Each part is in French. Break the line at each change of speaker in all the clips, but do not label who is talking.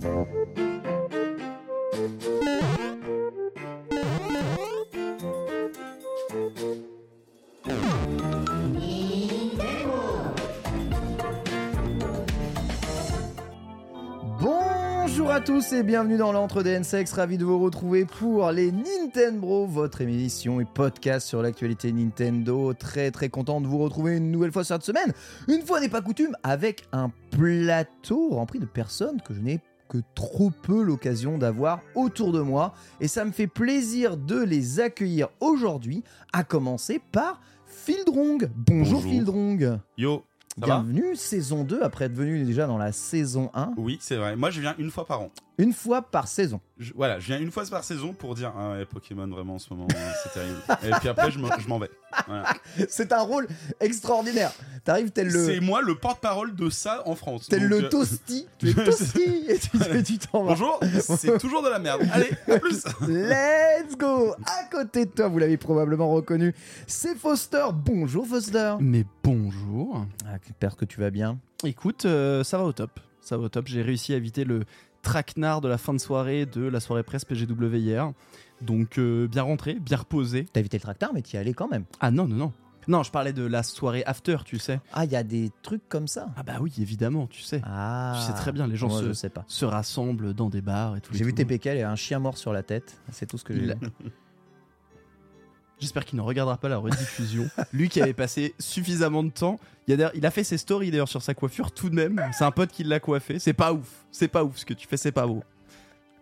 Bonjour à tous et bienvenue dans l'entre des N-Sex, ravi de vous retrouver pour les Nintendo, votre émission et podcast sur l'actualité Nintendo. Très très content de vous retrouver une nouvelle fois cette semaine, une fois n'est pas coutume, avec un plateau rempli de personnes que je n'ai que trop peu l'occasion d'avoir autour de moi et ça me fait plaisir de les accueillir aujourd'hui, à commencer par Fildrong. Bonjour,
Bonjour.
Fildrong.
Yo, ça
Bienvenue, saison 2, après être venu déjà dans la saison 1,
Oui, c'est vrai. Moi, je viens une fois par an.
Une fois par saison.
Je- voilà, je viens une fois par saison pour dire ah ouais, Pokémon vraiment en ce moment, euh, c'est terrible. Et puis après, je me- je m'en vais. Voilà.
C'est un rôle extraordinaire. T'arrives tel le,
C'est moi le porte-parole de ça en France.
tel
Donc,
le
euh,
toasty. Tu es toasty et tu et tu t'en vas.
Bonjour, c'est toujours de la merde. Allez, à plus.
Let's go À côté de toi, vous l'avez probablement reconnu, c'est Foster. Bonjour Foster.
Mais bonjour.
Ah, J'espère que tu vas bien.
Écoute, euh, ça va au top. Ça va au top. J'ai réussi à éviter le traquenard de la fin de soirée de la soirée presse PGW hier. Donc euh, bien rentré, bien reposé.
T'as évité le tracteur, mais t'y allais quand même.
Ah non, non, non. Non, je parlais de la soirée after, tu sais.
Ah, il y a des trucs comme ça.
Ah bah oui, évidemment, tu sais.
Ah.
Tu sais très bien, les gens
Moi,
se-
je sais pas.
Se rassemblent dans des bars et tout.
J'ai vu. TPK, il a un chien mort sur la tête. C'est tout ce que j'ai vu.
J'espère qu'il ne regardera pas la rediffusion. Lui qui avait passé suffisamment de temps. Il a, d'ailleurs- il a fait ses stories d'ailleurs sur sa coiffure tout de même. C'est un pote qui l'a coiffé. C'est pas ouf. C'est pas ouf ce que tu fais, c'est pas beau.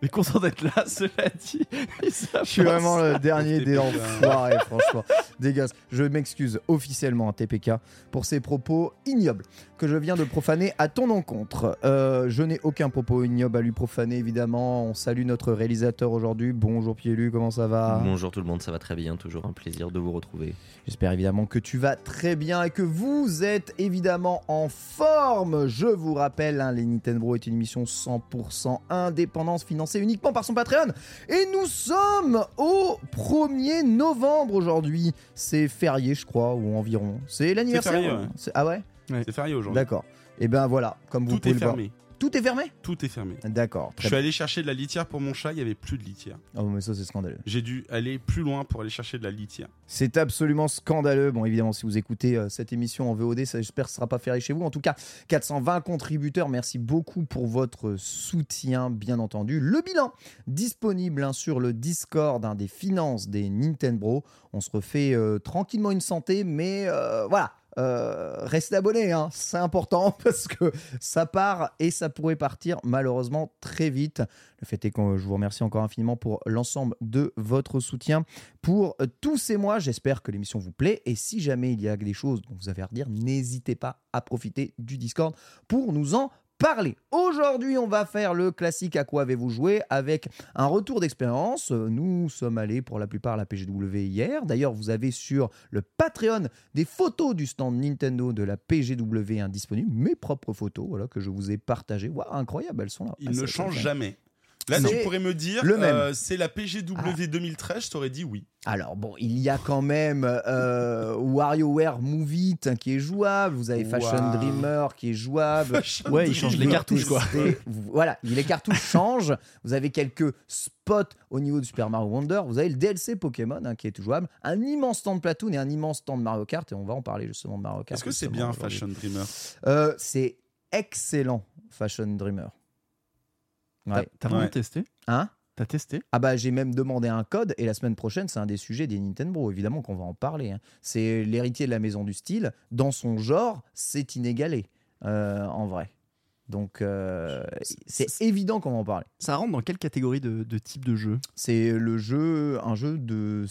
Mais content d'être là, cela dit.
Je suis vraiment le dernier des enfoirés, franchement. Dégueulasse. Je m'excuse officiellement à TPK pour ces propos ignobles que je viens de profaner à ton encontre. Euh, je n'ai aucun propos ignoble à lui profaner, évidemment. On salue notre réalisateur aujourd'hui. Bonjour Pielu, comment ça va
Bonjour tout le monde, ça va très bien, toujours un plaisir de vous retrouver.
J'espère évidemment que tu vas très bien et que vous êtes évidemment en forme. Je vous rappelle, hein, les Nintendo est une émission 100% indépendance financée uniquement par son Patreon. Et nous sommes au 1er novembre aujourd'hui. C'est férié, je crois, ou environ. C'est l'anniversaire.
férié, ouais.
Ah ouais
C'est férié aujourd'hui.
D'accord. Et ben voilà, comme vous
Tout
pouvez
est
le voir.
fermé.
Tout est fermé?
Tout est fermé.
D'accord.
Je
Très
suis
bien.
allé chercher de la litière pour mon chat, il y avait plus de litière.
Oh, mais ça, c'est scandaleux.
J'ai dû aller plus loin pour aller chercher de la litière.
C'est absolument scandaleux. Bon, évidemment, si vous écoutez euh, cette émission en VOD, ça, j'espère que ce sera pas férié chez vous. En tout cas, 420 contributeurs, merci beaucoup pour votre soutien, bien entendu. Le bilan disponible hein, sur le Discord hein, des finances des Nintendo. On se refait euh, tranquillement une santé, mais euh, voilà. Euh, restez abonnés, hein, c'est important parce que ça part et ça pourrait partir malheureusement très vite. Le fait est que je vous remercie encore infiniment pour l'ensemble de votre soutien pour euh, tous ces mois. J'espère que l'émission vous plaît. Et si jamais il y a des choses dont vous avez à redire, n'hésitez pas à profiter du Discord pour nous en parler. Aujourd'hui, on va faire le classique à quoi avez-vous joué avec un retour d'expérience. Nous sommes allés pour la plupart à la PGW hier. D'ailleurs, vous avez sur le Patreon des photos du stand Nintendo de la PGW indisponibles, mes propres photos, voilà que je vous ai partagées. Waouh, incroyable, elles sont là.
Il
Ah,
ne
ça,
change
ça, ça.
jamais. Là,
C'est
tu pourrais me dire,
le même.
euh, c'est la PGW 2013, je t'aurais dit oui.
Alors bon, il y a quand même euh, WarioWare Move It qui est jouable. Vous avez Fashion
Wow.
Dreamer qui est jouable.
Fashion
Ouais, il change les cartouches, quoi.
Voilà, les cartouches changent. Vous avez quelques spots au niveau du Super Mario Wonder. Vous avez le DLC Pokémon hein, qui est jouable. Un immense stand Platoon et un immense stand Mario Kart. Et on va en parler justement de Mario Kart.
Est-ce que c'est bien. Fashion Dreamer?
Euh, C'est excellent, Fashion Dreamer.
T'as
Ouais.
t'as vraiment
Ouais.
testé?
Hein?
T'as testé?
Ah bah j'ai même demandé un code et la semaine prochaine c'est un des sujets des Nintendo évidemment qu'on va en parler. hein. C'est l'héritier de la maison du style dans son genre c'est inégalé euh, en vrai. Donc euh, c'est évident qu'on va en parler.
Ça rentre dans quelle catégorie de, de type de jeu?
C'est le jeu un jeu de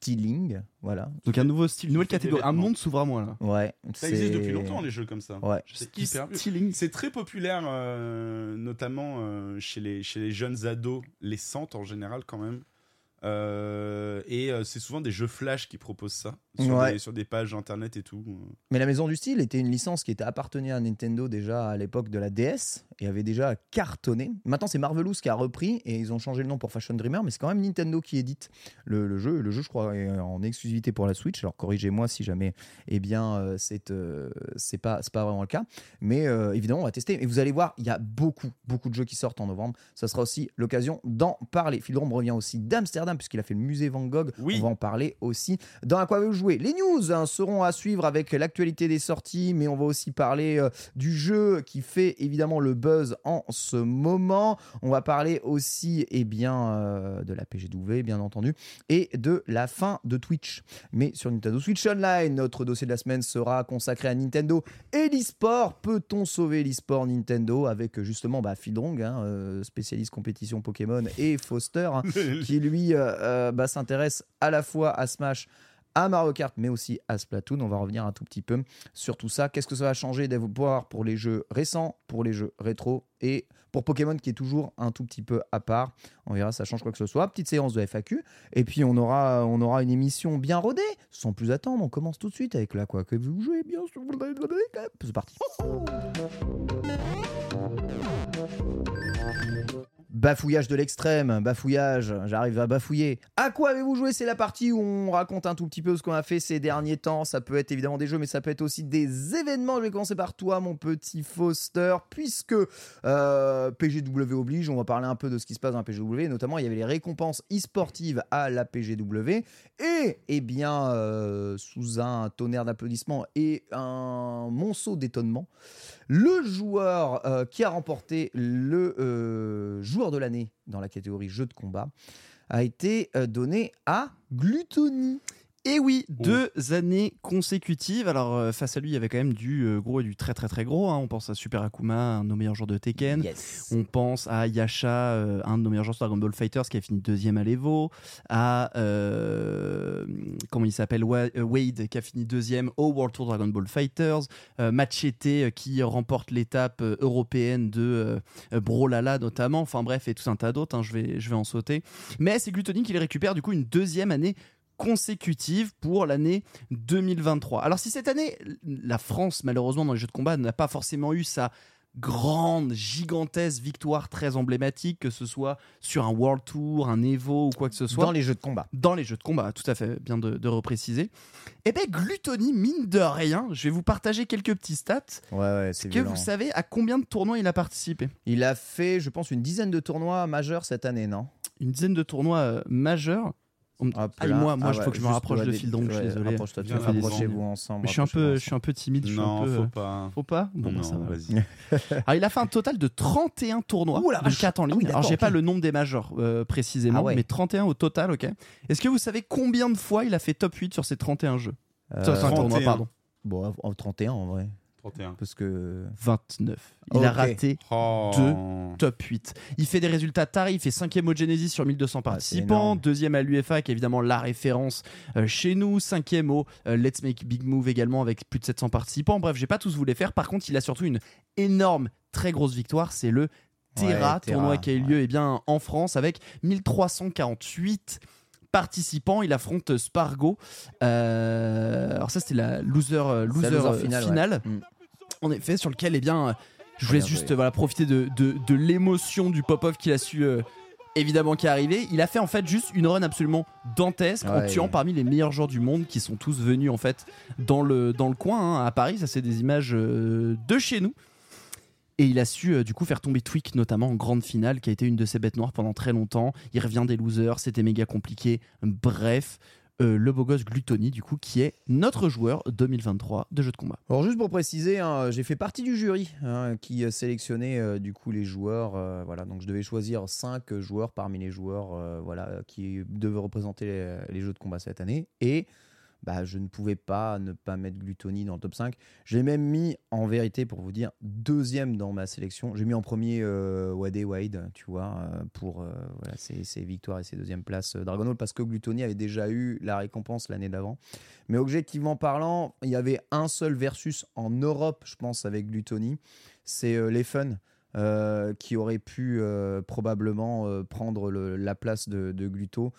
styling voilà.
Donc un nouveau style, une nouvelle catégorie. Un monde s'ouvre à moi là.
Ouais.
Ça existe
c'est-
depuis longtemps, les jeux comme ça.
Ouais.
C'est hyper.
Styling.
C'est très populaire, euh, notamment euh, chez, les, chez les jeunes ados, les centres en général quand même. Euh, et euh, c'est souvent des jeux flash qui proposent ça sur,
Ouais.
des, sur des pages internet et tout.
Mais la Maison du Style était une licence qui était appartenue à Nintendo déjà à l'époque de la DS et avait déjà cartonné. Maintenant, c'est Marvelous qui a repris et ils ont changé le nom pour Fashion Dreamer, mais c'est quand même Nintendo qui édite le, le jeu. Le jeu, je crois, est en exclusivité pour la Switch. Alors corrigez-moi si jamais, eh bien, euh, c'est euh, c'est pas c'est pas vraiment le cas. Mais évidemment, on va tester. Et vous allez voir, il y a beaucoup beaucoup de jeux qui sortent en novembre. Ça sera aussi l'occasion d'en parler. Philodrome revient aussi d'Amsterdam puisqu'il a fait le musée Van Gogh.
Oui.
On va en parler aussi dans À quoi vous jouer? Les news hein, seront à suivre avec l'actualité des sorties, mais on va aussi parler euh, du jeu qui fait évidemment le buzz en ce moment. On va parler aussi eh bien, euh, de la PGW, bien entendu, et de la fin de Twitch. Mais sur Nintendo Switch Online, notre dossier de la semaine sera consacré à Nintendo et l'e-sport. Peut-on sauver l'e-sport Nintendo avec justement bah, hein, euh, spécialiste compétition Pokémon, et Foster, hein, qui lui euh, bah, s'intéresse à la fois à Smash, à Mario Kart, mais aussi à Splatoon. On va revenir un tout petit peu sur tout ça. Qu'est-ce que ça va changer d'avoir pour les jeux récents, pour les jeux rétro et pour Pokémon qui est toujours un tout petit peu à part? On verra, ça change quoi que ce soit. Petite séance de FAQ. Et puis on aura, on aura une émission bien rodée. Sans plus attendre, on commence tout de suite avec la quoi que vous jouez bien sûr. C'est parti. Bafouillage de l'extrême, bafouillage, j'arrive à bafouiller. À quoi avez-vous joué? C'est la partie où on raconte un tout petit peu ce qu'on a fait ces derniers temps. Ça peut être évidemment des jeux, mais ça peut être aussi des événements. Je vais commencer par toi, mon petit Foster, puisque euh, PGW oblige. On va parler un peu de ce qui se passe dans la PGW. Notamment, il y avait les récompenses e-sportives à la PGW. Et, eh bien, euh, sous un tonnerre d'applaudissements et un monceau d'étonnement, le joueur euh, qui a remporté le euh, de l'année dans la catégorie jeu de combat a été euh, donné à Gluttony.
Et oui, deux années consécutives. Alors, euh, face à lui, il y avait quand même du euh, gros et du très très très gros. hein. On pense à Super Akuma, un de nos meilleurs joueurs de Tekken.
Yes.
On pense à Yasha, euh, un de nos meilleurs joueurs de Dragon Ball Fighters qui a fini deuxième à l'Evo. À, euh, comment il s'appelle Wa- Wade qui a fini deuxième au World Tour Dragon Ball Fighters. Euh, Machete euh, qui remporte l'étape européenne de Brolala notamment. Enfin bref, et tout un tas d'autres. hein. Je, vais, je vais en sauter. Mais c'est Gluttony qui les récupère du coup une deuxième année consécutive pour l'année 2023. Alors si cette année, la France, malheureusement, dans les jeux de combat, n'a pas forcément eu sa grande, gigantesque victoire très emblématique, que ce soit sur un World Tour, un Evo ou quoi que ce soit.
Dans les jeux de combat.
Dans les jeux de combat, tout à fait, bien de, de repréciser. Eh bien, Gluttony, mine de rien, je vais vous partager quelques petits stats.
Ouais, ouais, c'est
Que vous savez à combien de tournois il a participé?
Il a fait, je pense, une dizaine de tournois majeurs cette année, non?
Une dizaine de tournois euh, majeurs. On Ah, moi, moi,
Ah
il faut
ouais,
que je me rapproche
ouais,
de Phil, donc je suis
ouais,
désolé.
Rapproche-toi, rapprochez-vous ensemble.
Mais je suis un peu, je suis un peu timide. Je suis un
Non,
peu,
faut
euh,
pas.
Faut pas? Bon, bah,
non,
ça va.
vas-y.
Alors, il a fait un total de 31 tournois,
Ouh la
de
vache.
4 en
Ah
ligne.
oui,
Alors, j'ai pas
ok.
le nombre des majors euh, précisément,
Ah ouais.
mais 31 au total, ok. Est-ce que vous savez combien de fois il a fait top 8 sur ces 31 jeux?
Euh,
Sur ces 31 tournois,
31.
pardon.
Bon, en 31 en vrai.
31.
Parce que.
29. Il a raté
Oh.
Deux. top 8. Il fait des résultats tarés, il fait 5ème au Genesis sur 1200
Ah,
participants, deuxième à l'UFA qui est évidemment la référence euh, chez nous, cinquième au euh, Let's Make Big Move également avec plus de 700 participants. Bref, j'ai pas tous vous les faire. Par contre, il a surtout une énorme, très grosse victoire, c'est le Terra,
Ouais, Terra,
tournoi qui a eu lieu
ouais.
eh bien, en France avec 1348 participants. Il affronte Spargo. Euh, alors ça, c'était la loser,
C'est la
loser,
loser finale, ouais.
En effet, sur lequel, eh bien, euh, je voulais
Bien
juste voilà, profiter de, de, de l'émotion du pop-off qu'il a su euh, évidemment qui est arrivé. Il a fait en fait juste une run absolument dantesque en tuant parmi les meilleurs joueurs du monde qui sont tous venus en fait dans le, dans le coin hein, à Paris. Ça, c'est des images euh, de chez nous. Et il a su euh, du coup faire tomber Tweak notamment en grande finale qui a été une de ses bêtes noires pendant très longtemps. Il revient des losers, c'était méga compliqué. Bref, euh, le beau gosse Gluttony du coup qui est notre joueur 2023 de jeux de combat.
Alors juste pour préciser, hein, j'ai fait partie du jury hein, qui euh, sélectionnait euh, du coup les joueurs. euh, voilà, donc je devais choisir 5 joueurs parmi les joueurs voilà, qui devaient représenter les jeux de combat cette année. Et bah, je ne pouvais pas ne pas mettre Gluttony dans le top 5. J'ai même mis, en vérité, pour vous dire, deuxième dans ma sélection. J'ai mis en premier euh, Wade Wade, tu vois, euh, pour euh, ses, victoires et ses deuxièmes places Dragon Ball, parce que Gluttony avait déjà eu la récompense l'année d'avant. Mais objectivement parlant, il y avait un seul versus en Europe, je pense, avec Gluttony. C'est euh, les Fun. qui aurait pu probablement prendre la place de, de Gluto.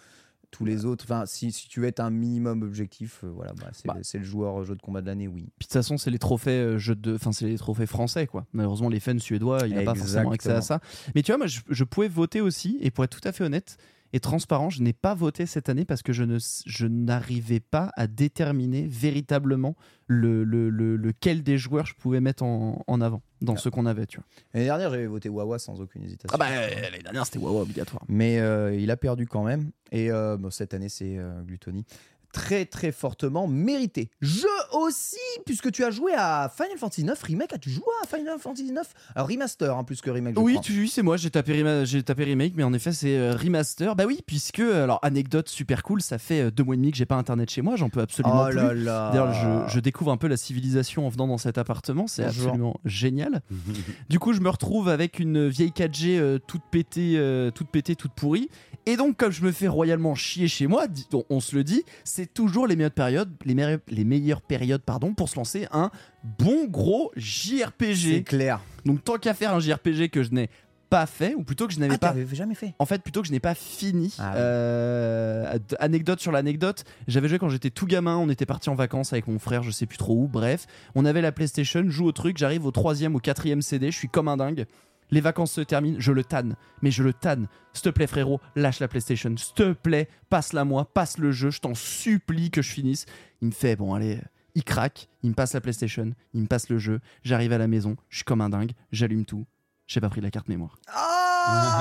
Tous les autres, enfin, si, si tu veux être un minimum objectif, euh, voilà, bah, c'est
Bah.
le- c'est le joueur euh, jeu de combat de l'année, oui.
Puis de toute façon, c'est les trophées euh, jeux de, enfin c'est les trophées français quoi. Malheureusement, les fans suédois, il n'a pas forcément accès à ça. Mais tu vois, moi, je, je pouvais voter aussi, et pour être tout à fait honnête et transparent, je n'ai pas voté cette année parce que je ne, je n'arrivais pas à déterminer véritablement le, le, le- lequel des joueurs je pouvais mettre en, en avant dans
Ah.
ceux qu'on avait, tu vois.
L'année dernière, j'avais voté Wawa sans aucune hésitation.
Ah bah l'année dernière, c'était waouh obligatoire.
Mais euh, il a perdu quand même. Et euh, bon, cette année, c'est euh, Gluttony. Très très fortement mérité. Je aussi, puisque tu as joué à Final Fantasy 9 Remake. As-tu joué à Final Fantasy 9 Alors remaster, hein, plus que remake. je
Oui,
crois.
tu, oui, c'est moi, j'ai tapé, j'ai tapé remake, mais en effet, c'est euh, remaster. Bah oui, puisque, alors, anecdote super cool, ça fait euh, deux mois et demi que j'ai pas internet chez moi, j'en peux absolument
Oh
plus. D'ailleurs, je, je découvre un peu la civilisation en venant dans cet appartement, c'est absolument génial. Du coup, je me retrouve avec une vieille 4G euh, toute pétée, euh, toute pétée, toute pourrie. Et donc, comme je me fais royalement chier chez moi, on se le dit, c'est toujours les meilleures périodes, les, les meilleures périodes, pardon, pour se lancer un bon gros
C'est
JRPG.
clair.
Donc, tant qu'à faire un JRPG que je n'ai pas fait, ou plutôt que je n'avais
Ah,
pas
jamais fait
en fait, plutôt que je n'ai pas fini.
Ah
euh, anecdote sur l'anecdote, j'avais joué quand j'étais tout gamin. On était parti en vacances avec mon frère, je sais plus trop où. Bref, on avait la PlayStation, joue au truc. J'arrive au troisième ou quatrième CD, je suis comme un dingue. Les vacances se terminent, je le tanne, mais je le tanne. S'il te plaît, frérot, lâche la PlayStation. S'il te plaît, passe-la moi, passe le jeu. Je t'en supplie que je finisse. Il me fait, bon, allez, il craque, il me passe la PlayStation, il me passe le jeu. J'arrive à la maison, je suis comme un dingue, j'allume tout. J'ai pas pris la carte mémoire.
Ah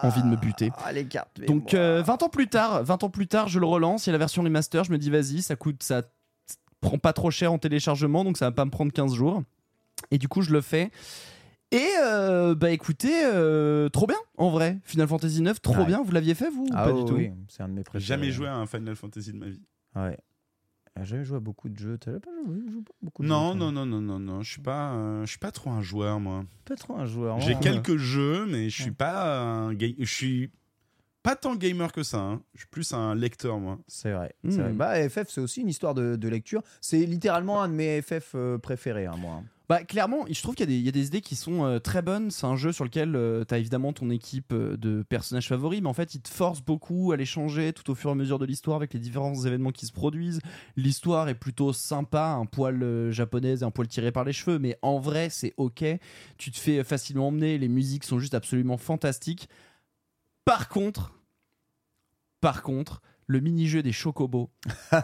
Envie de me buter.
Ah, les cartes.
Donc euh, 20 ans plus tard, 20 ans plus tard, je le relance, il y a la version remaster, je me dis vas-y, ça coûte ça prend pas trop cher en téléchargement donc ça va pas me prendre 15 jours. Et du coup, je le fais. Et euh, bah écoutez, euh, trop bien en vrai. Final Fantasy 9, trop
Ouais.
bien. Vous l'aviez fait vous ou
ah,
Pas du tout.
oui, c'est un de mes préférés.
Jamais joué à un Final Fantasy de ma vie.
Ouais. Ah, J'avais joué à beaucoup de jeux. T'avais pas joué, pas beaucoup de
Non,
jeux,
non,
toi
non, non, non, non. Je suis pas, euh, je suis pas trop un joueur, moi.
Pas trop un joueur.
J'ai
hein.
quelques jeux, mais je suis pas un ga- Je suis pas tant gamer que ça. hein. Je suis plus un lecteur, moi.
C'est vrai.
Hmm.
c'est vrai. Bah, FF, c'est aussi une histoire de, de lecture. C'est littéralement un de mes FF euh, préférés, hein, moi.
Bah clairement, je trouve qu'il y, a des- idées qui sont euh, très bonnes. C'est un jeu sur lequel tu as évidemment ton équipe euh, de personnages favoris, mais en fait, il te force beaucoup à les changer tout au fur et à mesure de l'histoire avec les différents événements qui se produisent. L'histoire est plutôt sympa, un poil euh, japonaise et un poil tiré par les cheveux, mais en vrai, c'est ok. Tu te fais facilement emmener, les musiques sont juste absolument fantastiques. Par contre, par contre, le mini-jeu des chocobos.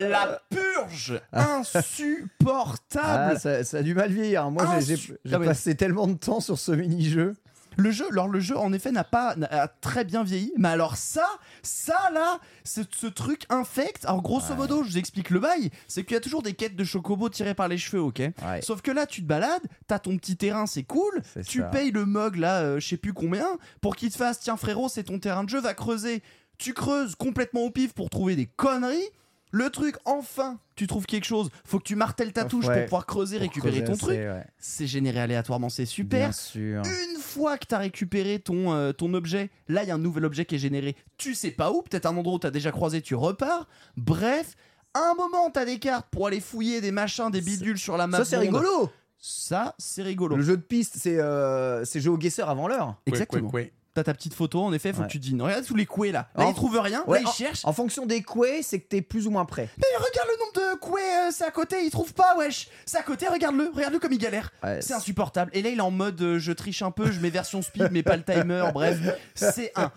La purge insupportable
Ah, ça, ça a du mal vieillir. Moi, j'ai-
Insu-
j'ai j'ai
Ah
passé tellement de temps sur ce mini-jeu.
Le jeu, alors le jeu en effet n'a pas a très bien vieilli, mais alors ça, ça là, ce, ce truc infect. Alors grosso modo, je vous explique le bail, c'est qu'il y a toujours des quêtes de chocobo tirées par les cheveux, ok?
Ouais.
Sauf que là, tu te balades, t'as ton petit terrain, c'est cool. Tu
ça.
payes le mug là, euh, je sais plus combien, pour qu'il te fasse, tiens frérot, c'est ton terrain de jeu, va creuser. Tu creuses complètement au pif pour trouver des conneries. Le truc, enfin, tu trouves quelque chose. Faut que tu martèles ta touche
Ouais.
pour pouvoir creuser,
Pour
récupérer ton truc.
c'est- ouais.
C'est généré aléatoirement, c'est super.
Bien sûr.
Une fois que tu as récupéré ton, euh, ton objet, là, il y a un nouvel objet qui est généré. Tu sais pas où, peut-être un endroit où tu as déjà croisé, tu repars. Bref, à un moment, tu as des cartes pour aller fouiller des machins, des bidules sur la map.
Ça, c'est rigolo.
Ça, c'est rigolo.
Le jeu de piste, c'est euh, c'est GeoGuessr avant l'heure.
Exactement.
Ouais, ouais, ouais.
T'as ta petite photo, en effet, faut
Ouais.
que tu te dis, regarde tous les couets là. Là,
En-
ils trouvent rien,
Ouais,
là, ils
en-
cherchent.
En fonction des couets, c'est que t'es plus ou moins prêt.
Mais regarde le nombre de couets, euh, c'est à côté, ils trouvent pas, wesh. C'est à côté, regarde-le, regarde-le comme il galère.
Ouais,
C'est insupportable. Et là, il est en mode euh, je triche un peu, je mets version speed, mais pas le timer. Bref, c'est un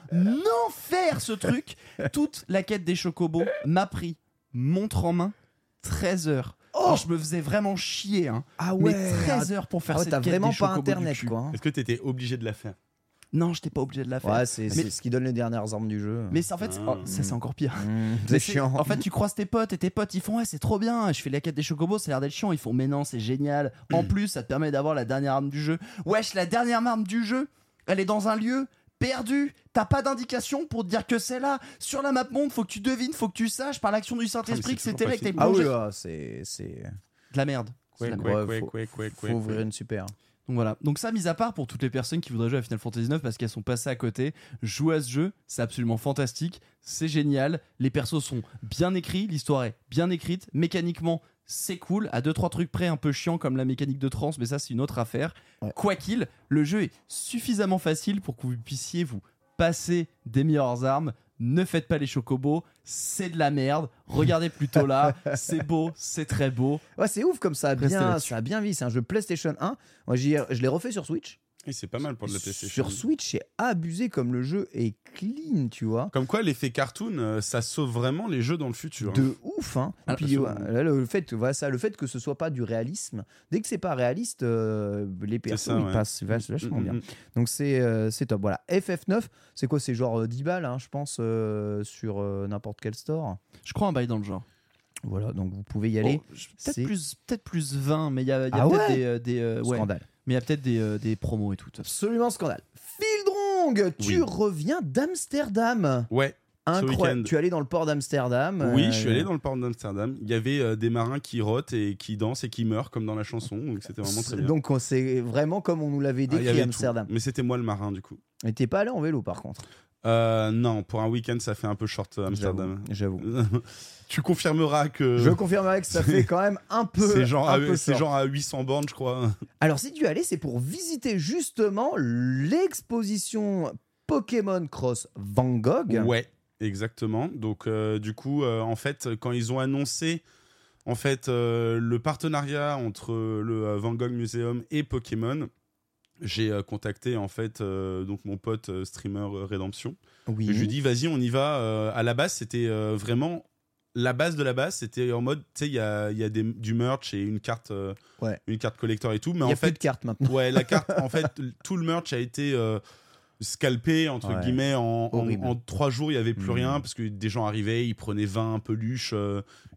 enfer ce truc. Toute la quête des chocobos m'a pris, montre en main, 13 heures. Alors, je me faisais vraiment chier, hein.
Ah
mais 13 heures pour faire
Ah ouais,
cette
t'as
quête
vraiment
des
pas
chocobos du
internet
cul.
quoi. hein.
Est-ce que t'étais obligé de la faire?
Non, j'étais pas obligé de la faire.
Ouais, c'est
Mais-
ce qui donne les dernières armes du jeu.
Mais en fait,
Ah.
oh, ça c'est encore pire.
Mmh, c'est chiant.
En fait, tu croises tes potes et tes potes ils font ouais, c'est trop bien. Je fais la quête des chocobos, ça a l'air d'être chiant. Ils font mais non, c'est génial. En plus, ça te permet d'avoir la dernière arme du jeu. Wesh, la dernière arme du jeu, elle est dans un lieu perdu. T'as pas d'indication pour te dire que c'est là. Sur la map monde, faut que tu devines, faut que tu saches par l'action du Saint-Esprit
Ah,
que
c'est
c'était là et que t'es
toujours
ah oui, ah, c'est c'est
De la merde. Merde.
Ouais,
ouais,
faut-
ouais, ouais,
faut
ouais,
ouvrir une super.
Donc voilà. Donc ça, mis à part pour toutes les personnes qui voudraient jouer à Final Fantasy 9 parce qu'elles sont passées à côté, jouer à ce jeu, c'est absolument fantastique, c'est génial. Les persos sont bien écrits, l'histoire est bien écrite, mécaniquement c'est cool, à deux trois trucs près un peu chiant comme la mécanique de trans, mais ça c'est une autre affaire.
Ouais.
Quoi qu'il, le jeu est suffisamment facile pour que vous puissiez vous passer des meilleures armes. Ne faites pas les chocobos, c'est de la merde. Regardez plutôt là, c'est beau, c'est très beau.
Ouais, c'est ouf comme ça a bien, ça a bien vieilli. C'est un jeu PlayStation 1. Moi, j'y ai- je l'ai refait sur Switch.
Et c'est pas mal pour de la PlayStation.
Sur Switch, c'est abusé comme le jeu est clean, tu vois.
Comme quoi, l'effet cartoon, euh, ça sauve vraiment les jeux dans le futur. hein.
De ouf, hein.
Ah,
puis, ouais, là, le fait, voilà, ça, le fait que ce soit pas du réalisme, dès que c'est pas réaliste, euh, les persos
ça,
ils
ouais.
passent vach- vachement
Mm, mm,
bien.
mm.
Donc c'est euh, c'est top. Voilà. FF9, c'est quoi? C'est genre euh, 10 balles, hein, je pense, euh, sur euh, n'importe quel store.
Je crois un bail dans le genre.
Voilà, donc vous pouvez y aller.
Oh, peut-être plus, peut-être plus 20, mais il y a, y a
Ah
peut-être
ouais
des, euh, des, euh.
Scandale.
Mais il y a peut-être des, euh, des promos et tout.
Absolument scandale. Fildrong, tu
Oui.
reviens d'Amsterdam.
Ouais.
Incroyable. Tu es allé dans le port d'Amsterdam.
Oui,
euh,
je suis allé dans le port d'Amsterdam. Il y avait euh, des marins qui rotent et qui dansent et qui meurent comme dans la chanson. Donc c'était vraiment très bien.
Donc on- c'est vraiment comme on nous l'avait
Ah,
décrit
avait
Amsterdam.
tout. Mais c'était moi le marin du coup.
Et t'es pas allé en vélo par contre.
Euh, non, pour un week-end, ça fait un peu short euh, Amsterdam.
J'avoue.
tu confirmeras que
Je confirmerai que ça fait quand même un peu.
c'est genre,
un
à-
peu
genre à 800 bornes, je crois.
Alors si tu y allais, c'est pour visiter justement l'exposition Pokémon Cross Van Gogh.
Ouais, exactement. Donc euh, du coup, euh, en fait, quand ils ont annoncé en fait le partenariat entre le Van Gogh Museum et Pokémon, j'ai euh, contacté en fait euh, donc mon pote euh, streamer Redemption.
Oui.
Et je lui dis vas-y, on y va. Euh, à la base, c'était euh, vraiment la base de la base, c'était en mode, tu sais, il y a, y a des- du merch et une carte,
Ouais.
une carte collector et tout. Mais
Il y a
en
plus
fait,
de cartes maintenant.
Ouais, la carte, en fait, tout le merch a été scalpé, entre
Ouais.
guillemets, en, en,
Horrible.
en trois jours, il n'y avait plus
Mhm.
rien, parce que des gens arrivaient, ils prenaient 20 peluches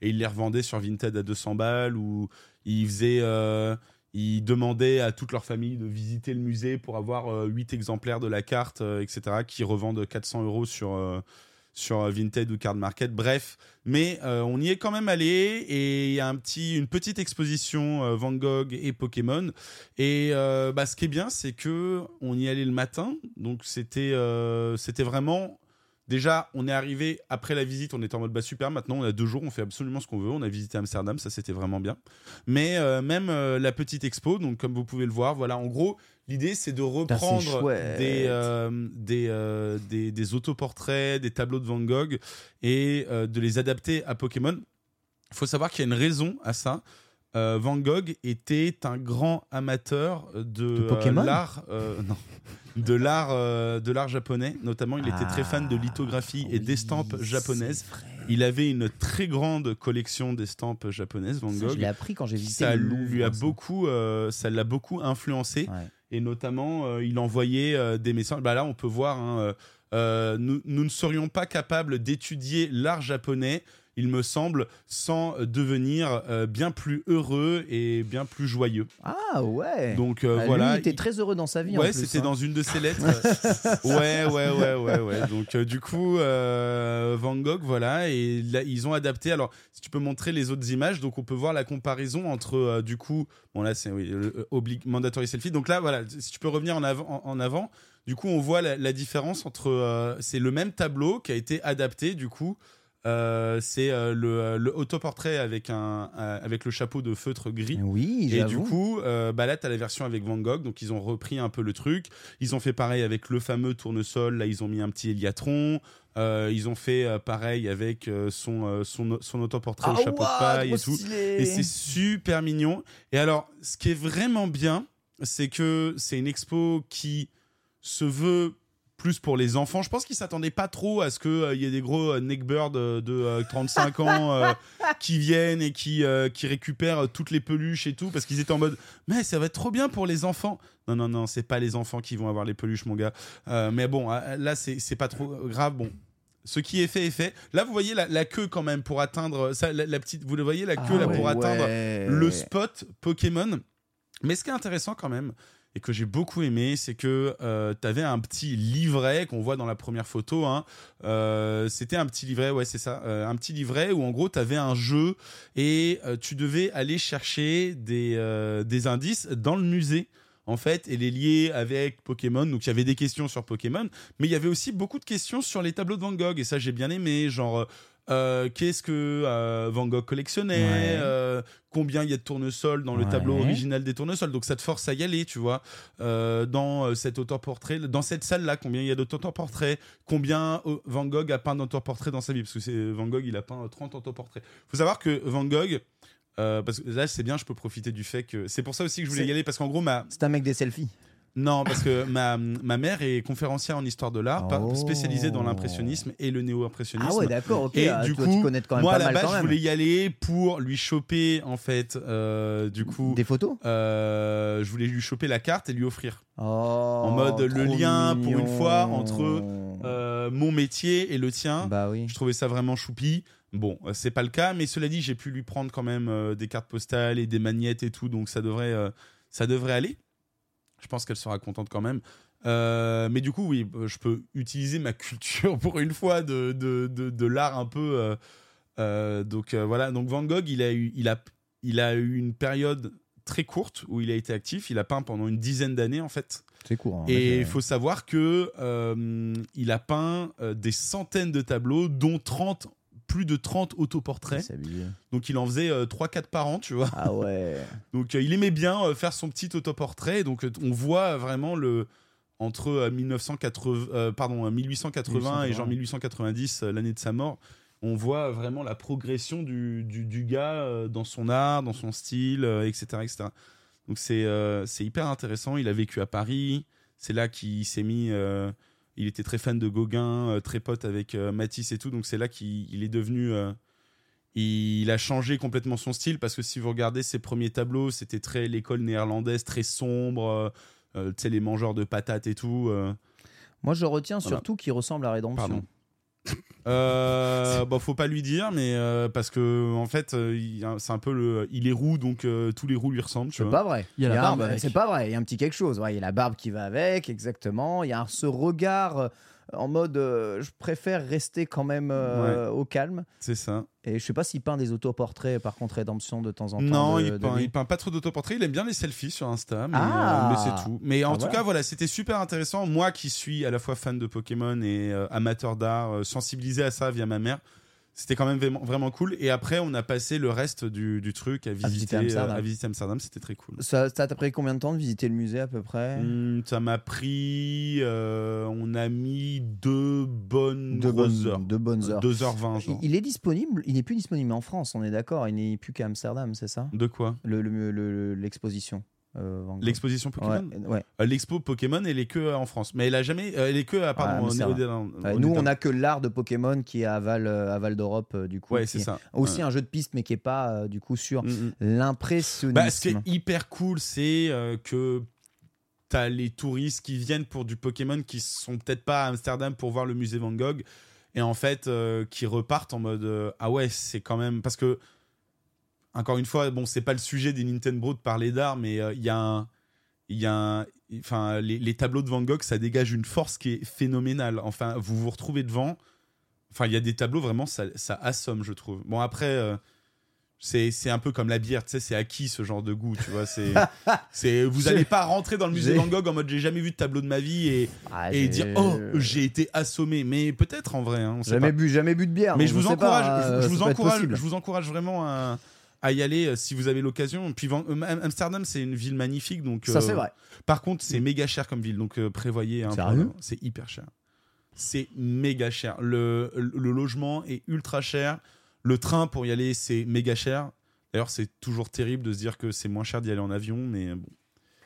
et ils les revendaient sur Vinted à 200 balles, ou ils faisaient... euh, ils demandaient à toute leur famille de visiter le musée pour avoir 8 exemplaires de la carte, euh, etc., qui revendent 400 euros sur, euh, sur euh, Vinted ou Card Market. Bref, mais euh, on y est quand même allé et il y a un petit, une petite exposition euh, Van Gogh et Pokémon. Et euh, bah, ce qui est bien, c'est que on y allait le matin, donc c'était euh, c'était vraiment. Déjà, on est arrivé après la visite, on était en mode bah super. Maintenant, on a deux jours, on fait absolument ce qu'on veut. On a visité Amsterdam, ça c'était vraiment bien. Mais euh, même euh, la petite expo, donc comme vous pouvez le voir, voilà, en gros, l'idée c'est de reprendre des, euh, des, des des autoportraits, des tableaux de Van Gogh et de les adapter à Pokémon. Il faut savoir qu'il y a une raison à ça. Van Gogh était un grand amateur de,
De
l'art, non, de l'art, euh, de l'art japonais. Notamment, il était très fan de lithographie et
Ah,
d'estampes japonaises. Il avait une très grande collection d'estampes japonaises, Van
Ça,
Gogh.
je l'ai appris quand j'ai visité
Ça
le
lui a
ça.
beaucoup, euh, ça l'a beaucoup influencé
Ouais.
et notamment euh, il envoyait des messages. Bah là, on peut voir, hein, nous, nous ne serions pas capables d'étudier l'art japonais. Il me semble, sans devenir euh, bien plus heureux et bien plus joyeux.
Ah ouais.
Donc euh,
Ah,
voilà.
Lui, il était très heureux dans sa vie.
Ouais, c'était
hein.
dans une de ses lettres. ouais, ouais, ouais, ouais, ouais. Donc euh, du coup, euh, Van Gogh, voilà, et là, ils ont adapté. Alors, si tu peux montrer les autres images, donc on peut voir la comparaison entre, euh, du coup, bon là c'est oui, mandatory selfie. Donc là, voilà, si tu peux revenir en avant, en, en avant. Du coup, on voit la, la différence entre, euh, c'est le même tableau qui a été adapté, du coup. Euh, c'est euh, le, le autoportrait avec un euh, avec le chapeau de feutre gris.
Oui,
Et du coup, euh, bah là, t'as la version avec Van Gogh, donc ils ont repris un peu le truc. Ils ont fait pareil avec le fameux tournesol. Là, ils ont mis un petit héliatron. Euh, ils ont fait euh, pareil avec euh, son, euh, son son autoportrait
Ah,
au chapeau de paille et tout.
stylé.
Et c'est super mignon. Et alors, ce qui est vraiment bien, c'est que c'est une expo qui se veut plus pour les enfants. Je pense qu'ils s'attendaient pas trop à ce qu'il y ait des gros euh, neckbirds euh, de euh, 35 ans euh, qui viennent et qui, euh, qui récupèrent euh, toutes les peluches et tout, parce qu'ils étaient en mode mais ça va être trop bien pour les enfants. Non, non, non, c'est pas les enfants qui vont avoir les peluches, mon gars. Euh, mais bon, euh, là, c'est c'est pas trop grave. Bon. Ce qui est fait est fait. Là, vous voyez la, la queue quand même pour atteindre ça, la, la petite. Vous le voyez la queue
Ah
là pour
ouais.
atteindre le spot Pokémon. Mais ce qui est intéressant quand même, et que j'ai beaucoup aimé, c'est que tu avais un petit livret qu'on voit dans la première photo. hein. Euh, C'était un petit livret, ouais, c'est ça. euh, un petit livret où en gros, tu avais un jeu et euh, tu devais aller chercher des, euh, des indices dans le musée. En fait, et les lier avec Pokémon. Donc, il y avait des questions sur Pokémon, mais il y avait aussi beaucoup de questions sur les tableaux de Van Gogh. Et ça, j'ai bien aimé. Genre, euh, qu'est-ce que euh, Van Gogh collectionnait
Ouais.
euh, Combien il y a de tournesols dans le
Ouais.
tableau original des tournesols Donc, ça te force à y aller, tu vois. Dans cet autoportrait, dans cette salle-là, combien il y a d'autoportraits Combien Van Gogh a peint d'autoportraits dans sa vie? Parce que c'est Van Gogh, il a peint euh, 30 autoportraits. faut savoir que Van Gogh. parce que là, c'est bien, je peux profiter du fait que. C'est pour ça aussi que je voulais y aller, parce qu'en gros, ma,
C'est un mec des selfies.
Non, parce que ma, ma mère est conférencière en histoire de l'art,
Oh.
spécialisée dans l'impressionnisme et le néo-impressionnisme.
Ah ouais, d'accord, ok.
Et
ah,
du coup,
tu connais quand même
Moi,
pas
à la base, je voulais y aller pour lui choper, en fait, euh, du coup,
Des photos?
euh, je voulais lui choper la carte et lui offrir.
oh,
En mode, le lien, pour une fois, entre, Euh, mon métier et le tien.
Bah oui.
Je trouvais ça vraiment choupi. Bon, c'est pas le cas, mais cela dit, j'ai pu lui prendre quand même des cartes postales et des magnettes et tout, donc ça devrait, ça devrait aller. Je pense qu'elle sera contente quand même. Euh, mais du coup, oui, euh, je peux utiliser ma culture pour une fois de, de, de, de l'art un peu. euh, euh, donc voilà, donc Van Gogh, il a, eu, il, a, il a eu une période très courte où il a été actif. Il a peint pendant une dizaine d'années en fait.
C'est court. hein,
Et il faut savoir que il a peint des centaines de tableaux, dont 30, plus de 30 autoportraits. Donc il en faisait 3-4 par an, tu vois.
Ah ouais.
Donc euh, il aimait bien euh, faire son petit autoportrait. Donc euh, on voit vraiment le entre euh, 1980, euh, pardon, euh, 1880 et genre 1890, euh, l'année de sa mort. On voit vraiment la progression du, du, du gars euh, dans son art, dans son style, euh, etc., etc. Donc c'est euh, c'est hyper intéressant. Il a vécu à Paris. C'est là qu'il s'est mis. Il était très fan de Gauguin, euh, très pote avec euh, Matisse et tout. Donc c'est là qu'il il est devenu. euh, il a changé complètement son style parce que si vous regardez ses premiers tableaux, c'était très l'école néerlandaise, très sombre. tu sais, les mangeurs de patates et tout.
Moi, je retiens
Voilà.
surtout qu'il ressemble à Rédemption.
Pardon. Euh, bon, faut pas lui dire, mais euh, parce que en fait, euh, il- c'est un peu le. Il est roux, donc euh, tous les roux lui ressemblent.
C'est pas vrai.
Il y a la barbe.
C'est pas vrai. Il y a un petit quelque chose. Ouais, il y a la barbe qui va avec, exactement. Il y a ce regard euh, en mode euh, je préfère rester quand même euh, au calme.
C'est ça.
Et je sais pas s'il peint des autoportraits, par contre, Rédemption de temps en temps.
Non,
de-
il, peint, il peint pas trop d'autoportraits. Il aime bien les selfies sur Insta, mais,
Ah.
euh, mais c'est tout. Mais en
Ah,
tout
voilà.
cas, voilà, c'était super intéressant. Moi qui suis à la fois fan de Pokémon et amateur d'art, sensibilisé à ça via ma mère, c'était quand même vraiment, cool. Et après, on a passé le reste du, du truc à visiter,
visiter
euh,
Amsterdam.
à visiter Amsterdam. C'était très cool.
Ça t'a pris combien de temps de visiter le musée à peu près?
Hmm, ça m'a pris. euh, on a mis deux bonnes
Deux bonnes-
heures.
deux bonnes heures.
2h20, genre.
Il- Il est disponible, il n'est plus disponible en France, on est d'accord, il n'est plus qu'à Amsterdam, c'est ça?
De quoi?
Le- le- le- L'exposition. euh.
L'exposition Pokémon
Ouais, ouais.
Euh, L'expo Pokémon, elle est que euh, en France. Mais elle a jamais. elle est que. Pardon, au-
nous, on a que l'art de Pokémon qui est à Val, à Val d'Europe, du coup.
Ouais, c'est
est
ça.
Aussi un jeu de piste, mais qui est pas, du coup, sur
Mm, mm.
l'impressionnisme.
Bah, ce qui est hyper cool, c'est que t'as les touristes qui viennent pour du Pokémon qui sont peut-être pas à Amsterdam pour voir le musée Van Gogh. et en fait euh, qui repartent en mode euh, ah ouais c'est quand même parce que encore une fois bon c'est pas le sujet des Nintendo de parler d'art mais euh, il y a un il y a un- enfin les, les tableaux de Van Gogh ça dégage une force qui est phénoménale enfin vous vous retrouvez devant enfin il y a des tableaux vraiment ça, ça assomme je trouve bon après euh, c'est un peu comme la bière tu sais c'est acquis ce genre de goût tu vois c'est vous
J'ai-
allez pas rentrer dans le musée Van Gogh en mode j'ai jamais vu de tableau de ma vie et
Ah,
et dire oh j'ai été assommé mais peut-être en vrai hein, on sait
Jamais
pas.
bu, jamais bu de bière.
mais je vous
pas,
encourage
euh,
je, je vous encourage je vous encourage vraiment à, à y aller euh, si vous avez l'occasion puis euh, Am- Amsterdam c'est une ville magnifique donc
Ça,
euh,
c'est vrai.
par contre c'est méga cher comme ville donc euh, prévoyez un peu
Sérieux
c'est hyper cher c'est méga cher le, le le logement est ultra cher le train pour y aller c'est méga cher d'ailleurs c'est toujours terrible de se dire que c'est moins cher d'y aller en avion mais bon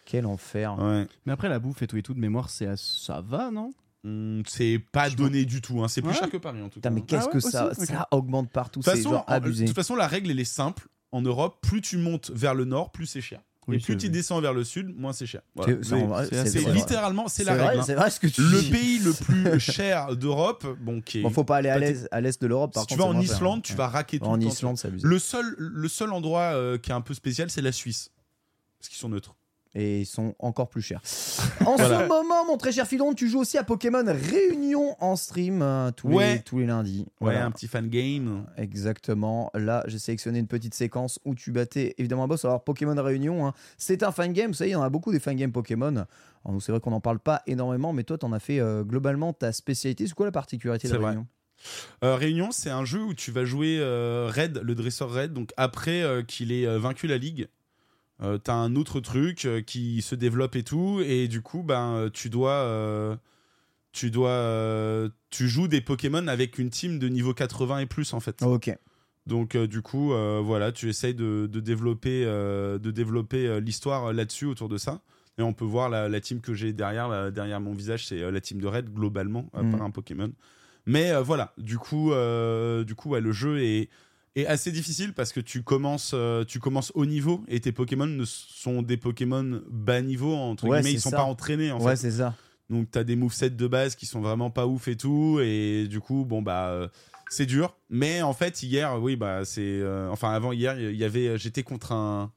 Quel enfer.
ouais
Mais après, la bouffe et tout et tout de mémoire, c'est à- ça va, non?
Hum, c'est pas donné du tout hein. c'est plus
Ouais.
cher que Paris en tout cas
Putain, mais qu'est-ce
Ah ouais,
que
aussi,
ça, ça augmente partout. C'est genre abusé.
de toute façon, la règle, elle est simple. En Europe, plus tu montes vers le nord, plus c'est cher.
Oui,
et plus tu descends vers le sud, moins c'est cher. Voilà.
C'est-
littéralement, c'est la
vrai,
règle. hein.
C'est vrai ce que tu
Le
dis.
pays le plus cher d'Europe, bon, qui est.
Bon, faut pas aller à l'est à l'est de l'Europe.
si tu
contre,
vas
c'est
en Islande,
hein.
tu vas raquer tout
En
le temps.
Islande, c'est abusé.
Le seul, le seul endroit euh, qui est un peu spécial, c'est la Suisse. Parce qu'ils sont neutres.
Et ils sont encore plus chers. En
Voilà.
ce moment, mon très cher Philon, tu joues aussi à Pokémon Réunion en stream euh, tous, les,
Ouais.
tous les lundis.
Ouais,
Voilà.
un petit fan game.
Exactement. Là, j'ai sélectionné une petite séquence où tu battais évidemment un boss. Alors, Pokémon Réunion, hein, c'est un fan game. Vous savez, il y en a beaucoup des fan games Pokémon. C'est vrai qu'on n'en parle pas énormément, mais toi, tu en as fait euh, globalement ta spécialité. C'est quoi la particularité de
vrai.
Réunion?
Euh, Réunion, c'est un jeu où tu vas jouer euh, Red, le dresseur Red. Donc après euh, qu'il ait vaincu la ligue, euh, t'as un autre truc euh, qui se développe et tout, et du coup, ben euh, tu dois, euh, tu dois, euh, tu joues des Pokémon avec une team de niveau 80 et plus en fait.
Ok.
Donc du coup, voilà, tu essayes de, de développer, de développer l'histoire là-dessus autour de ça. Et on peut voir la, la team que j'ai derrière, là, derrière mon visage, c'est la team de Red globalement,
Mm.
part un Pokémon. Mais voilà, du coup, du coup, ouais, le jeu est est assez difficile parce que tu commences, euh, tu commences haut niveau et tes Pokémon ne sont des Pokémon bas niveau entre
Ouais,
guillemets, ils sont
ça.
pas entraînés en
ouais,
fait.
c'est ça.
Donc t'as des movesets de base qui sont vraiment pas ouf et tout, et du coup bon bah euh, c'est dur. Mais en fait hier, oui bah c'est, euh, enfin avant hier, il y avait, j'étais contre un,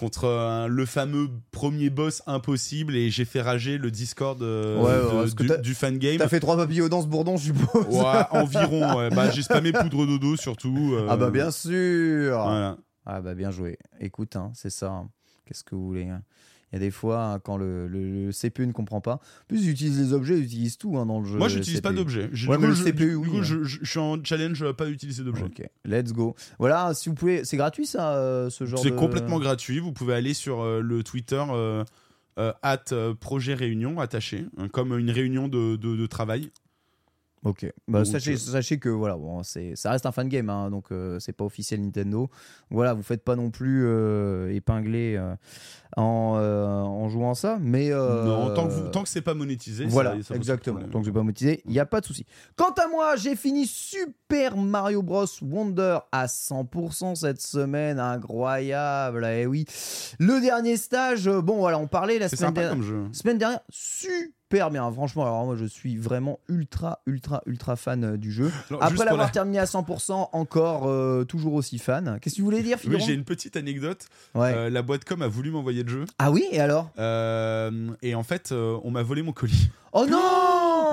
contre un- le fameux premier boss impossible et j'ai fait rager le Discord euh,
Ouais, ouais,
de-
parce que
du, du fan game.
T'as fait trois papillons dans ce bourdon, je suppose.
Ouais, environ. Ouais. Bah j'ai spammé poudre dodo surtout. euh,
Ah bah bien sûr.
Voilà.
Ah bah bien joué. Écoute, hein, c'est ça. hein. Qu'est-ce que vous voulez hein. Il y a des fois, hein, quand le, le- le CPU ne comprend pas, en plus ils utilisent les objets, ils utilisent tout hein, dans le jeu.
Moi j'utilise pas d'objets. Je-
Ouais, mais le
je-
CPU,
du
oui,
coup,
ouais.
je, suis en challenge à pas utiliser d'objets.
Ok, let's go. Voilà, si vous pouvez, c'est gratuit ça, euh, ce genre
C'est
de-
complètement gratuit. Vous pouvez aller sur euh, le Twitter euh, at projet réunion attaché, hein, comme une réunion de, de- de travail.
Ok. Bah,
Donc,
sachez,
euh,
sachez que voilà, bon, c'est, ça reste un fan game, hein, donc euh, c'est pas officiel Nintendo. Voilà, vous faites pas non plus euh, épingler euh, en, euh, en jouant ça, mais
Non, tant que, vous- tant que c'est pas monétisé.
Voilà,
ça
exactement. Donc je vais pas motiver, il n'y a pas de souci. Quant à moi, j'ai fini Super Mario Bros Wonder à 100% cette semaine, incroyable. Et oui, le dernier stage, bon voilà, on parlait la
C'est
semaine dernière. Semaine dernière, super bien. Franchement, alors moi je suis vraiment ultra, ultra, ultra fan euh, du jeu. Après l'avoir
la-
terminé à 100%, encore euh, toujours aussi fan. Qu'est-ce que tu voulais dire,
Oui,
Fibre
j'ai une petite anecdote.
Ouais.
Euh, la boîte com a voulu m'envoyer le jeu.
Ah oui, et alors?
Euh, et en fait, on m'a volé mon colis.
Oh non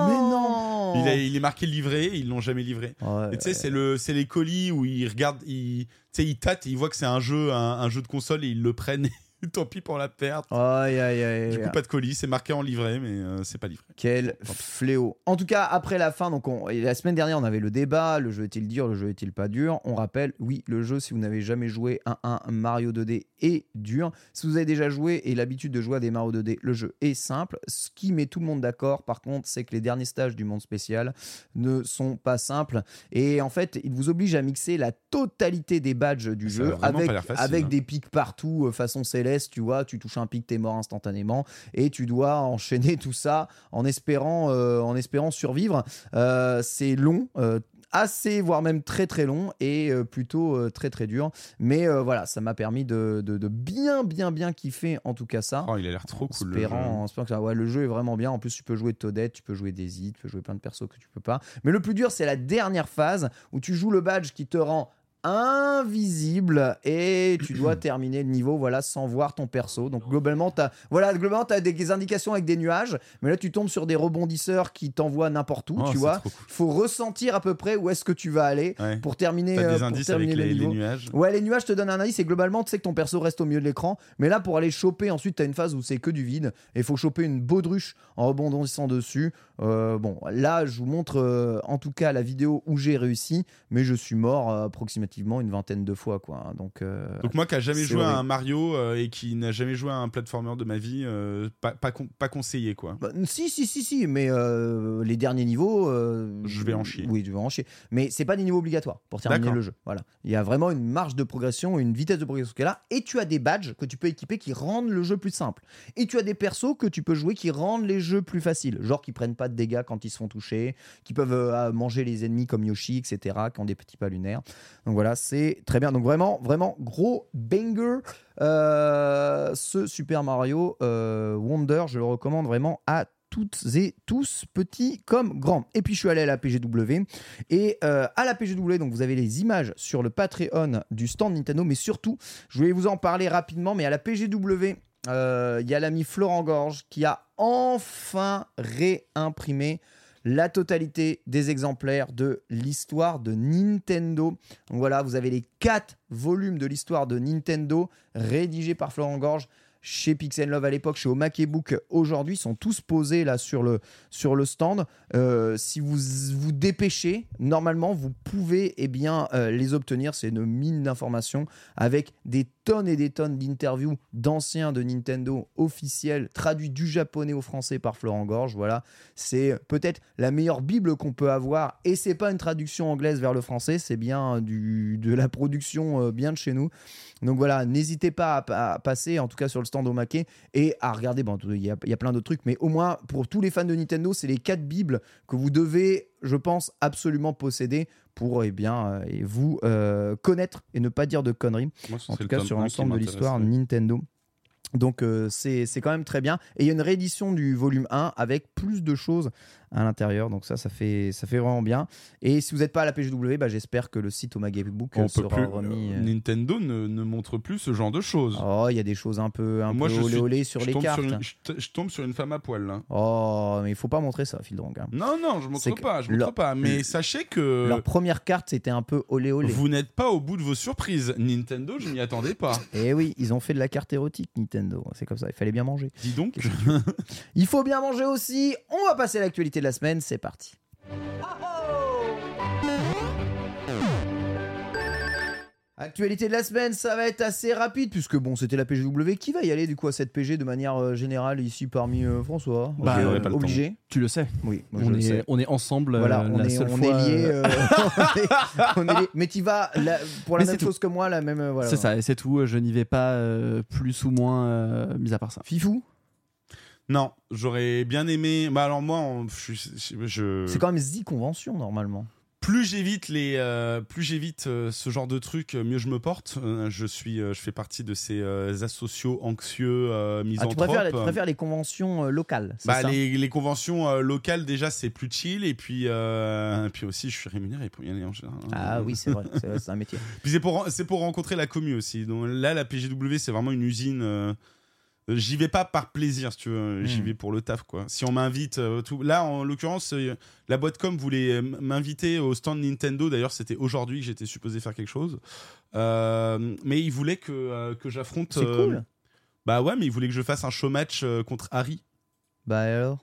Mais non
Il, a- il est marqué livré, ils l'ont jamais livré.
Ouais,
tu sais, c'est le, c'est les colis où ils regardent, ils, tu sais, ils tâtent, ils voient que c'est un jeu, un, un jeu de console et ils le prennent. Tant pis pour la perte.
Aïe, aïe, aïe.
Du coup, pas de colis, c'est marqué en livré, mais euh, c'est pas livré.
Quel fléau. En tout cas, après la fin, donc on- la semaine dernière, on avait le débat, le jeu est-il dur, le jeu est-il pas dur? On rappelle, oui, le jeu, si vous n'avez jamais joué à un Mario 2D, est dur. Si vous avez déjà joué et l'habitude de jouer à des Mario 2D, le jeu est simple. Ce qui met tout le monde d'accord, par contre, c'est que les derniers stages du monde spécial ne sont pas simples. Et en fait, il vous oblige à mixer la totalité des badges du
Ça
jeu avec, avec
hein.
des pics partout, euh, façon tu vois, tu touches un pic, t'es mort instantanément et tu dois enchaîner tout ça en espérant, euh, en espérant survivre. Euh, c'est long. euh, assez, voire même très très long et plutôt très très dur. Mais euh, voilà, ça m'a permis de, de- de bien, bien, bien kiffer en tout cas ça.
Oh, il a l'air trop
En
cool. le jeu.
espérant, en espérant que ça- ouais, le jeu est vraiment bien. En plus, tu peux jouer Toadette, tu peux jouer Daisy, tu peux jouer plein de persos que tu peux pas. Mais le plus dur, c'est la dernière phase où tu joues le badge qui te rend invisible et tu dois terminer le niveau voilà sans voir ton perso donc globalement tu as voilà globalement tu des indications avec des nuages mais là tu tombes sur des rebondisseurs qui t'envoient n'importe où
Oh,
tu vois
cool.
faut ressentir à peu près où est-ce que tu vas aller
Ouais.
pour terminer euh,
des
pour
indices
terminer
avec
le
les, nuages.
Ouais, les nuages te donnent un indice et globalement, tu sais que ton perso reste au milieu de l'écran. Mais là, pour aller choper, ensuite, tu as une phase où c'est que du vide. Et faut choper une baudruche en rebondissant dessus. Euh, bon, là, je vous montre euh, en tout cas la vidéo où j'ai réussi. Mais je suis mort euh, approximativement une vingtaine de fois. Quoi. Donc, euh,
Donc moi qui a jamais joué à un Mario euh, et qui n'a jamais joué à un platformer de ma vie, euh, pas, pas, con- pas conseillé quoi.
Bah, si, si, si, si, mais les derniers niveaux.
Je vais en chier.
Oui, je vais en chier. Mais c'est pas des niveaux obligatoires pour terminer le jeu. Voilà. Il y a vraiment une marge de progression, une vitesse de progression qui est là. Et tu as des badges que tu peux équiper qui rendent le jeu plus simple. Et tu as des persos que tu peux jouer qui rendent les jeux plus faciles. Genre qui prennent pas de dégâts quand ils se font toucher, qui peuvent manger les ennemis comme Yoshi, etc., qui ont des petits pas lunaires. Donc voilà, c'est très bien. Donc vraiment, vraiment gros banger. Euh, ce Super Mario euh, Wonder, je le recommande vraiment à toutes et tous, petits comme grands. Et puis je suis allé à la PGW. Et euh, à la PGW, donc vous avez les images sur le Patreon du stand Nintendo, mais surtout, je voulais vous en parler rapidement, mais à la PGW, il y a l'ami Florent Gorge qui a enfin réimprimé la totalité des exemplaires de l'histoire de Nintendo. Donc voilà, vous avez les quatre volumes de l'histoire de Nintendo rédigés par Florent Gorge chez Pixel Love à l'époque, chez Omake Book aujourd'hui, sont tous posés là sur le, sur le stand. Euh, si vous vous dépêchez, normalement, vous pouvez eh bien, euh, les obtenir. C'est une mine d'informations avec des tonnes et des tonnes d'interviews d'anciens de Nintendo officiels, traduits du japonais au français par Florent Gorge. Voilà, c'est peut-être la meilleure bible qu'on peut avoir. Et c'est pas une traduction anglaise vers le français, c'est bien du, de la production euh, bien de chez nous. Donc voilà, n'hésitez pas à, passer, en tout cas sur le stand Omake, et à regarder. Bon, il y y a plein d'autres trucs, mais au moins pour tous les fans de Nintendo, c'est les quatre bibles que vous devez, je pense, absolument posséder pour eh bien, euh, et vous euh, connaître et ne pas dire de conneries.
Moi,
En tout
le
cas, sur
1 qui
l'ensemble de l'histoire. Nintendo. Donc euh, c'est c'est quand même très bien. Et il y a une réédition du volume 1 avec plus de choses à l'intérieur. Donc ça, ça fait, ça fait vraiment bien. Et si vous n'êtes pas à la PGW, bah, j'espère que le site Omagebook
On peut
sera
plus.
remis.
euh,
euh,
Nintendo ne, ne montre plus ce genre de choses.
Oh, il y a des choses un peu, un
Moi,
peu
je
olé
suis-
olé sur
je
les cartes.
une- je, tombe sur une femme à poil là.
Oh, mais il faut pas montrer ça, Fildrong. hein.
Non, non, je montre pas, je montre
leur-
pas. Mais sachez que
Leur première carte, c'était un peu olé olé.
vous n'êtes pas au bout de vos surprises. Nintendo, je m'y attendais pas.
Et oui, ils ont fait de la carte érotique, Nintendo. C'est comme ça, il fallait bien manger.
Dis donc.
Il faut bien manger aussi. On va passer à l'actualité de la semaine, c'est parti. Actualité de la semaine, ça va être assez rapide puisque bon, c'était la PGW. Qui va y aller du coup à cette PG de manière euh, générale ici parmi euh, François
Bah,
Ok,
j'aurais
euh,
pas le
obligé.
Tu le sais.
Oui, moi, je
On
le
est,
sais.
on est ensemble.
Voilà, on,
la
est,
seule
on
fois,
est liés. on est- on est liés. Mais tu vas la- pour la
Mais
même
tout.
chose que moi, la même. euh, voilà.
C'est ça, et c'est tout. Je n'y vais pas euh, plus ou moins, euh, mis à part ça.
Fifou,
Non, j'aurais bien aimé. Bah alors moi, on- je, je- je-
c'est quand même Z convention normalement.
plus j'évite les, euh, plus j'évite euh, ce genre de trucs, euh, mieux je me porte. Euh, je suis, euh, je fais partie de ces euh, asociaux anxieux, euh,
Ah, tu,
misanthropes.
préfères, les- tu préfères les conventions euh, locales, c'est
Bah,
ça
les, les conventions euh, locales déjà c'est plus chill et puis euh, et puis aussi je suis rémunéré pour y aller en général.
Ah oui, c'est vrai, c'est vrai, c'est un métier.
Puis c'est pour c'est pour rencontrer la commu aussi. Donc là la PGW c'est vraiment une usine. euh, J'y vais pas par plaisir, si tu veux. J'y
Hmm.
vais pour le taf, quoi. Si on m'invite, euh, tout. Là, en l'occurrence, euh, la boîte com voulait euh, m'inviter au stand Nintendo. D'ailleurs, c'était aujourd'hui que j'étais supposé faire quelque chose. Euh, mais ils voulaient que, euh, que j'affronte.
C'est
euh,
cool.
Bah ouais, mais ils voulaient que je fasse un show match euh, contre Harry.
Bah alors?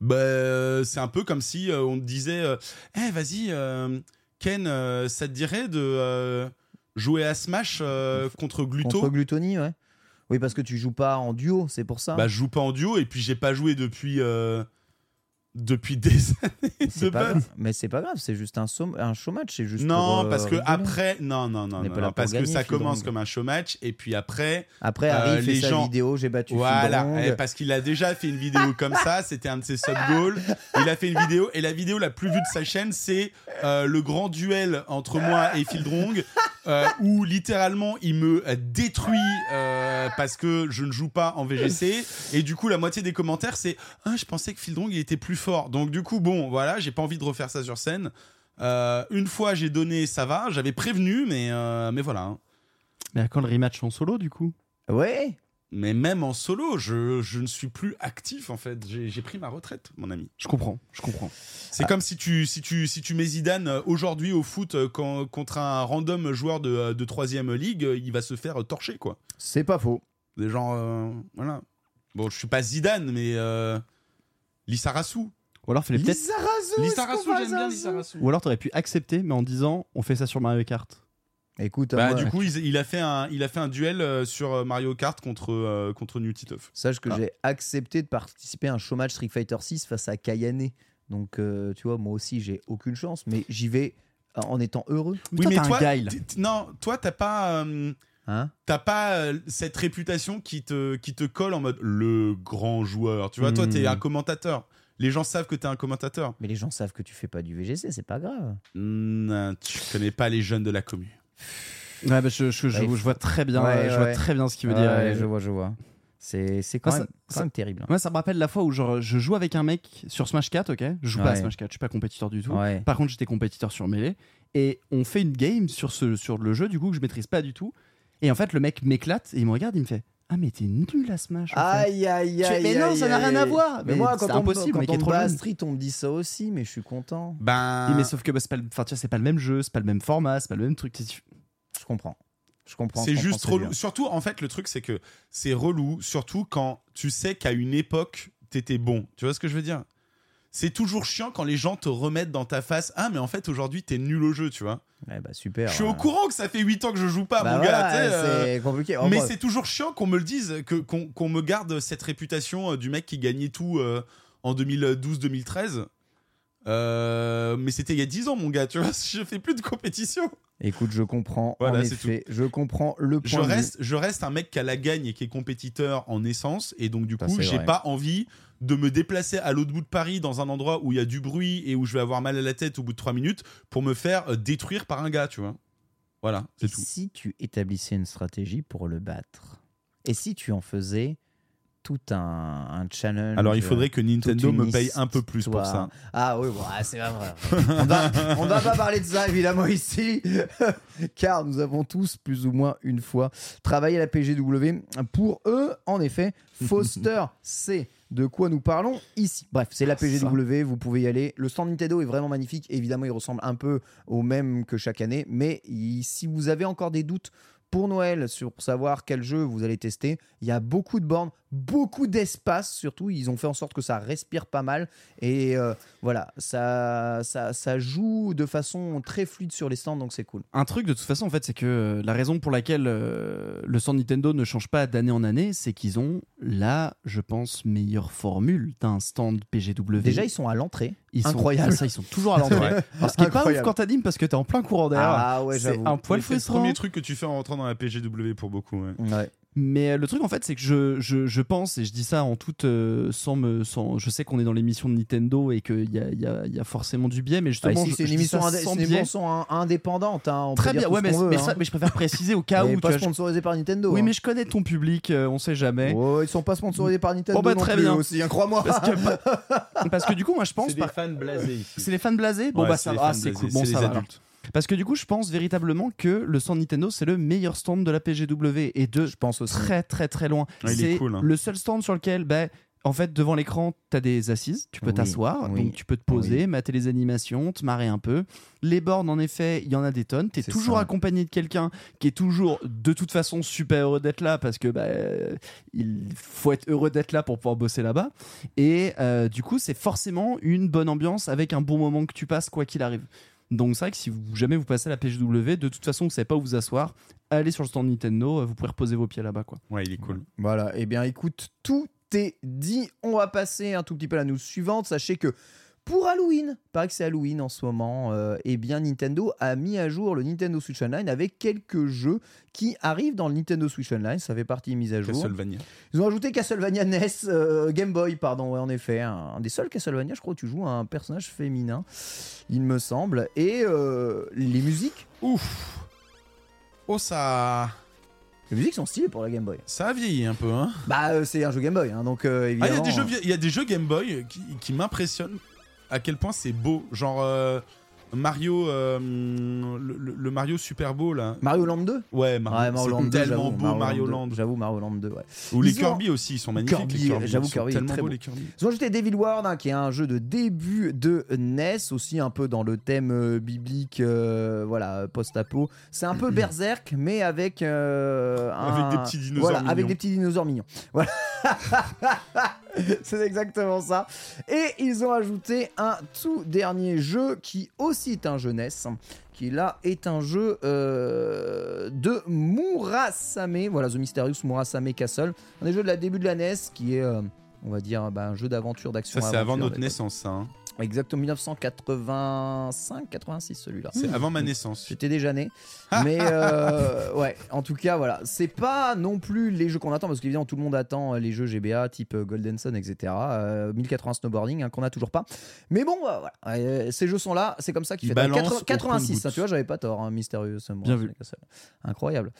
Bah, euh, c'est un peu comme si euh, on te disait euh, Eh, vas-y, euh, Ken, euh, ça te dirait de euh, jouer à Smash euh, contre Gluto?
Contre Gluttony, ouais. Oui, parce que tu joues pas en duo, c'est pour ça.
Bah, je joue pas en duo et puis j'ai pas joué depuis. euh, depuis des années
C'est
de
pas
base.
grave. Mais c'est pas grave, c'est juste un, un show match. C'est juste
Non,
pour, euh,
parce que
rigoler.
après, non, non, non, parce que ça commence comme un show match et puis après,
Après,
euh,
Harry fait
les
sa
gens-
vidéo, j'ai battu
voilà, eh, parce qu'il a déjà fait une vidéo comme ça, c'était un de ses sub goals. Il a fait une vidéo et la vidéo la plus vue de sa chaîne, c'est euh, le grand duel entre moi et Phil Drong, euh, où littéralement il me euh, détruit euh, parce que je ne joue pas en VGC et du coup la moitié des commentaires c'est ah, je pensais que Phil Drong il était plus fort. Donc du coup bon voilà, j'ai pas envie de refaire ça sur scène. Euh, une fois j'ai donné ça va, j'avais prévenu mais euh, mais voilà. hein.
Mais à quand le rematch en solo du coup?
Ouais.
Mais même en solo, je, je ne suis plus actif en fait. J'ai pris ma retraite, mon ami.
Je comprends, je comprends.
C'est comme si tu, si, tu, si tu mets Zidane euh, aujourd'hui au foot quand- contre un random joueur de, de 3ème ligue, il va se faire torcher quoi.
C'est pas faux.
Des gens. euh, voilà. Bon, je suis pas Zidane, mais. Euh, Lissarasu.
Ou alors fallait peut-être.
J'aime bien
va
Lissarasu.
Ou alors t'aurais pu accepter, mais en disant on fait ça sur Mario Kart.
Écoute,
Bah,
moi,
du coup, il, il a fait un, il a fait un duel euh, sur euh, Mario Kart contre, euh, contre New Titeuf.
sache que
Ah.
j'ai accepté de participer à un show match Street Fighter 6 face à Kayane. Donc, euh, tu vois, moi aussi, j'ai aucune chance, mais j'y vais en étant heureux.
Mais toi, t'as un guy, là.
t- t- non, toi, t'as pas.
Hein
T'as pas euh, cette réputation qui te, qui te colle en mode le grand joueur. Tu vois, toi,
Hmm.
t'es un commentateur. Les gens savent que t'es un commentateur.
mais les gens savent que tu fais pas du VGC, c'est pas grave.
Non, tu connais pas les jeunes de la commune.
Ouais, bah, je, je, vois très bien,
Ouais,
je vois
ouais.
très bien ce qu'il veut
Ouais,
dire.
ouais, je vois, je vois. C'est c'est quand, même,
ça-
quand
ça-
même terrible. hein.
Moi, ça me rappelle la fois où genre, je joue avec un mec sur Smash 4, ok? Je joue pas à. Smash 4, je suis pas compétiteur du tout.
Ouais.
Par contre, j'étais compétiteur sur Melee. Et on fait une game sur, ce, sur le jeu, du coup, que je maîtrise pas du tout. Et en fait, le mec m'éclate et il me regarde, il me fait Ah, mais t'es nul à Smash.
Aïe, aïe, aïe.
mais non, ça n'a rien à voir.
Mais, moi, quand on,
impossible,
quand on
est
me
trop
bat. Street, on me dit ça aussi, mais je suis content.
Ben.
Mais sauf que bah, c'est pas, c'est pas le même jeu, c'est pas le même format, c'est pas le même truc.
Je comprends. Je comprends.
C'est juste relou. Surtout, en fait, le truc, c'est que c'est relou, surtout quand tu sais qu'à une époque, t'étais bon. Tu vois ce que je veux dire? C'est toujours chiant quand les gens te remettent dans ta face Ah, mais en fait, aujourd'hui, t'es nul au jeu, tu vois.
Ouais, bah, super.
Je suis au
ouais.
courant que ça fait 8 ans que je joue pas,
Bah
mon
voilà,
gars. euh,
c'est compliqué.
Mais c'est toujours chiant qu'on me le dise, qu'on, me garde cette réputation euh, du mec qui gagnait tout euh, en 2012-2013. Euh, mais c'était il y a 10 ans, mon gars, tu vois. Je fais plus de compétition.
Écoute, je comprends.
Voilà,
en
c'est
effet, je comprends le point
Je reste, je reste un mec qui a la gagne et qui est compétiteur en essence. Et donc, du
Ça,
coup, j'ai pas envie de me déplacer à l'autre bout de Paris dans un endroit où il y a du bruit et où je vais avoir mal à la tête au bout de 3 minutes pour me faire euh, détruire par un gars, tu vois. Voilà,
Et
c'est tout.
si tu établissais une stratégie pour le battre? Et si tu en faisais tout un, un challenge
Alors, il faudrait que Nintendo me paye un peu plus pour ça.
Ah oui, bon, ah, c'est pas vrai. on va, on va pas parler de ça évidemment ici, car nous avons tous plus ou moins une fois travaillé à la PGW. Pour eux, en effet, Foster, c'est de quoi nous parlons ici. Bref, c'est la PGW, vous pouvez y aller. Le stand Nintendo est vraiment magnifique. Évidemment, il ressemble un peu au même que chaque année, mais il- si vous avez encore des doutes pour Noël sur savoir quel jeu vous allez tester. Il y a beaucoup de bornes, beaucoup d'espace surtout. Ils ont fait en sorte que ça respire pas mal. Et euh, voilà, ça, ça, ça joue de façon très fluide sur les stands, donc c'est cool.
Un truc de toute façon, en fait, c'est que la raison pour laquelle euh, le stand Nintendo ne change pas d'année en année, c'est qu'ils ont la, je pense, meilleure formule d'un stand PGW.
Déjà, ils sont à l'entrée.
ils sont,
incroyable.
Ah, ça, ils sont toujours à l'entrée. Alors, ce qui est pas ouf quand t'animes parce que t'es en plein courant d'air.
Ah ouais,
c'est un poil
C'est le
frustrant.
premier truc que tu fais en rentrant dans la PGW pour beaucoup. ouais.
Ouais.
Mais euh, le truc en fait, c'est que je, je, je pense, et je dis ça en toute. euh, sans me, sans, je sais qu'on est dans l'émission de Nintendo et qu'il y a, il y, a, il y a forcément du biais, mais
Ah,
justement.
ici,
je-
c'est une émission, indé- c'est indépendante. hein, on
Très bien, ouais,
ce
mais,
qu'on veut,
mais,
hein.
ça- mais je préfère préciser au cas
Et
où.
pas
tu vois, je-
sponsorisé par Nintendo.
Oui,
hein.
mais je connais ton public, euh, on sait jamais.
Oh, ils sont pas sponsorisés par Nintendo.
Bon, bah,
non
très
plus
bien.
aussi, hein, crois-moi.
Parce que, parce que du coup, moi je pense. par-
fans blasés ici.
C'est les fans blasés Bon,
Ouais,
bah
c'est
ça va, ah, c'est cool. Bon,
c'est
ça va.
adultes.
Parce que du coup, je pense véritablement que le stand Nintendo, c'est le meilleur stand de la PGW et de
Je pense aussi.
très très très loin.
Ouais,
c'est
cool, hein.
le seul stand sur lequel, ben, en fait, devant l'écran, t'as des assises, tu peux
Oui,
t'asseoir,
oui,
donc tu peux te poser, mater les animations, te marrer un peu. Les bornes, en effet, il y en a des tonnes. T'es
C'est
toujours
ça.
accompagné de quelqu'un qui est toujours, de toute façon, super heureux d'être là parce que bah, il faut être heureux d'être là pour pouvoir bosser là-bas. Et euh, du coup, c'est forcément une bonne ambiance avec un bon moment que tu passes, quoi qu'il arrive. Donc c'est vrai que si vous, jamais vous passez à la PGW, de toute façon, vous savez pas où vous asseoir, allez sur le stand Nintendo, euh, vous pouvez reposer vos pieds là-bas, quoi.
Ouais, il est cool.
Voilà, et bien écoute, tout C'était dit. On va passer un tout petit peu à la news suivante. Sachez que pour Halloween, paraît que c'est Halloween en ce moment, euh, eh bien Nintendo a mis à jour le Nintendo Switch Online avec quelques jeux qui arrivent dans le Nintendo Switch Online. Ça fait partie des mises à jour.
Castlevania.
Ils ont ajouté Castlevania NES, euh, Game Boy, pardon, ouais, en effet. Un, un des seuls Castlevania, je crois, où tu joues un personnage féminin, il me semble. Et euh, les musiques,
Ouf. Oh ça,
les musiques sont stylées pour la Game Boy.
ça a vieilli un peu hein.
Bah, euh, c'est un jeu Game Boy, hein, donc euh,
Ah, il y a
évidemment.
des jeux, vie- il y a des jeux Game Boy qui, qui m'impressionnent à quel point c'est beau. Genre euh, Mario, euh, le, Mario Super Beau là.
Mario Land 2
Ouais, Mario,
Ouais, Mario Land
c'est
2,
tellement beau Mario,
2,
Land.
J'avoue, Mario Land 2, ouais.
Ou les
ont-
Kirby aussi, ils sont magnifiques.
Kirby, j'avoue,
Ils sont
Kirby
tellement
très
beaux
beau.
les Kirby.
Ils ont ajouté Devil World, hein, qui est un jeu de début de NES, aussi un peu dans le thème euh, biblique, voilà, post-apo. C'est un peu Berserk, mais avec un-
Avec des petits dinosaures
Voilà, avec
mignons.
des petits dinosaures mignons. Voilà. C'est exactement ça. Et ils ont ajouté un tout dernier jeu qui aussi est un jeu NES, qui là est un jeu euh, de Murasame, voilà, The Mysterious Murasame Castle, un des jeux de la début de la NES qui est, euh, on va dire, bah, un jeu d'aventure, d'action.
Ça, c'est avant notre naissance, ça. hein.
Exactement, 1985, 86 celui-là.
C'est avant ma naissance.
J'étais déjà né. Mais euh, ouais, en tout cas, voilà. C'est pas non plus les jeux qu'on attend, parce qu'évidemment, tout le monde attend euh, les jeux GBA type euh, Golden Sun, etc. Euh, 1080 Snowboarding, hein, qu'on a toujours pas. Mais bon, voilà. Euh, ces jeux sont là, c'est comme ça qu'il fait.
balancent au
86,
compte-gouttes.
hein, tu vois, j'avais pas tort, hein, mystérieux.
Bien vu.
Incroyable.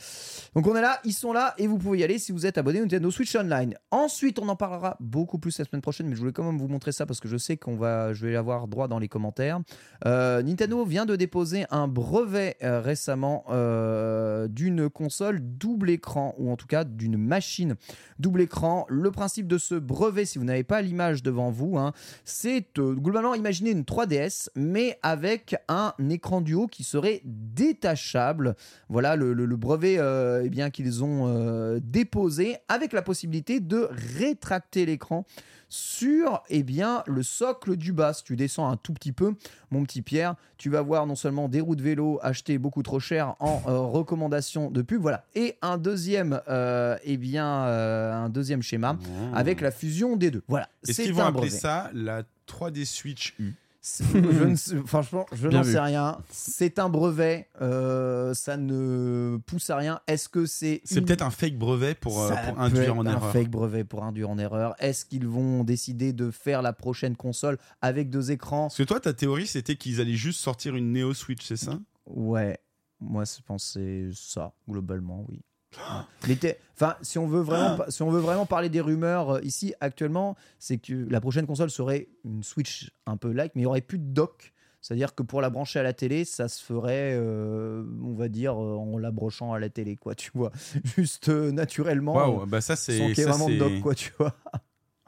Donc on est là, ils sont là, et vous pouvez y aller si vous êtes abonné au Nintendo Switch Online. Ensuite, on en parlera beaucoup plus la semaine prochaine, mais je voulais quand même vous montrer ça parce que je sais qu'on va, je vais avoir droit dans les commentaires. Euh, Nintendo vient de déposer un brevet euh, récemment euh, d'une console double écran, ou en tout cas d'une machine double écran. Le principe de ce brevet, si vous n'avez pas l'image devant vous, hein, c'est globalement imaginer une 3DS, mais avec un écran du haut qui serait détachable. Voilà le, brevet eh bien qu'ils ont déposé, avec la possibilité de rétracter l'écran sur eh bien, le socle du bas. Si tu descends un tout petit peu, mon petit Pierre, tu vas voir non seulement des roues de vélo achetées beaucoup trop cher en euh, recommandation de pub, voilà, et un deuxième, euh, eh bien, euh, un deuxième schéma avec la fusion des deux. Voilà,
Est-ce qu'ils vont appeler ça la 3D Switch U?
Je ne sais- franchement, je n'en sais rien. C'est un brevet, euh, ça ne pousse à rien. Est-ce que c'est
C'est
une-
peut-être un fake brevet pour, euh, pour induire en
un
erreur.
fake brevet pour induire en erreur. Est-ce qu'ils vont décider de faire la prochaine console avec deux écrans
Parce que toi, ta théorie, c'était qu'ils allaient juste sortir une Neo Switch, c'est ça?
Ouais, moi je c'est ça globalement, oui. Enfin, si on veut vraiment, si on veut vraiment parler des rumeurs euh, ici actuellement, c'est que la prochaine console serait une Switch un peu like, mais il y aurait plus de dock. C'est-à-dire que pour la brancher à la télé, ça se ferait, euh, on va dire, euh, en la brochant à la télé, quoi, tu vois. Juste naturellement,
Waouh, bah ça
sans
c'est.
qu'il y ait
ça,
vraiment de
c'est-
dock, quoi, tu vois.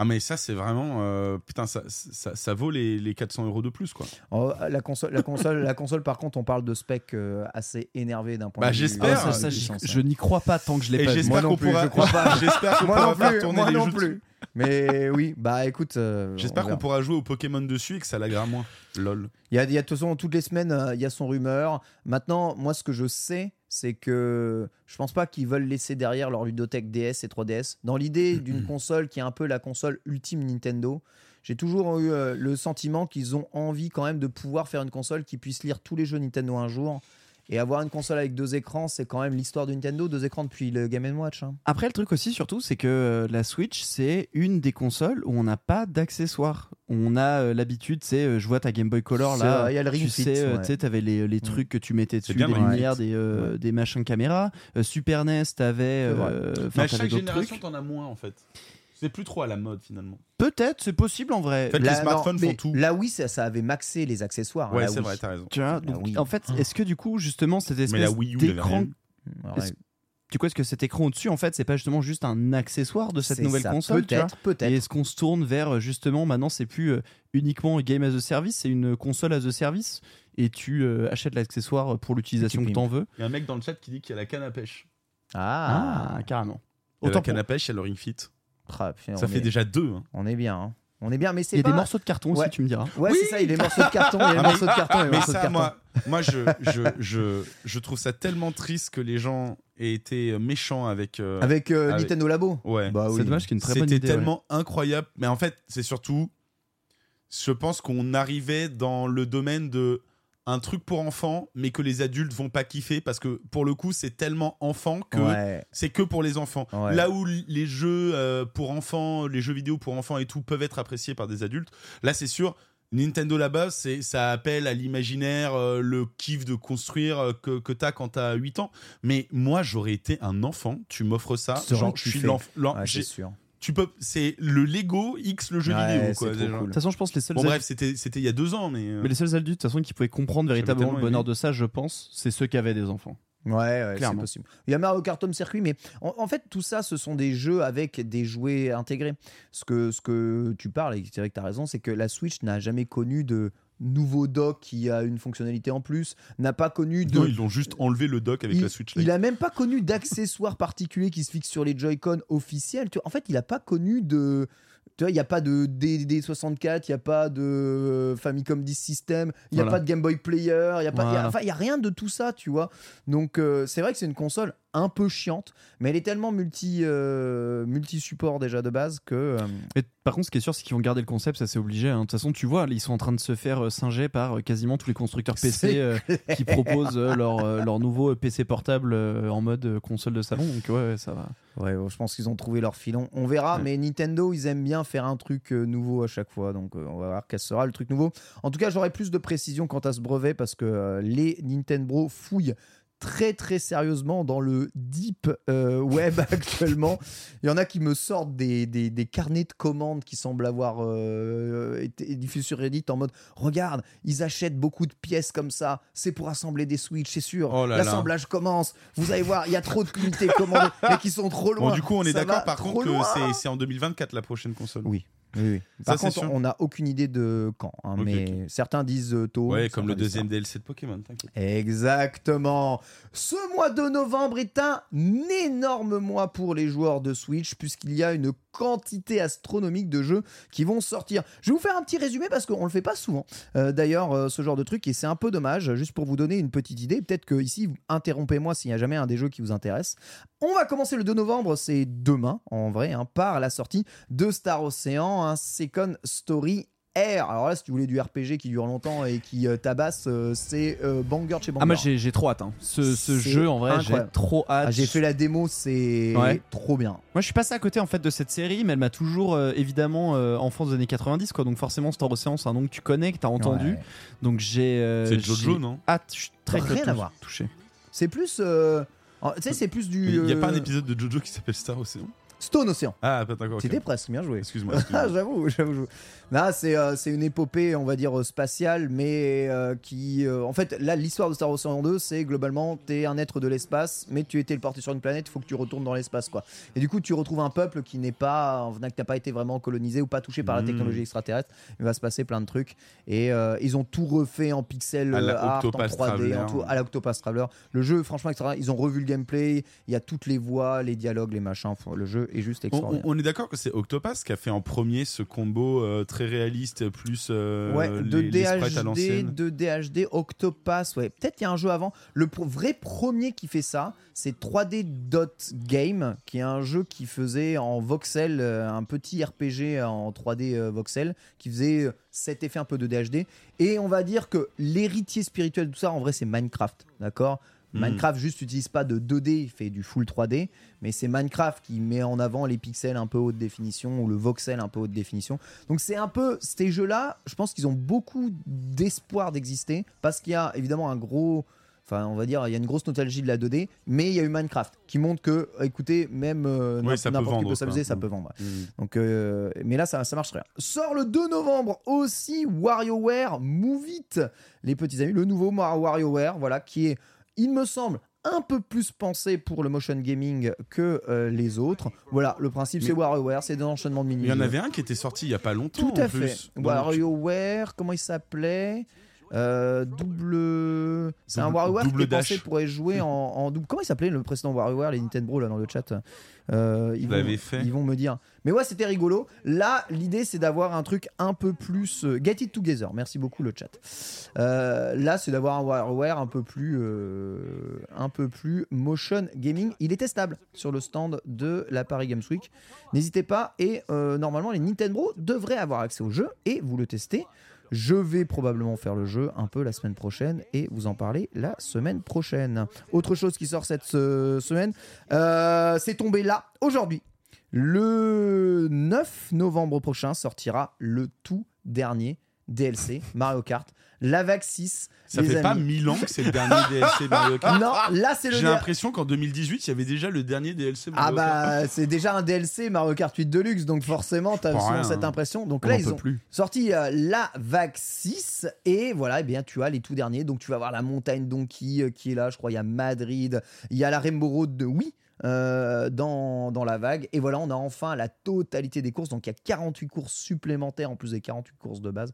Ah, mais ça, c'est vraiment. euh, Putain, ça, ça, ça vaut les, les 400 euros de plus, quoi.
Oh, la console, la console, la console, par contre, on parle de specs euh, assez énervés d'un point
Bah,
de vue.
j'espère.
Ah, je n'y crois pas tant que je l'ai
Et
pas
j'espère
Moi non
qu'on
plus,
pourra.
je crois pas.
J'espère qu'on
Moi
pourra
non
faire
plus,
tourner
moi
les
non plus. Mais oui, bah écoute. euh,
J'espère
on
qu'on
verra.
pourra jouer au Pokémon dessus et que ça lagrera moins. Lol.
Il y a, il y a de toute façon toutes les semaines, euh, il y a son rumeur. Maintenant, moi, ce que je sais, c'est que je pense pas qu'ils veulent laisser derrière leur ludothèque DS et 3DS. Dans l'idée d'une console qui est un peu la console ultime Nintendo, j'ai toujours eu euh, le sentiment qu'ils ont envie quand même de pouvoir faire une console qui puisse lire tous les jeux Nintendo un jour. Et avoir une console avec deux écrans, c'est quand même l'histoire de Nintendo, deux écrans depuis le Game Watch. hein.
Après, le truc aussi, surtout, c'est que euh, la Switch, c'est une des consoles où on n'a pas d'accessoires. On a euh, l'habitude, c'est, euh, je vois ta Game Boy Color là,
il y a le Ring
tu
Fit,
sais,
ouais.
tu sais, t'avais les, les trucs que tu mettais dessus,
bien
des lumières, des, euh, des machins caméra. Euh, Super NES, t'avais, euh,
à chaque génération, t'en as moins, en fait. C'est plus trop à la mode, finalement.
Peut-être, c'est possible en vrai.
En fait, les smartphones
mais
font tout.
Là, oui, ça, ça avait maxé les accessoires. hein,
Ouais,
la
c'est
Wii.
vrai, t'as raison.
Tu vois,
La
donc,
Wii.
en fait, est-ce que du coup, justement, cette
Mais
espèce
la Wii
d'écran, du coup, est-ce que cet écran au-dessus, en fait, c'est pas justement juste un accessoire de cette nouvelle
ça.
console
Peut-être, peut-être.
Et est-ce qu'on se tourne vers euh, justement maintenant c'est plus euh, uniquement game as a service, c'est une console as a service et tu euh, achètes l'accessoire pour l'utilisation
Tu
que t'en veux.
Il y a un mec dans le chat qui dit qu'il y a la canne à pêche.
Ah,
carrément.
Il y a
Autant
la canne
pour-
à pêche, il y a le Ring Fit.
Ah, putain,
Ça fait
est-
déjà deux. hein.
On est bien. hein. On est bien, mais
Il
c'est
y a
pas.
des morceaux de carton
Ouais.
aussi, tu me diras.
Ouais,
Oui.
c'est ça, il y a les morceaux de carton, il y a les
Ah,
morceaux de carton, il
Mais
de
ça,
carton.
moi, moi je, je, je, je, trouve ça tellement triste que les gens aient été méchants avec. euh,
Avec euh,
avec-
Nintendo Labo.
Ouais.
Bah oui.
C'est dommage qu'il y ait une très bonne
C'était
ouais.
tellement incroyable. Mais en fait, c'est surtout. Je pense qu'on arrivait dans le domaine de un truc pour enfants, mais que les adultes vont pas kiffer parce que pour le coup, c'est tellement enfant que
Ouais.
c'est que pour les enfants.
Ouais.
Là où les jeux euh, pour enfants, les jeux vidéo pour enfants et tout peuvent être appréciés par des adultes, là c'est sûr. Nintendo là-bas, c'est ça appelle à l'imaginaire, euh, le kiff de construire euh, que, que t'as quand t'as 8 ans. Mais moi, j'aurais été un enfant, tu m'offres ça, genre je suis l'enfant.
Ouais,
j'ai-
sûr.
Tu peux, c'est le Lego X le jeu
Ouais,
vidéo quoi.
cool.
De toute façon, je pense que les seuls
Bon
adultes-
bref, c'était c'était il y a deux ans, mais. euh,
Mais les seuls adultes, de toute façon, qui pouvaient comprendre véritablement le bonheur
aimé.
de ça, je pense, c'est ceux qui avaient des enfants.
Ouais, ouais, c'est
Clairement.
possible. Il y a Mario Kart Home Circuit, mais en, en fait, tout ça, ce sont des jeux avec des jouets intégrés. Ce que, ce que tu parles, et c'est vrai que tu as raison, c'est que la Switch n'a jamais connu de nouveau dock qui a une fonctionnalité en plus, n'a pas connu de.
non, ils ont juste enlevé le dock avec
il,
la Switch Lite.
il a même pas connu d'accessoires particuliers qui se fixent sur les Joy-Con officiels. Tu vois, en fait, il a pas connu de. Tu vois, il n'y a pas de DD64, il n'y a pas de euh, Famicom Disk System, il n'y a
Voilà.
pas de Game Boy Player, il n'y a, pas- il y a-
Voilà.
enfin, il y a rien de tout ça, tu vois. Donc, euh, c'est vrai que c'est une console un peu chiante, mais elle est tellement multi, euh, multi-support déjà de base que. euh,
Et par contre, ce qui est sûr, c'est qu'ils vont garder le concept, ça c'est obligé. hein. De toute façon, tu vois, ils sont en train de se faire euh, singer par quasiment tous les constructeurs PC euh, qui proposent leur, leur nouveau PC portable en mode console de salon. Donc ouais, ouais, ça va.
Ouais, bon, je pense qu'ils ont trouvé leur filon. On verra,
Ouais.
mais Nintendo, ils aiment bien faire un truc nouveau à chaque fois. Donc, on va voir quel sera le truc nouveau. En tout cas, j'aurai plus de précision quant à ce brevet parce que les Nintendo fouillent très très sérieusement dans le deep euh, web actuellement. Il y en a qui me sortent des, des, des carnets de commandes qui semblent avoir euh, été diffusés sur Reddit en mode regarde, ils achètent beaucoup de pièces comme ça, c'est pour assembler des Switch, c'est sûr.
Oh.
L'assemblage commence. Vous allez voir, il y a trop de unités commandées, mais qui sont trop loin.
Bon, du coup, on est d'accord par contre que c'est en 2024 la prochaine console.
Oui. Oui, oui.
Ça,
Par contre, on n'a aucune idée de quand. hein, mais certains disent euh, tôt.
Ouais, comme le deuxième DLC de Pokémon, t'inquiète.
Exactement. Ce mois de novembre est un énorme mois pour les joueurs de Switch puisqu'il y a une quantité astronomique de jeux qui vont sortir. Je vais vous faire un petit résumé parce qu'on le fait pas souvent. euh, D'ailleurs, euh, ce genre de truc et c'est un peu dommage. Juste pour vous donner une petite idée, peut-être que ici, interrompez-moi s'il n'y a jamais un des jeux qui vous intéresse. On va commencer le 2 novembre, c'est demain en vrai, hein, par la sortie de Star Ocean, un Second Story R. Alors là, si tu voulais du RPG qui dure longtemps et qui euh, tabasse, euh, c'est euh, Banger de chez Banger.
Ah, moi j'ai j'ai trop hâte. hein. Ce, jeu, en vrai, j'ai trop hâte.
Ah, j'ai fait la démo, c'est
Ouais.
trop bien.
Moi, je suis passé à côté en fait de cette série, mais elle m'a toujours euh, évidemment euh, enfant des années 90, quoi. Donc forcément, Star Ocean, c'est un nom que tu connais, que t'as entendu.
Ouais.
Donc j'ai. euh,
C'est Jojo,
j'ai
non
Hâte. Je suis très très
Rien à
tou-
voir.
touché.
C'est plus. euh, Tu sais, c'est plus du.
Il n'y a pas un épisode de Jojo qui s'appelle Star Ocean
Stone Ocean.
Ah, d'accord. ok.
C'était presque, bien joué.
Excuse-moi.
Ah,
excuse-moi.
j'avoue, j'avoue. Là, c'est euh, une épopée, on va dire, euh, spatiale, mais euh, qui. euh, en fait, là, l'histoire de Star Ocean 2, c'est globalement, t'es un être de l'espace, mais tu es téléporté sur une planète, il faut que tu retournes dans l'espace, quoi. Et du coup, tu retrouves un peuple qui n'est pas. qui n'a pas été vraiment colonisé ou pas touché par la
Mm.
technologie extraterrestre. Il va se passer plein de trucs. Et ils ont tout refait en pixel
À la
art, en
Octopath
3D,
Traveler.
en tout, à la Octopus Traveler. Le jeu, franchement. Ils ont revu le gameplay, il y a toutes les voix, les dialogues, les machins. Le jeu est juste
On,
extraordinaire.
on- on est d'accord que c'est Octopass qui a fait en premier ce combo euh, très réaliste plus euh,
Ouais, de
les,
DHD, de DHD, Octopass, ouais. Peut-être qu'il y a un jeu avant. Le pro- vrai premier qui fait ça, c'est 3D Dot Game, qui est un jeu qui faisait en voxel, euh, un petit RPG en 3D euh, voxel, qui faisait euh, cet effet un peu de DHD. Et on va dire que l'héritier spirituel de tout ça, en vrai, c'est Minecraft, d'accord? Minecraft juste n'utilise pas de 2D, il fait du full 3D, mais c'est Minecraft qui met en avant les pixels un peu haute définition ou le voxel un peu haute définition. Donc c'est un peu ces jeux-là, je pense qu'ils ont beaucoup d'espoir d'exister parce qu'il y a évidemment un gros Enfin, on va dire, il y a une grosse nostalgie de la 2D, mais il y a eu Minecraft qui montre que, écoutez, même euh,
Ouais,
n'importe qui peut s'amuser, ça peut vendre.
Mm.
Donc, euh, mais là, ça, ça marche très bien. Sort le 2 novembre aussi WarioWare Move It, les petits amis, le nouveau WarioWare, voilà, qui est, il me semble, un peu plus pensé pour le motion gaming que euh, les autres. Voilà, le principe, c'est WarioWare, c'est des enchaînements de mini
Il y en avait un qui était sorti il y a pas longtemps.
Tout à
en
fait. WarioWare, comment il s'appelait? Euh, double. C'est un WarioWare qui
double
est pensé pourrait jouer en, en double. Comment il s'appelait le précédent WarioWare, les Nintendo là dans le chat Euh, ils, vont,
fait.
ils vont me dire. Mais ouais, c'était rigolo. Là, l'idée c'est d'avoir un truc un peu plus. euh, Get it together. Merci beaucoup le chat. Euh, là, c'est d'avoir un WarioWare un peu plus, un peu plus motion gaming. Il est testable sur le stand de la Paris Games Week. N'hésitez pas. Et normalement, les Nintendo devraient avoir accès au jeu et vous le testez. Je vais probablement faire le jeu un peu la semaine prochaine et vous en parler la semaine prochaine. Autre chose qui sort cette euh, semaine, euh, c'est tombé là aujourd'hui. Le 9 novembre prochain sortira le tout dernier DLC Mario Kart, la vague 6.
Ça
les
fait pas
amis.
1000 ans que c'est le dernier DLC Mario Kart.
Non, là c'est le
J'ai
der-
l'impression qu'en 2018, il y avait déjà le dernier DLC
Ah
Mario Kart.
bah c'est déjà un DLC Mario Kart 8 Deluxe donc forcément t'as
rien,
cette
hein.
impression. Donc
On
là ils ont
plus.
sorti euh, la vague 6 et voilà eh bien tu as les tout derniers donc tu vas voir la montagne Donkey euh, qui est là je crois il y a Madrid il y a la Rainbow Road de Wii euh, dans, la vague. Et voilà on a enfin la totalité des courses. Donc il y a 48 courses supplémentaires en plus des 48 courses de base.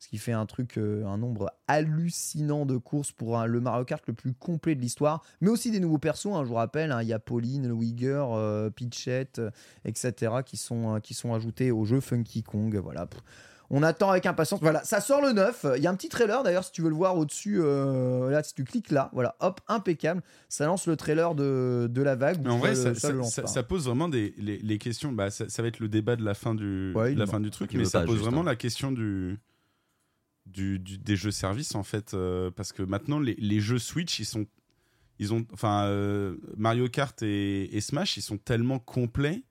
Ce qui fait un truc euh, un nombre hallucinant de courses pour le Mario Kart le plus complet de l'histoire. Mais aussi des nouveaux persos hein, je vous rappelle hein, il y a Pauline le Wigger euh, Peachette euh, etc qui sont euh, qui sont ajoutés au jeu Funky Kong. Voilà on attend avec impatience. Voilà, ça sort le 9. Il y a un petit trailer d'ailleurs, si tu veux le voir au-dessus. euh, là, si tu cliques là, voilà, hop, impeccable. Ça lance le trailer de, de la vague.
Mais en vrai,
le-
ça,
le
ça-
lance
ça-
pas.
ça pose vraiment des, les, les questions. Bah, ça, ça va être le débat de la fin du,
Ouais,
de
il
la
va.
fin du truc, mais ça pose
juste,
vraiment
hein.
la question du, du, du- des jeux services en fait, euh, parce que maintenant les, les jeux Switch, ils sont, ils ont, enfin euh, Mario Kart et, et Smash, ils sont tellement complets.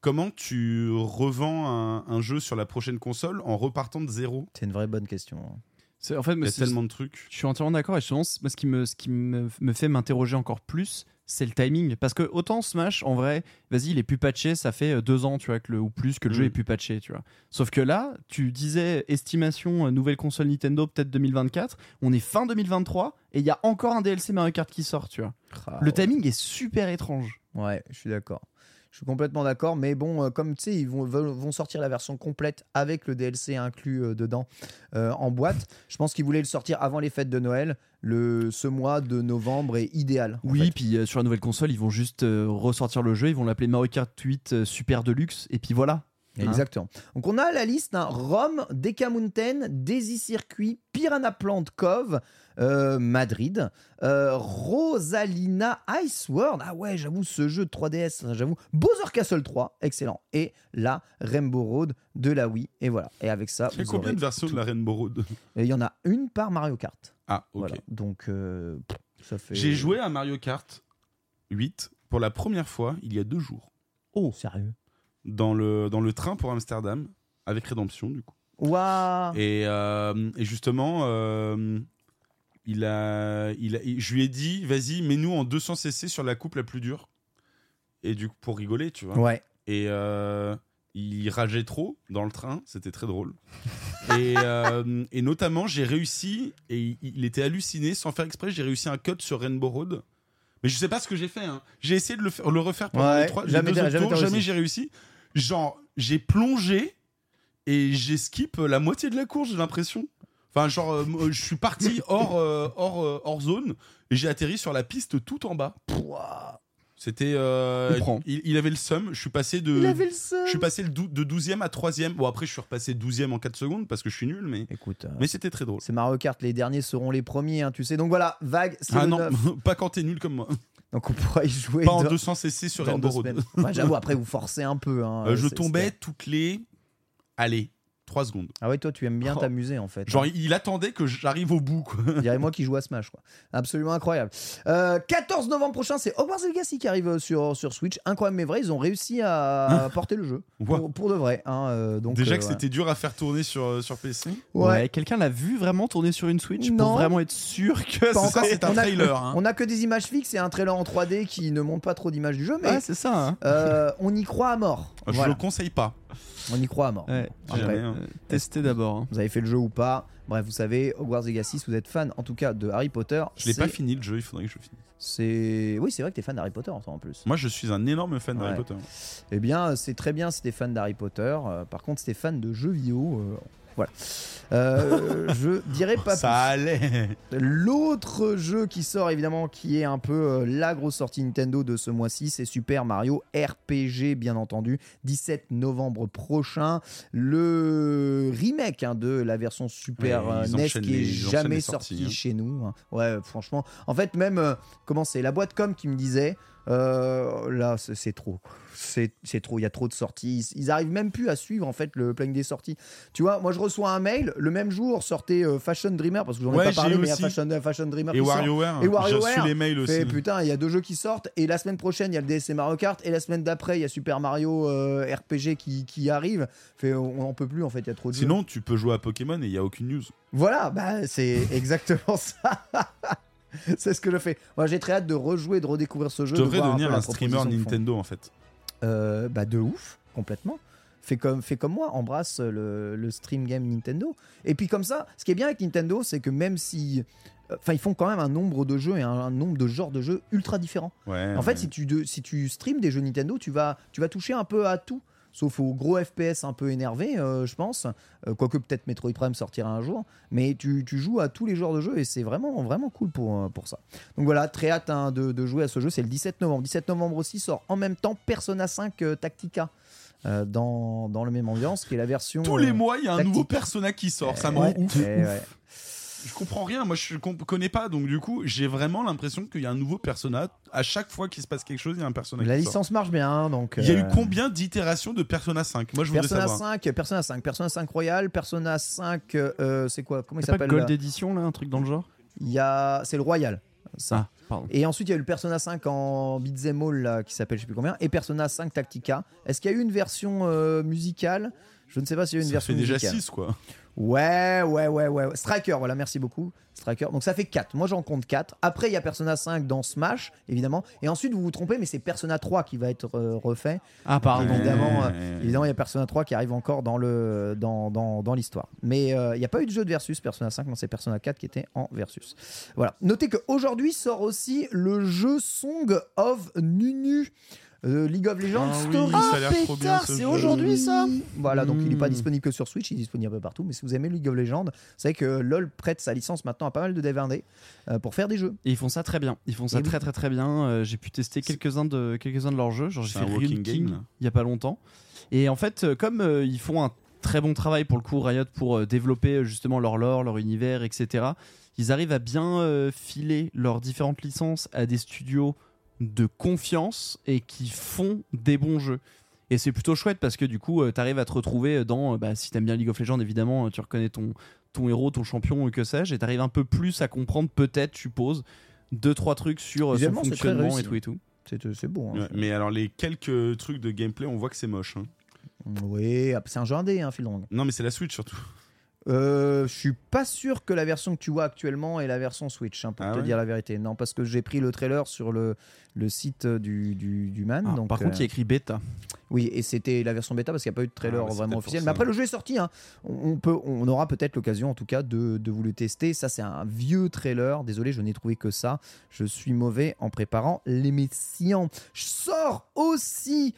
Comment tu revends un, un jeu sur la prochaine console en repartant de zéro?
C'est une vraie bonne question. hein.
C'est- En fait,
Il y a
c'est-
tellement de trucs.
Je suis entièrement d'accord et c- moi, ce qui, me, ce qui me, me fait m'interroger encore plus, c'est le timing. Parce que autant Smash, en vrai, vas-y, il est plus patché, ça fait euh, deux ans, tu vois, que le, ou plus que le
Mm.
jeu est plus patché, tu vois. Sauf que là, tu disais estimation euh, nouvelle console Nintendo peut-être 2024, on est fin 2023 et il y a encore un DLC Mario Kart qui sort, tu vois.
Ah,
le
ouais.
timing est super étrange.
Ouais, je suis d'accord. Je suis complètement d'accord, mais bon, euh, comme tu sais, ils vont, vont sortir la version complète avec le DLC inclus euh, dedans euh, en boîte. Je pense qu'ils voulaient le sortir avant les fêtes de Noël. Le, ce mois de novembre est idéal.
Oui, puis euh, sur la nouvelle console, ils vont juste euh, ressortir le jeu, ils vont l'appeler Mario Kart 8 euh, Super Deluxe, et puis voilà.
Exactement. Donc on a la liste hein, Rome, Deca Mountain, Daisy Circuit, Piranha Plant Cove, euh, Madrid, euh, Rosalina Ice World. Ah ouais, j'avoue, ce jeu de 3DS, j'avoue. Bowser Castle 3, excellent. Et la Rainbow Road de la Wii. Et voilà. Et avec ça, vous
combien de versions de la Rainbow Road?
Il y en a une par Mario Kart.
Ah, ok.
Voilà. Donc euh, ça fait.
J'ai joué à Mario Kart 8 pour la première fois il y a deux jours.
Oh, sérieux?
Dans le, dans le train pour Amsterdam, avec Rédemption, du coup.
Waouh
Et, euh, et justement, euh, il a, il a, je lui ai dit, vas-y, mets-nous en 200 cc sur la coupe la plus dure. Et du coup, pour rigoler, tu vois.
Ouais.
Et euh, il rageait trop dans le train, c'était très drôle. et, euh, et notamment, j'ai réussi, et il, était halluciné, sans faire exprès, j'ai réussi un cut sur Rainbow Road. Mais je sais pas ce que j'ai fait. hein. J'ai essayé de le, faire- le refaire pendant
Ouais,
les, trois, les
jamais
deux
jamais
jamais j'ai réussi. Genre, j'ai plongé et j'ai skip la moitié de la course, j'ai l'impression. Enfin, genre, euh, moi, je suis parti hors, euh, hors, euh, hors zone et j'ai atterri sur la piste tout en bas. C'était. euh,
Il prend.
il, il avait le seum. Je suis passé de.
Il avait le seum.
Je suis passé le dou- de 12e à 3e. Bon, après, je suis repassé 12e en 4 secondes parce que je suis nul, mais,
Écoute, euh,
mais c'était très drôle.
c'est Mario Kart, les derniers seront les premiers, hein, tu sais. Donc voilà, vague, c'est
Ah
le
non,
9.
pas quand t'es nul comme moi.
Donc on pourra y jouer
Pas en
dans-
200 cc sur
dans
Rainbow
deux
Road.
semaines. Ouais, J'avoue, après vous forcez un peu. hein.
Euh, je
C'est-
tombais toutes les. Allez, 3 secondes.
Ah ouais, toi tu aimes bien
Oh.
t'amuser en fait.
Genre,
hein.
il attendait que j'arrive au bout, quoi.
On dirait moi qui joue à Smash, quoi. Absolument incroyable. Euh, 14 novembre prochain, c'est Hogwarts Legacy qui arrive euh, sur, sur Switch. Incroyable, mais vrai, ils ont réussi à porter le jeu.
Ouais.
Pour, pour de vrai. hein, euh, donc,
Déjà
euh,
que c'était dur à faire tourner sur, sur PC.
Ouais.
Quelqu'un l'a vu vraiment tourner sur une Switch
Non.
pour vraiment être sûr que
C'est un
On a-
trailer. hein.
On a que des images fixes et un trailer en 3D qui ne montre pas trop d'images du jeu, mais
Ouais, c'est ça. hein.
euh, on y croit à mort.
Je
Voilà.
le conseille pas.
On y croit à mort.
Ouais.
Après,
Jamais, hein.
Testez d'abord. hein.
Vous avez fait le jeu ou pas Bref, vous savez, Hogwarts Legacy, si vous êtes fan en tout cas de Harry Potter,
Je l'ai pas fini le jeu, il faudrait que je finisse.
C'est oui, c'est vrai que t'es fan d'Harry Potter toi en plus.
Moi, je suis un énorme fan d'Harry
Ouais.
Potter.
Eh bien, c'est très bien si t'es fan d'Harry Potter. Euh, par contre, si t'es fan de jeux vidéo, euh, Voilà. Euh, je dirais pas
Ça
plus.
allait.
L'autre jeu qui sort évidemment, qui est un peu euh, la grosse sortie Nintendo de ce mois-ci, c'est Super Mario RPG, bien entendu, 17 novembre prochain. Le remake hein, de la version Super
Ouais,
euh,
ils
NES qui est jamais sorti
hein.
chez nous. hein. Ouais, franchement. En fait, même, euh, comment c'est La boîte com qui me disait. Euh, là, c'est trop. C'est trop. Il y a trop de sorties. Ils, ils arrivent même plus à suivre en fait le planning des sorties. Tu vois, moi je reçois un mail. Le même jour sortait euh, Fashion Dreamer parce que j'en ai
Ouais,
pas parlé, mais il y a
aussi.
Fashion, Fashion Dreamer
Et. WarioWare.
Et WarioWare,
J'ai reçu les mails aussi.
Fait, putain, il y a deux jeux qui sortent et la semaine prochaine il y a le DSC Mario Kart et la semaine d'après il y a Super Mario euh, RPG qui, qui arrive. Fait, on en peut plus en fait, il y a trop de jeux.
Sinon, tu peux jouer à Pokémon et il n'y a aucune news.
Voilà, bah, c'est exactement ça. c'est ce que je fais. Moi j'ai très hâte de rejouer, de redécouvrir ce jeu.
Je
de
devrais
voir
devenir un streamer. Nintendo en fait.
Euh, bah de ouf, complètement. Fais comme, fais comme moi, embrasse le, le stream game Nintendo. Et puis comme ça, ce qui est bien avec Nintendo, c'est que même si... Enfin, ils font quand même un nombre de jeux et un, un nombre de genres de jeux ultra différents.
Ouais.
En fait,
ouais.
si tu, de- si tu streams des jeux Nintendo, tu vas, tu vas toucher un peu à tout. Sauf aux gros FPS un peu énervés, euh, je pense. Euh, quoique peut-être Metroid Prime sortira un jour. Mais tu, tu joues à tous les genres de jeux et c'est vraiment, vraiment cool pour, euh, pour ça. Donc voilà, très hâte hein, de, de jouer à ce jeu. C'est le 17 novembre. 17 novembre aussi sort en même temps Persona 5 euh, Tactica. euh, dans, dans le même ambiance, qui est la version.
Tous les mois, il y a un
tactique.
nouveau persona qui sort. Ça me
ouais,
rend ouf.
ouais, ouais.
Je comprends rien. Moi, je ne connais pas. Donc, du coup, j'ai vraiment l'impression qu'il y a un nouveau persona. À chaque fois qu'il se passe quelque chose, il y a un persona
La
qui sort.
licence marche bien. Donc,
Il y a eu
euh,
combien d'itérations de Persona 5 Moi, je voudrais
Persona
savoir.
5, Persona 5, Persona 5 Royal, Persona 5, euh, c'est quoi? Comment il s'appelle
Gold Edition là, un truc dans le genre?
Il y a, c'est le Royal. Ça.
Ah, pardon.
Et ensuite, il y a eu le Persona 5 en beat'em all là, qui s'appelle je sais plus combien, et Persona 5 Tactica. Est-ce qu'il y a eu une version euh, musicale? Je ne sais pas s'il y a eu une
Ça
version
fait déjà
musicale.
6, quoi.
Ouais, ouais, ouais, ouais. Striker, voilà, merci beaucoup. Striker. Donc ça fait 4. Moi, j'en compte 4. Après, il y a Persona 5 dans Smash, évidemment. Et ensuite, vous vous trompez, mais c'est Persona 3 qui va être euh, refait.
Ah, pardon.
Évidemment, euh. Évidemment, il y a Persona 3 qui arrive encore dans le dans, dans, dans l'histoire. Mais euh, il n'y a pas eu de jeu de versus Persona 5, non, c'est Persona 4 qui était en versus. Voilà. Notez qu'aujourd'hui sort aussi le jeu Song of Nunu. Euh, League of Legends
Ah oui,
Story.
ça a l'air trop bien, ce
c'est aujourd'hui ça Voilà, donc il n'est pas
Mm.
disponible que sur Switch, il est disponible un peu partout. Mais si vous aimez League of Legends, vous savez que LoL prête sa licence maintenant à pas mal de dev indés, euh, pour faire des jeux.
Et ils font ça très bien. Ils font ça
Et oui.
très très très bien. Euh, j'ai pu tester quelques-uns de quelques-uns de leurs jeux. Genre j'ai
C'est
fait
un
Rune King il y a pas longtemps. Et en fait, euh, comme euh, ils font un très bon travail pour le coup Riot pour euh, développer euh, justement leur lore, leur univers, etc. Ils arrivent à bien euh, filer leurs différentes licences à des studios de confiance et qui font des bons jeux. Et c'est plutôt chouette parce que du coup, tu arrives à te retrouver dans, euh, bah, si t'aimes bien League of Legends, évidemment, euh, tu reconnais ton, ton héros, ton champion, ou que sais-je, et t'arrives un peu plus à comprendre, peut-être, tu suppose, deux, trois trucs sur euh, son fonctionnement et tout et tout.
C'est c'est beau. hein.
Ouais, mais alors, les quelques trucs de gameplay, on voit que c'est moche. hein.
Oui, ah, c'est un jeu indé, hein, Phil.
Non, mais c'est la Switch surtout.
Euh, je suis pas sûr que la version que tu vois actuellement est la version Switch, hein, pour
Ah
te
ouais
dire la vérité. Non, parce que j'ai pris le trailer sur le, le site du, du, du man.
Ah,
donc,
par contre, il y a
euh,
écrit bêta.
oui, et c'était la version bêta parce qu'il n'y a pas eu de trailer
Ah,
vraiment officiel. Mais après, le jeu est sorti. hein. On, on peut, on aura peut-être l'occasion, en tout cas, de, de vous le tester. Ça, c'est un vieux trailer. Désolé, je n'ai trouvé que ça. Je suis mauvais en préparant l'émission. Je sors aussi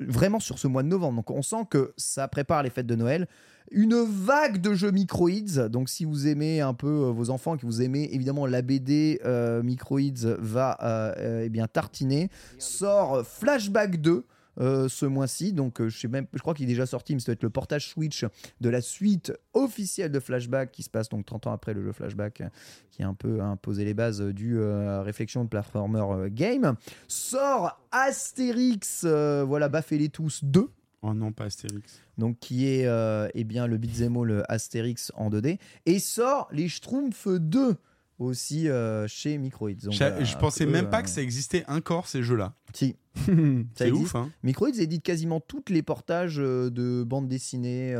vraiment sur ce mois de novembre. Donc, on sent que ça prépare les fêtes de Noël une vague de jeux Microids. Donc, si vous aimez un peu euh, vos enfants, que vous aimez évidemment la BD, euh, Microids va euh, eh bien tartiner. Sort Flashback 2. Euh, ce mois-ci, donc euh, je sais même, je crois qu'il est déjà sorti, mais ça doit être le portage Switch de la suite officielle de Flashback qui se passe donc 30 ans après le jeu Flashback, qui a un peu imposé les bases du euh, réflexion de platformer game. Sort Astérix, voilà, baffez-les tous 2
Oh non, pas Astérix.
donc qui est eh bien le beat'em all Astérix en 2D et sort les Schtroumpfs 2 aussi euh, chez Microids. Donc,
Je,
voilà,
je pensais
eux,
même pas
euh,
que ça existait encore ces jeux-là.
Si,
C'est ouf, hein.
Microids édite quasiment toutes les portages euh, de bandes dessinées.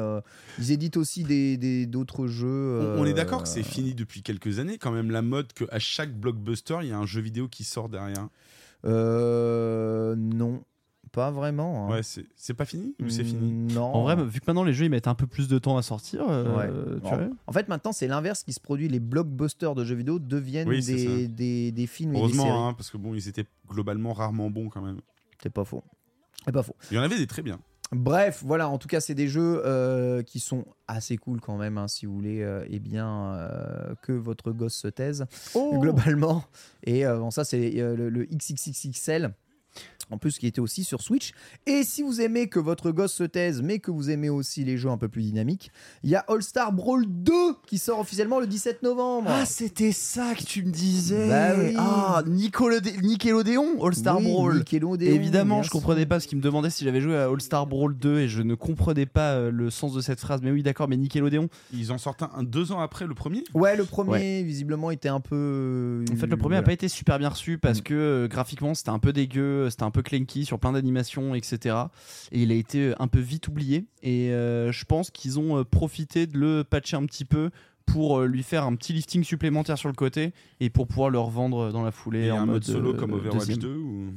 ils éditent aussi des d'autres jeux.
On, on est d'accord que c'est fini depuis quelques années, quand même, la mode qu'à chaque blockbuster, il y a un jeu vidéo qui sort derrière.
euh, non, pas vraiment. hein.
Ouais, c'est c'est pas fini ou c'est fini?
Non.
En vrai, vu que maintenant les jeux ils mettent un peu plus de temps à sortir, euh,
Ouais.
tu
En-
vois.
En fait, maintenant, c'est l'inverse qui se produit. Les blockbusters de jeux vidéo deviennent
Oui,
des, des, des films et des séries.
Heureusement, hein, parce que bon, ils étaient globalement rarement bons quand même.
C'est pas faux. C'est pas faux.
Il y en avait des très bien.
Bref, voilà, en tout cas, c'est des jeux euh, qui sont assez cool quand même, hein, si vous voulez, euh, eh bien, euh, que votre gosse se taise, globalement. Et euh, bon, ça, c'est euh, le, le XXXXL. En plus, qui était aussi sur Switch. Et si vous aimez que votre gosse se taise, mais que vous aimez aussi les jeux un peu plus dynamiques, il y a All Star Brawl 2 qui sort officiellement le 17 novembre.
Ah, c'était ça que tu me disais.
Bah oui.
Ah, Nickelode- Nickelodeon, All Star
Oui,
Brawl.
Nickelodeon,
Évidemment, je comprenais pas ce qu'il me demandait si j'avais joué à All Star Brawl 2 et je ne comprenais pas euh, le sens de cette phrase. Mais oui, d'accord, mais Nickelodeon.
Ils en sortent un, deux ans après le premier?
Ouais, le premier, visiblement, était un peu.
En fait, le premier n'a pas été super bien reçu parce que euh, graphiquement c'était un peu dégueu, c'était un peu clanky sur plein d'animations, etc. Et il a été un peu vite oublié. Et euh, je pense qu'ils ont euh, profité de le patcher un petit peu pour euh, lui faire un petit lifting supplémentaire sur le côté et pour pouvoir le revendre dans la foulée
Et
en
un mode solo
euh,
comme Overwatch
deuxième.
2 ou...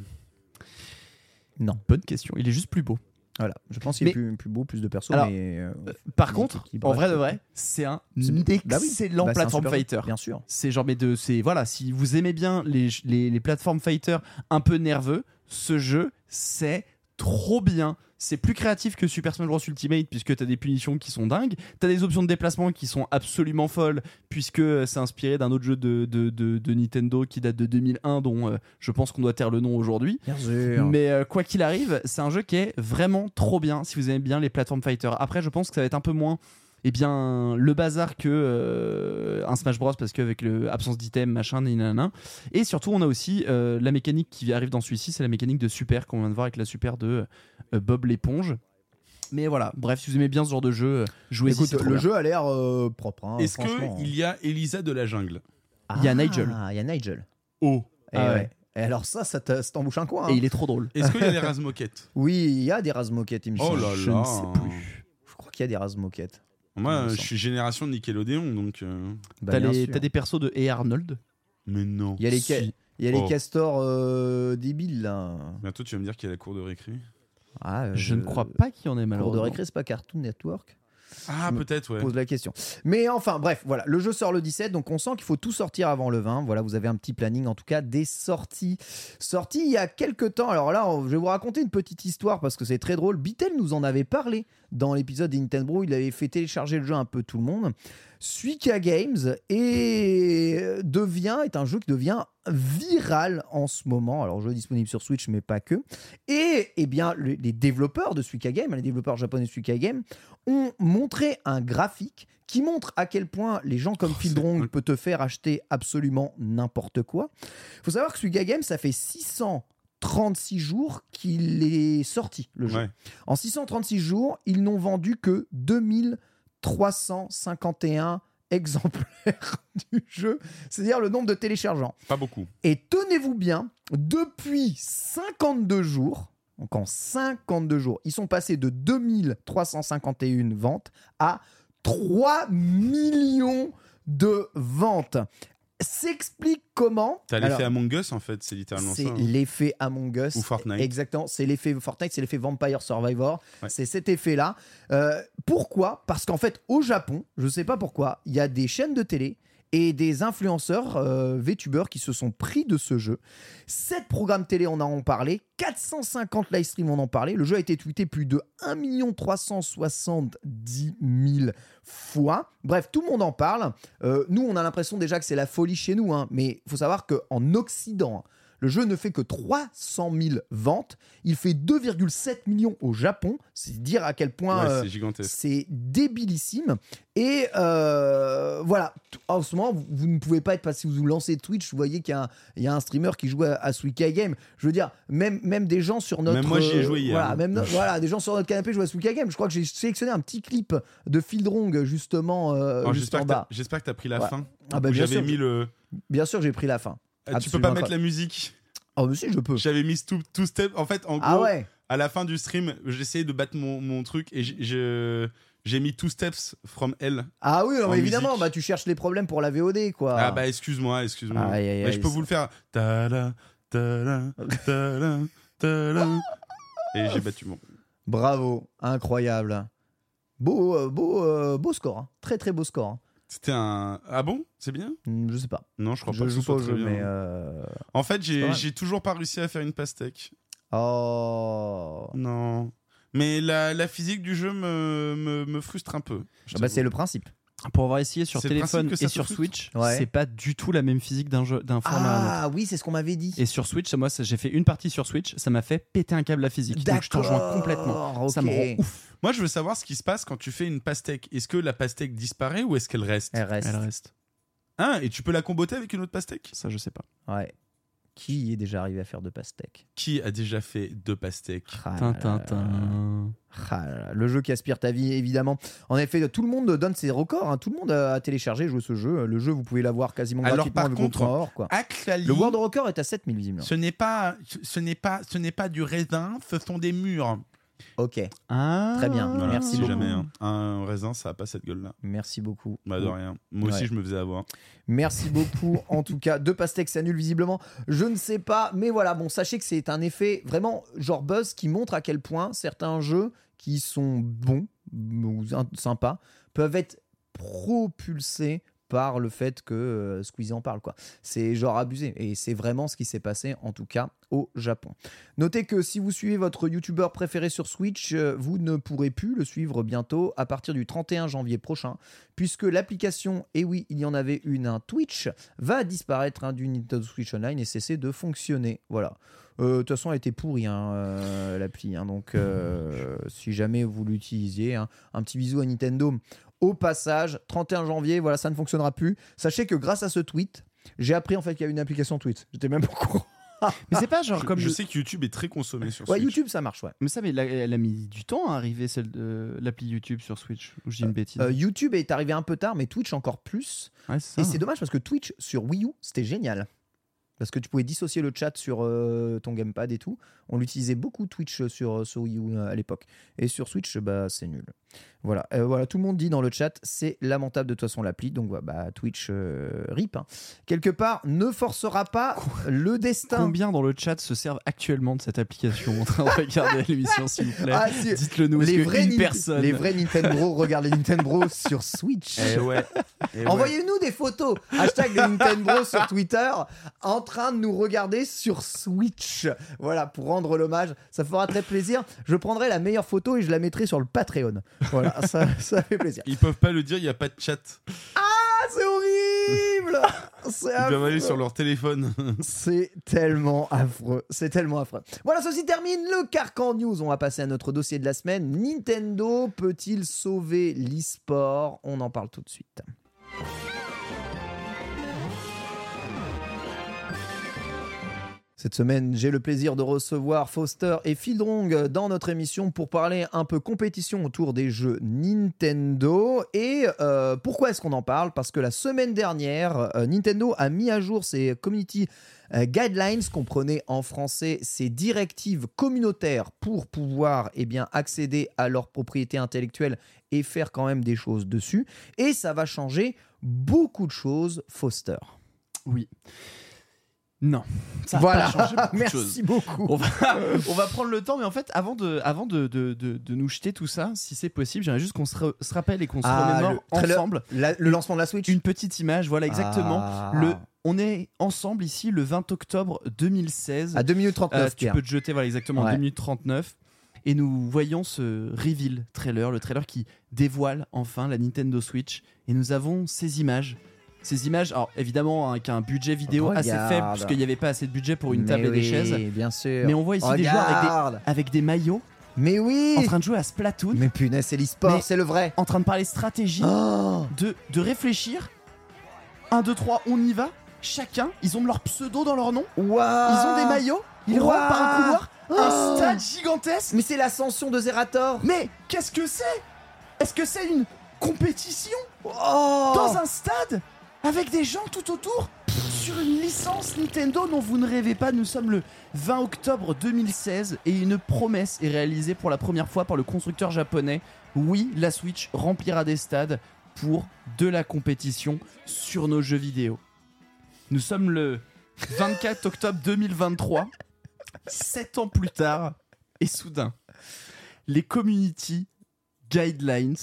Non.
Bonne question. Il est juste plus beau.
Voilà, je pense qu'il est
Mais-
plus, plus beau, plus de perso.
Alors,
mais, euh,
Par contre, en vrai de vrai, c'est un
bah oui.
excellent
Bah, c'est un
platform fighter.
Bien sûr.
C'est genre mais de c'est voilà si vous aimez bien les les, les plateformes fighter un peu nerveux, ce jeu c'est trop bien. C'est plus créatif que Super Smash Bros Ultimate puisque t'as des punitions qui sont dingues, t'as des options de déplacement qui sont absolument folles puisque euh, c'est inspiré d'un autre jeu de, de, de- de Nintendo qui date de 2001 dont euh, je pense qu'on doit taire le nom aujourd'hui. Mais euh, quoi qu'il arrive, c'est un jeu qui est vraiment trop bien si vous aimez bien les plateformes fighter. Après, je pense que ça va être un peu moins eh bien le bazar que euh, un Smash Bros parce qu'avec le absence d'item machin nanana. et surtout on a aussi euh, la mécanique qui arrive dans celui-ci c'est la mécanique de super qu'on vient de voir avec la super de euh, Bob l'éponge mais voilà bref si vous aimez bien ce genre de jeu jouez-y
Écoute, le jeu a l'air euh, propre. hein,
Est-ce qu'il y a Elisa de la jungle
il y a Nigel.
Ah, il y a Nigel.
Oh
Et,
Ah
ouais.
ouais.
Et alors ça, ça te- ça t'embouche un coin.
et
hein.
il est trop drôle
Est-ce qu'il y a les Razmoquettes
Oui, il y a des Razmoquettes, il me
Oh
semble.
là
je
là
ne sais plus
Je crois qu'il y a des Razmoquettes.
Moi,
me
je suis génération de Nickelodeon, donc... euh,
Bah,
t'as
bien
les-
sûr.
t'as des persos de Hey Arnold
Mais non.
Il y a les, ca-
Si.
il y a les
Oh.
castors euh, débiles là.
Bientôt, tu vas me dire qu'il y a la cour de récré.
Ah, euh,
je ne crois pas qu'il y en ait
Cours de
malheureusement
récré, c'est pas Cartoon Network
Ah, peut-être, ouais.
pose la question. Mais enfin, bref, voilà, le jeu sort le 17, donc on sent qu'il faut tout sortir avant le 20. Voilà, vous avez un petit planning, en tout cas, des sorties. Sorties il y a quelques temps. Alors là, je vais vous raconter une petite histoire parce que c'est très drôle. Bitel nous en avait parlé dans l'épisode Nintendo. Il avait fait télécharger le jeu un peu tout le monde. Suika Games et devient est un jeu qui devient viral en ce moment. Alors jeu disponible sur Switch mais pas que. Et eh bien le- les développeurs de Suika Game, les développeurs japonais de Suika Game ont montré un graphique qui montre à quel point les gens comme
Oh,
Phil Drong peut te faire acheter absolument n'importe quoi. Il faut savoir que Suika Game, ça fait 636 jours qu'il est sorti, le jeu.
Ouais.
En 636 jours, ils n'ont vendu que 2351 exemplaires du jeu, c'est-à-dire le nombre de téléchargeants.
Pas beaucoup.
Et tenez-vous bien, depuis 52 jours, donc en 52 jours, ils sont passés de 2351 ventes à 3 millions de ventes. S'explique comment
T'as l'effet Among Us, en fait, c'est littéralement ça.
c'est
hein.
l'effet Among Us.
Ou Fortnite.
Exactement, c'est l'effet Fortnite, c'est l'effet Vampire Survivor.
Ouais.
C'est cet effet-là. Euh, pourquoi? Parce qu'en fait, au Japon, je ne sais pas pourquoi, il y a des chaînes de télé et des influenceurs euh, qui se sont pris de ce jeu. 7 programmes télé, on en a parlé. 450 live streams, on en parlait. Le jeu a été tweeté plus de 1 370 000 fois. Bref, tout le monde en parle. Euh, nous, on a l'impression déjà que c'est la folie chez nous, hein, mais il faut savoir qu'en Occident, le jeu ne fait que 300 000 ventes. Il fait 2,7 millions au Japon. C'est dire à quel point
Ouais,
euh,
c'est
débilissime. Et euh, voilà, en ce moment, vous, ne pouvez pas être, que si vous lancez Twitch, vous voyez qu'il y a un, il y a un streamer qui joue à, à Suika Game. Je veux dire, même, même des gens sur notre.
Même moi, j'y ai joué hier,
Voilà, même no- voilà, des gens sur notre canapé jouent à Suika Game. Je crois que j'ai sélectionné un petit clip de Phil Drong, justement, euh, juste
J'espère
en
que t'as-
bas.
j'espère que t'as pris la
Ouais.
fin.
Ah bah,
J'avais mis le.
Bien sûr, j'ai pris la fin.
Ah, tu peux pas mettre la musique.
Oh, mais si, je peux.
J'avais mis two, two step. En fait, en gros,
Ah ouais
à la fin du stream, j'essayais de battre mon, mon truc et j'ai- je- j'ai mis two steps from hell.
Ah oui, non, évidemment,
musique.
bah, tu cherches les problèmes pour la VOD, quoi.
Ah, bah excuse-moi, excuse-moi.
Aïe,
Mais
aïe,
je peux vous le faire. Et j'ai battu mon.
Bravo, incroyable. Beau, euh, beau, euh, beau score. hein. Très, très beau score. hein.
C'était un. Ah bon? C'est bien?
Hmm, Je sais pas.
Non, je crois
Je
pas que ce
joue pas au jeu,
bien.
mais. euh,
En fait, j'ai toujours pas réussi à faire une pastèque.
Oh.
Non. Mais la, la physique du jeu me, me, me frustre un peu. je
Ah bah, c'est le principe.
Pour avoir essayé sur téléphone et sur. Switch,
Ouais.
c'est pas du tout la même physique d'un jeu d'un format.
Ah oui, c'est ce qu'on m'avait dit.
Et sur Switch, moi, j'ai fait une partie sur Switch, ça m'a fait péter un câble la physique. Donc je te rejoins complètement. Ça me rend ouf.
Moi, je veux savoir ce qui se passe quand tu fais une pastèque. Est-ce que la pastèque disparaît ou est-ce qu'elle reste?
Elle reste.
Elle reste.
Hein Et tu peux la comboter avec une autre pastèque?
Ça, je sais pas.
Ouais. Qui est déjà arrivé à faire deux pastèques
Qui a déjà fait deux pastèques
Ah là
Tintin.
là. Ah Le jeu qui aspire ta vie, évidemment. En effet, tout le monde donne ses records. hein. Tout le monde a téléchargé, joué ce jeu. Le jeu, vous pouvez l'avoir quasiment
Alors,
gratuitement
par
avec
contre,
votre or, quoi.
Actually,
Le World Record est à 7000 visiblement.
ce n'est pas, ce n'est pas, ce n'est pas du raisin, ce sont des murs.
Ok,
Ah.
Très bien.
Voilà,
Merci
si
beaucoup.
jamais hein. un raisin, ça a pas cette gueule-là.
merci beaucoup.
Bah de rien. Moi aussi, je me faisais avoir.
Merci beaucoup. en tout cas, deux pastèques s'annulent visiblement. Je ne sais pas, mais voilà. Bon, sachez que c'est un effet vraiment genre buzz qui montre à quel point certains jeux qui sont bons ou sympas peuvent être propulsés par le fait que euh, Squeezie en parle quoi. C'est genre abusé et c'est vraiment ce qui s'est passé en tout cas au Japon. Notez que si vous suivez votre youtubeur préféré sur Switch, euh, vous ne pourrez plus le suivre bientôt à partir du 31 janvier prochain puisque l'application, et oui, il y en avait une, un Twitch, va disparaître hein, du Nintendo Switch Online et cesser de fonctionner. Voilà. Euh, De toute façon, elle était pourrie, hein, euh, l'appli. hein, donc, euh, si jamais vous l'utilisiez, un petit bisou à Nintendo. Au passage, 31 janvier, voilà, ça ne fonctionnera plus. Sachez que grâce à ce tweet, j'ai appris en fait qu'il y a une application tweet. J'étais même pas au courant.
Mais c'est pas genre
Je,
comme.
je sais que YouTube est très consommé sur
Ouais,
Switch.
YouTube, ça marche, ouais.
Mais ça, mais elle a, elle a mis du temps à arriver, celle de l'appli YouTube sur Switch. Ou je dis une bêtise.
Euh, YouTube est arrivé un peu tard, mais Twitch encore plus.
Ouais,
Et c'est dommage parce que Twitch sur Wii U, c'était génial. Parce que tu pouvais dissocier le chat sur euh, ton gamepad et tout. On l'utilisait beaucoup Twitch sur, sur Wii U euh, à l'époque. Et sur Switch, bah, c'est nul. Voilà. Euh, voilà, tout le monde dit dans le chat, c'est lamentable de toute façon l'appli. Donc ouais, bah, Twitch euh, rip. hein. Quelque part, ne forcera pas le destin.
Combien dans le chat se servent actuellement de cette application en train de regarder l'émission, s'il vous plaît
Ah, si-
Dites-le nous.
Les, vrais
une
Nint-
personne
les vrais Nintendo regardent les Nintendo sur Switch.
Eh ouais. Eh ouais.
Envoyez-nous des photos. Hashtag les Nintendo sur Twitter en train de nous regarder sur Switch. Voilà, pour rendre l'hommage. Ça fera très plaisir. Je prendrai la meilleure photo et je la mettrai sur le Patreon. Voilà, ça, ça fait plaisir.
Ils peuvent pas le dire, il n'y a pas de chat.
Ah, c'est horrible C'est
Ils doivent aller
affreux.
sur leur téléphone.
C'est tellement affreux. C'est tellement affreux. Voilà, ceci termine le Carcan News. On va passer à notre dossier de la semaine. Nintendo peut-il sauver l'e-sport? On en parle tout de suite. Cette semaine, j'ai le plaisir de recevoir Foster et Fildrong dans notre émission pour parler un peu compétition autour des jeux Nintendo. Et euh, pourquoi est-ce qu'on en parle? Parce que la semaine dernière, euh, Nintendo a mis à jour ses community euh, guidelines, comprenez en français ces directives communautaires pour pouvoir eh bien, accéder à leur propriété intellectuelle et faire quand même des choses dessus. Et ça va changer beaucoup de choses, Foster.
Oui. Non. Ça
voilà,
pas beaucoup de
merci
choses.
beaucoup.
On va, on va prendre le temps, mais en fait, avant de, avant de, de, de- de nous jeter tout ça, si c'est possible, j'aimerais juste qu'on se, re- se rappelle et qu'on se
Ah,
remémore ensemble
La- le lancement de la Switch
une petite image. Voilà, exactement.
Ah.
Le, on est ensemble ici le 20 octobre 2016.
À 2 minutes 39,
Euh, tu
Pierre.
peux te jeter, voilà, exactement,
Ouais.
2 minutes 39. Et nous voyons ce reveal trailer, le trailer qui dévoile enfin la Nintendo Switch. Et nous avons ces images. Ces images, alors évidemment, avec un budget vidéo assez faible, puisqu'il n'y avait pas assez de budget pour une
Mais
table et des
oui,
chaises.
bien sûr.
Mais on voit ici des joueurs avec des,
Regarde.
avec des maillots
Mais oui
en train de jouer à Splatoon,
Mais punaise, c'est l'e-sport, c'est le vrai.
en train de parler stratégie,
Oh
de, de réfléchir. 1, 2, 3, on y va. Chacun, ils ont leur pseudo dans leur nom. Ils ont des maillots. Ils
Waouh.
rentrent par un couloir.
Oh.
Un stade gigantesque.
Mais c'est l'ascension de Zerator
Mais qu'est-ce que c'est? Est-ce que c'est une compétition?
Oh
dans un stade? Avec des gens tout autour sur une licence Nintendo dont vous ne rêvez pas Nous sommes le 20 octobre 2016 et une promesse est réalisée pour la première fois par le constructeur japonais. Oui, la Switch remplira des stades pour de la compétition sur nos jeux vidéo. Nous sommes le 24 octobre 2023, 7 ans plus tard, et soudain, les community guidelines,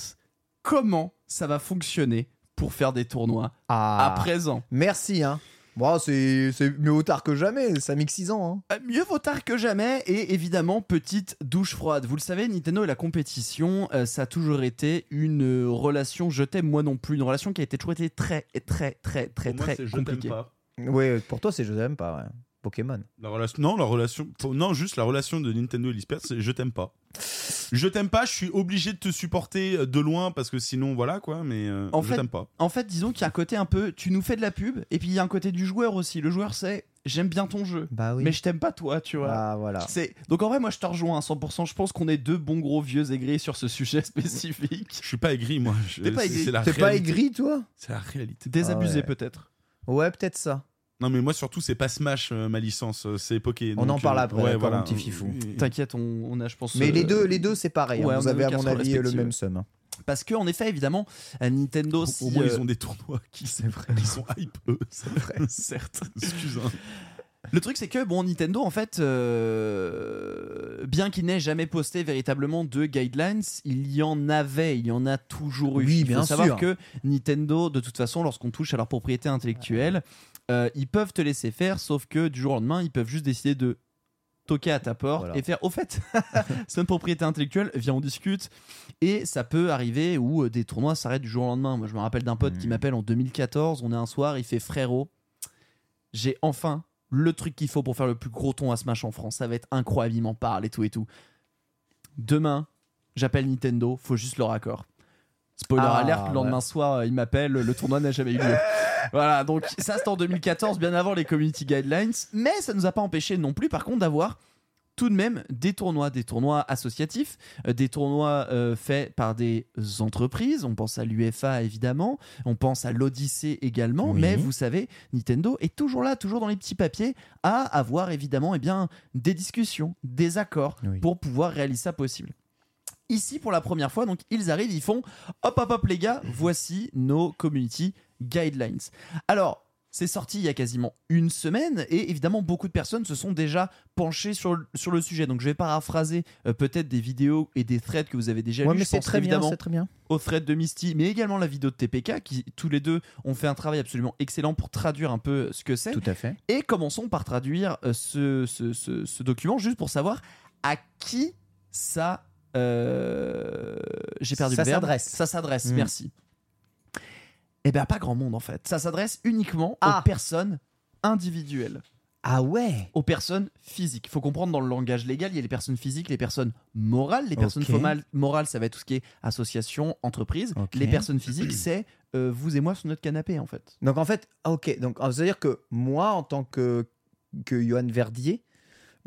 comment ça va fonctionner pour faire des tournois
Ah.
à présent.
Merci, hein. Bon, c'est c'est mieux vaut tard que jamais, ça mixe 6 ans. hein.
Euh, Mieux vaut tard que jamais et évidemment petite douche froide. Vous le savez, Nintendo et la compétition, euh, ça a toujours été une relation je t'aime moi non plus, une relation qui a été toujours été très très très très
Pour moi,
très
t'aime
compliquée.
pas.
Ouais, pour toi, c'est je t'aime pas, ouais. Pokémon.
La relation, non, la relation, non, juste la relation de Nintendo et l'eSport, c'est je t'aime pas. Je t'aime pas, je suis obligé de te supporter euh, de loin parce que sinon, voilà quoi, mais euh,
En
je
fait-
t'aime pas.
En fait, disons qu'il y a un côté un peu tu nous fais de la pub et puis il y a un côté du joueur aussi. Le joueur c'est j'aime bien ton jeu,
Bah oui.
mais je t'aime pas toi, tu vois.
Ah, voilà.
C'est donc en vrai moi je te rejoins à 100%. Je pense qu'on est deux bons gros vieux aigris sur ce sujet spécifique.
Je suis pas aigri, moi. Je-
T'es pas
c'est-
aigri.
Pas aigri, toi?
C'est la réalité.
Désabusé
ouais.
peut-être.
Ouais, peut-être ça.
Non, mais moi surtout, c'est pas Smash euh, ma licence, euh, c'est Poké.
On
donc,
en parle
euh,
après,
ouais, voilà.
mon petit fifou.
T'inquiète, on, on a je pense.
Mais
euh,
les deux, les deux c'est pareil. hein.
ouais, on
Vous
a
avez, à mon avis, le même somme. hein.
Parce que en effet évidemment Nintendo
Au-
si,
Au moins,
euh,
ils ont des tournois qui,
C'est vrai.
qui sont hype, eux.
C'est vrai.
certes.
Excuse. hein.
Le truc, c'est que bon, Nintendo, en fait, euh, bien qu'il n'ait jamais posté véritablement de guidelines, il y en avait, il y en a toujours eu.
Oui,
il faut
bien
savoir
sûr.
que Nintendo, de toute façon, lorsqu'on touche à leur propriété intellectuelle, euh, ils peuvent te laisser faire, sauf que du jour au lendemain, ils peuvent juste décider de toquer à ta porte
Voilà.
et faire au fait c'est une propriété intellectuelle viens on discute et ça peut arriver où euh, des tournois s'arrêtent du jour au lendemain moi je me rappelle d'un pote qui
Mm.
m'appelle en 2014 on est un soir il fait frérot j'ai enfin le truc qu'il faut pour faire le plus gros ton à Smash en France. Ça va être incroyable, il m'en parle et tout et tout. Demain, j'appelle Nintendo, faut juste leur accord. Spoiler
Ah,
alert, le lendemain
ouais.
soir, il m'appelle, le tournoi n'a jamais eu lieu. voilà, donc ça c'est en 2014, bien avant les community guidelines, mais ça nous a pas empêché non plus par contre d'avoir tout de même des tournois, des tournois associatifs, euh, des tournois euh, faits par des entreprises. On pense à l'UFA évidemment, on pense à l'Odyssée également,
Oui.
mais vous savez, Nintendo est toujours là, toujours dans les petits papiers, à avoir évidemment eh bien, des discussions, des accords
Oui.
pour pouvoir réaliser ça possible. Ici, pour la première fois, donc ils arrivent, ils font hop hop hop les gars, voici nos community guidelines. Alors, c'est sorti il y a quasiment une semaine et évidemment beaucoup de personnes se sont déjà penchées sur, le- sur le sujet. Donc je vais paraphraser euh, peut-être des vidéos et des threads que vous avez déjà
Ouais,
lus.
mais
Je
c'est
pense
très bien, très bien.
au thread de Misty, mais également la vidéo de TPK qui tous les deux ont fait un travail absolument excellent pour traduire un peu ce que c'est.
Tout à fait.
Et commençons par traduire euh, ce, ce- ce- ce document juste pour savoir à qui ça. Euh, J'ai perdu
Ça
le verbe.
s'adresse.
Ça s'adresse,
Mm.
merci. Eh bien, pas grand monde en fait. Ça s'adresse uniquement
Ah.
aux personnes individuelles,
Ah ouais
aux personnes physiques. Il faut comprendre dans le langage légal, il y a les personnes physiques, les personnes morales. Les personnes
Ok.
formales- morales, ça va être tout ce qui est association, entreprise. Les personnes physiques, c'est euh, vous et moi sur notre canapé en fait.
Donc en fait, ah, ok. Donc ah, c'est-à-dire que moi, en tant que, que Johan Verdier,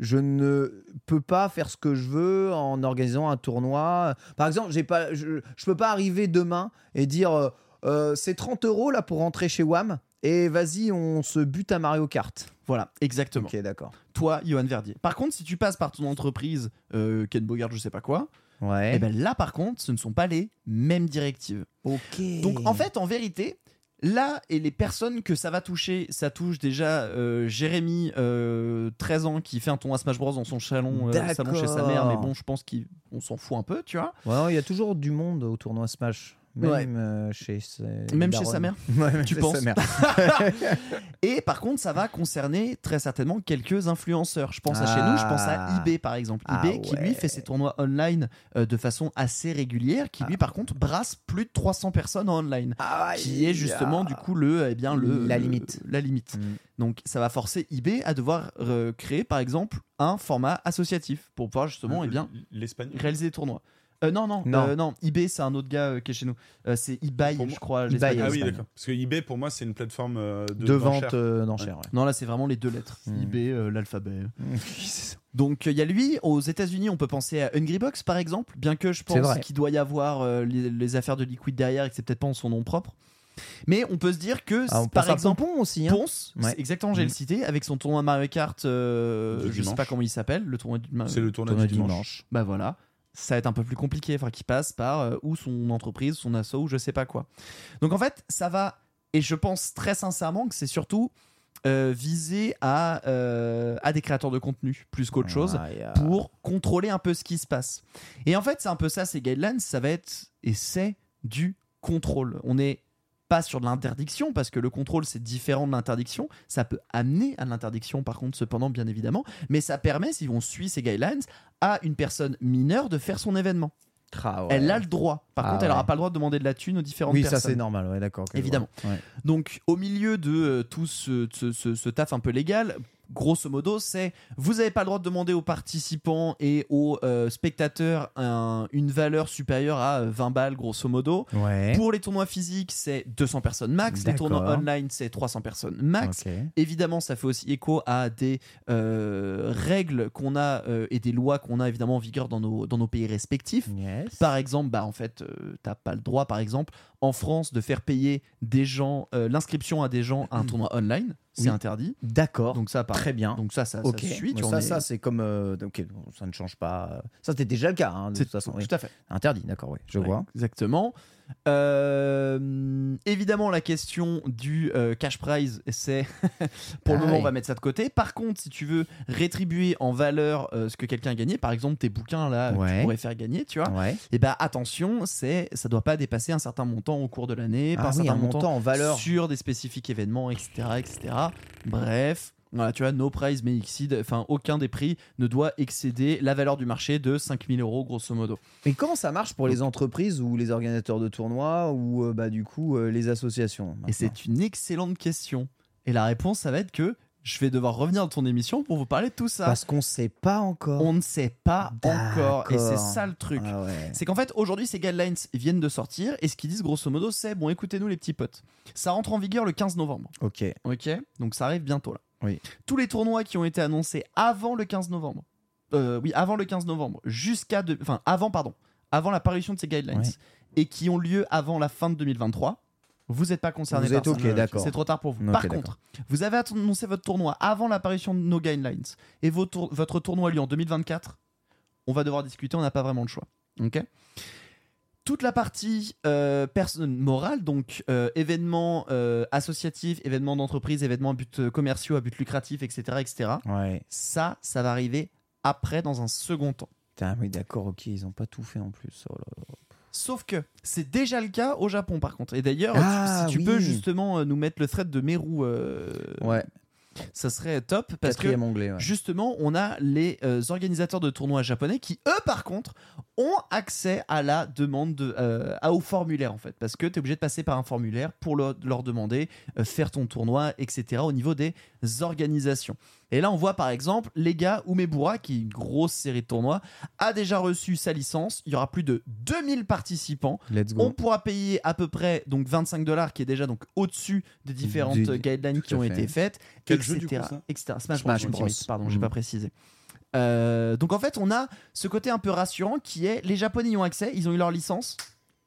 je ne peux pas faire ce que je veux en organisant un tournoi. Par exemple, j'ai pas, je, je peux pas arriver demain et dire euh, euh, c'est 30 euros là pour rentrer chez WAM et vas-y, on se bute à Mario Kart.
Voilà, exactement.
Ok, d'accord.
Toi, Johan Verdier. Par contre, si tu passes par ton entreprise, euh, Ken Bogart, je sais pas quoi,
Ouais.
eh ben là, par contre, ce ne sont pas les mêmes directives.
ok.
Donc, en fait, en vérité, là, et les personnes que ça va toucher, ça touche déjà euh, Jérémy, euh, 13 ans, qui fait un tournoi Smash Bros dans son salon, euh, salon chez sa mère, mais bon, je pense qu'on s'en fout un peu, tu vois.
Ouais, il y a toujours du monde au tournoi Smash. Même
Ouais.
euh, chez ses
Même chez
darons.
sa mère
Ouais, même
Tu
chez
penses
sa mère.
Et par contre, ça va concerner très certainement quelques influenceurs. Je pense à chez
Ah.
nous, je pense à eBay par exemple.
Ah
eBay qui lui
ouais.
fait ses tournois online euh, de façon assez régulière, qui lui par contre brasse plus de 300 personnes en online. Qui est justement du coup le, eh bien, le
La
le-
limite.
la limite.
Mm.
Donc ça va forcer eBay à devoir euh, créer par exemple un format associatif pour pouvoir justement eh bien, réaliser des tournois. Euh, non, non,
Non.
euh, non, eBay c'est un autre gars euh, qui est chez nous. Euh, c'est eBay, je crois.
eBay.
Ah oui, d'accord. Parce que eBay, pour moi, c'est une plateforme euh, de,
De vente
d'enchères.
euh, d'enchères. ouais.
Non, là c'est vraiment les deux lettres.
Mm.
eBay, euh, l'alphabet. Donc il y a lui, aux États-Unis, on peut penser à Hungrybox par exemple, bien que je pense qu'il doit y avoir euh, les, les affaires de Liquid derrière et que c'est peut-être pas en son nom propre. Mais on peut se dire que,
Ah,
par exemple,
aussi. Hein.
Ponce,
Ouais.
exactement, j'ai
Mm.
le cité, avec son tournoi Mario Kart, euh, je sais
dimanche.
pas comment il s'appelle, le tournoi du
C'est le tournoi,
Tournoi
du
du
dimanche.
dimanche.
Bah voilà, ça va être un peu plus compliqué, enfin qui passe par euh, ou son entreprise, son asso ou je sais pas quoi. Donc en fait, ça va, et je pense très sincèrement que c'est surtout euh, visé à, euh, à des créateurs de contenu plus qu'autre chose
Ah,
pour contrôler un peu ce qui se passe. Et en fait, c'est un peu ça, ces guidelines, ça va être, et c'est du contrôle. On n'est pas sur de l'interdiction, parce que le contrôle c'est différent de l'interdiction. Ça peut amener à l'interdiction, par contre, cependant, bien évidemment. Mais ça permet, si on suit ces guidelines, à une personne mineure de faire son événement.
Ah ouais.
Elle a le droit. Par
Ah
contre, elle n'aura pas le droit de demander de la thune aux différentes
Oui,
personnes.
ça c'est normal, ouais, d'accord.
Évidemment. Donc, au milieu de euh, tout ce, ce- ce- ce taf un peu légal, grosso modo, c'est vous n'avez pas le droit de demander aux participants et aux euh, spectateurs un- une valeur supérieure à euh, 20 balles, grosso modo.
Ouais.
Pour les tournois physiques, c'est 200 personnes max. Les tournois online, c'est 300 personnes max. Évidemment, ça fait aussi écho à des euh, règles qu'on a euh, et des lois qu'on a évidemment en vigueur dans nos, dans nos pays respectifs.
Yes.
Par exemple, bah en fait, t'as pas le droit, par exemple, en France, de faire payer des gens euh, l'inscription à des gens à un tournoi online. C'est
Oui.
interdit.
D'accord.
Donc ça, pareil.
Très bien.
Donc ça, ça, ça
ok.
suit.
ça,
mais-
ça c'est comme. euh, ok, ça ne change pas. Ça, c'était déjà le cas, hein, de toute façon. oui.
tout à fait.
Interdit, d'accord, oui, je
Ouais,
vois.
Exactement. Euh, évidemment, la question du euh, cash prize, c'est pour le
Ah
moment,
oui.
on va mettre ça de côté. Par contre, si tu veux rétribuer en valeur euh, ce que quelqu'un a gagné, par exemple tes bouquins là,
Ouais.
tu pourrais faire gagner, tu vois.
Ouais.
Et bah attention, c'est ça doit pas dépasser un certain montant au cours de l'année, pas
Ah
un
oui,
certain
un montant en valeur.
sur des spécifiques événements, etc., etc. Bref. Voilà, tu vois, no price may exceed, enfin, aucun des prix ne doit excéder la valeur du marché de 5000 euros, grosso modo.
Mais comment ça marche pour les entreprises ou les organisateurs de tournois ou euh, bah, du coup euh, les associations
Et c'est une excellente question. Et la réponse, ça va être que je vais devoir revenir dans ton émission pour vous parler de tout ça.
Parce qu'on sait pas encore.
On ne sait pas encore. Et c'est ça le truc.
Ah ouais.
C'est qu'en fait, aujourd'hui, ces guidelines viennent de sortir. Et ce qu'ils disent, grosso modo, c'est bon, écoutez-nous, les petits potes. Ça rentre en vigueur le 15 novembre.
Ok.
Ok? Donc ça arrive bientôt là.
Oui.
Tous les tournois qui ont été annoncés avant le 15 novembre. euh, oui, avant le 15 novembre. Jusqu'à. de- Enfin, avant, pardon. Avant la parution de ces guidelines.
Ouais.
Et qui ont lieu avant la fin de 2023. Vous n'êtes pas concerné
Vous
par
êtes
ça.
ok, d'accord.
C'est trop tard pour vous. Par contre, vous avez annoncé votre tournoi avant l'apparition de nos guidelines et vos tour- votre tournoi a lieu en 2024. On va devoir discuter, on n'a pas vraiment le choix. Ok? Toute la partie euh, personne morale, donc euh, événements euh, associatifs, événements d'entreprise, événements à but commerciaux, à but lucratif, etc., etc.
Ouais.
Ça, ça va arriver après dans un second temps.
Putain, oui, d'accord, ok, ils ont pas tout fait en plus. Oh là là.
Sauf que c'est déjà le cas au Japon par contre. Et d'ailleurs,
Ah,
si tu
oui.
peux justement nous mettre le thread de Meru,
Ouais,
ça serait top parce que
quatrième onglet. ouais.
justement, on a les euh, organisateurs de tournois japonais qui, eux, par contre, ont accès à la demande, de, euh, à- au formulaire, en fait. Parce que tu es obligé de passer par un formulaire pour leur, leur demander euh, faire ton tournoi, etc., au niveau des organisations. Et là, on voit par exemple, les gars, Umebura, qui est une grosse série de tournois, a déjà reçu sa licence. Il y aura plus de 2000 participants.
Let's
On pourra payer à peu près donc 25 dollars, qui est déjà donc au-dessus des différentes
Du-
guidelines
tout
qui ont
fait.
été faites,
Quel
etc.,
jeu, du coup, ça?
Etc. Smash,
Smash
Bros.
Bros.
Ultimate, pardon, j'ai
Mhm.
pas précisé. Euh, donc en fait, on a ce côté un peu rassurant qui est les Japonais y ont accès, ils ont eu leur licence